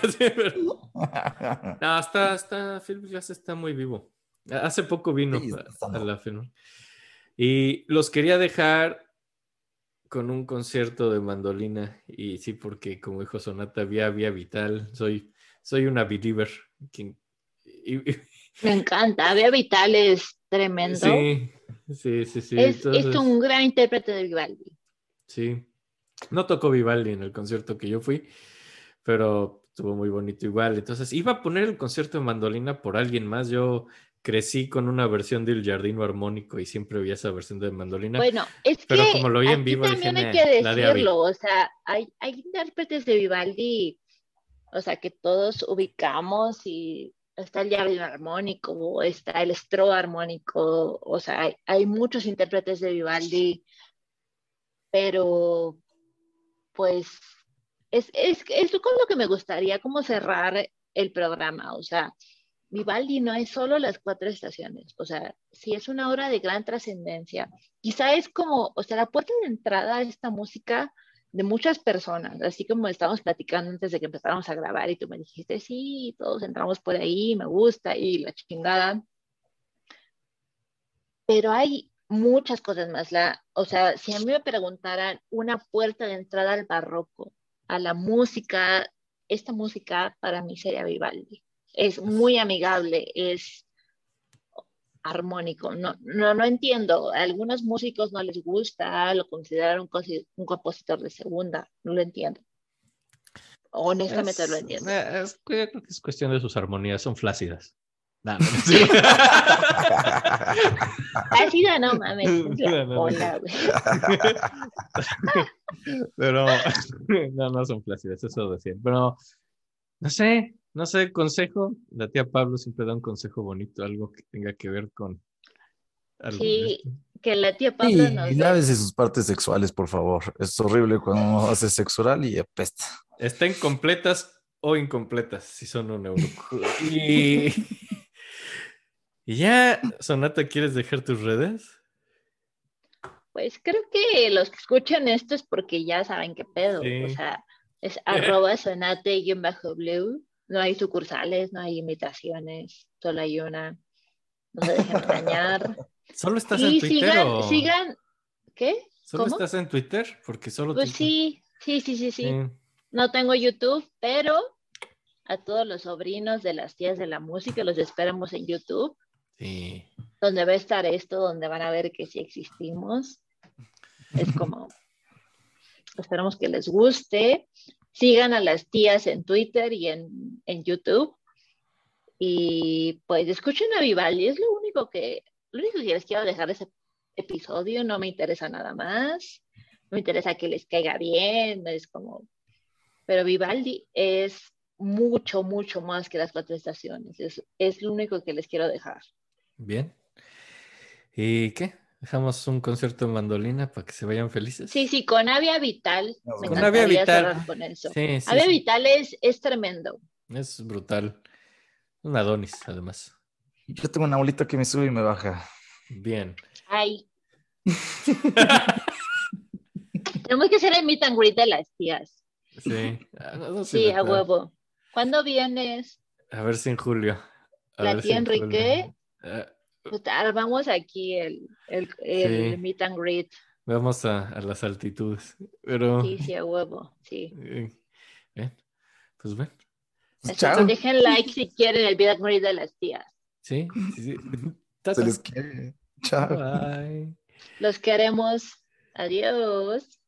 No, está, está, Philip Glass está muy vivo. Hace poco vino a, la film. Y los quería dejar con un concierto de mandolina. Y sí, porque como dijo Sonata, vía, vía vital. Soy, soy una believer.
Me encanta. Vía vital es tremendo.
Sí, sí, sí. sí.
Es, un gran intérprete de Vivaldi.
Sí. No tocó Vivaldi en el concierto que yo fui, pero estuvo muy bonito igual. Entonces, iba a poner el concierto de mandolina por alguien más. Yo crecí con una versión del jardino armónico y siempre vi esa versión de mandolina.
Bueno, es
pero como lo oí en vivo,
también hay que decirlo, o sea, hay, hay intérpretes de Vivaldi, o sea, que todos ubicamos y está el jardín armónico, está el estro armónico, o sea, hay, hay, muchos intérpretes de Vivaldi, pero pues es, es, es con lo que me gustaría como cerrar el programa, o sea, Vivaldi no es solo las cuatro estaciones, o sea, sí es una obra de gran trascendencia. Quizá es como, o sea, la puerta de entrada a esta música de muchas personas, así como estábamos platicando antes de que empezáramos a grabar y tú me dijiste, sí, todos entramos por ahí, me gusta y la chingada. Pero hay muchas cosas más. La, o sea, si a mí me preguntaran una puerta de entrada al barroco, a la música, esta música para mí sería Vivaldi. Es muy amigable, es armónico. No, no, no entiendo. A algunos músicos no les gusta, lo consideran un, un compositor de segunda. No lo entiendo. Honestamente
Es-
lo entiendo.
eh, es- yo creo que es cuestión de sus armonías, son flácidas.
No mames. es la
No,
cola, güey.
Pero no, no son flácidas, eso decía. Pero no sé, no sé, consejo. La tía Pablo siempre da un consejo bonito, algo que tenga que ver con. algo
Sí. Que la tía Pablo
Y
nos dé-
lávese sus partes sexuales, por favor. Es horrible cuando hace sexual y apesta.
Estén completas o incompletas, si son un eunuco. Y, y ya, Sonata, ¿quieres dejar tus redes?
Pues creo que los que escuchan esto es porque ya saben qué pedo.
Sí.
O sea, es arroba sonate-blue. No hay sucursales, no hay imitaciones, solo hay una. No se dejen engañar.
¿Solo estás en Twitter
sigan,
o
sigan, ¿qué?
solo
¿cómo?
estás en Twitter? Porque solo
Pues sí, sí, sí, sí. Sí. No tengo YouTube, pero a todos los sobrinos de las tías de la música los esperamos en YouTube,
Sí.
donde va a estar esto, donde van a ver que sí existimos. Es como, esperamos que les guste. Sigan a las tías en Twitter y en, en YouTube. Y pues escuchen a Vivaldi, es lo único que, lo único que les quiero dejar de ese episodio, no me interesa nada más, no me interesa que les caiga bien, es como, pero Vivaldi es mucho, mucho más que las cuatro estaciones, es, es lo único que les quiero dejar.
Bien. ¿Y qué? ¿Dejamos un concierto en mandolina para que se vayan felices?
Sí, sí, con Avia Vital, me
Con
Avia Vital.
con eso.
Sí, sí,
Avia
sí.
Vital es, es tremendo.
Es brutal. Un Adonis, además.
Yo tengo una bolita que me sube y me baja.
Bien.
Ay. Tenemos que hacer el meet and greet de las tías.
Sí. Ah, no, no
Sí, a huevo. ¿Cuándo vienes?
A ver si en julio. A
La
ver
tía
en julio.
Enrique.
Ah,
Pues armamos aquí el, el, el
Sí.
meet and greet.
vamos a, a las altitudes. Pero.
Sí, sí, a huevo. Sí.
eh, Bien. Pues ven.
Que
Chao.
dejen like si quieren el meet and greet de las tías.
Sí. sí, sí.
Se les quiere. Chao.
Bye.
Los queremos. Adiós.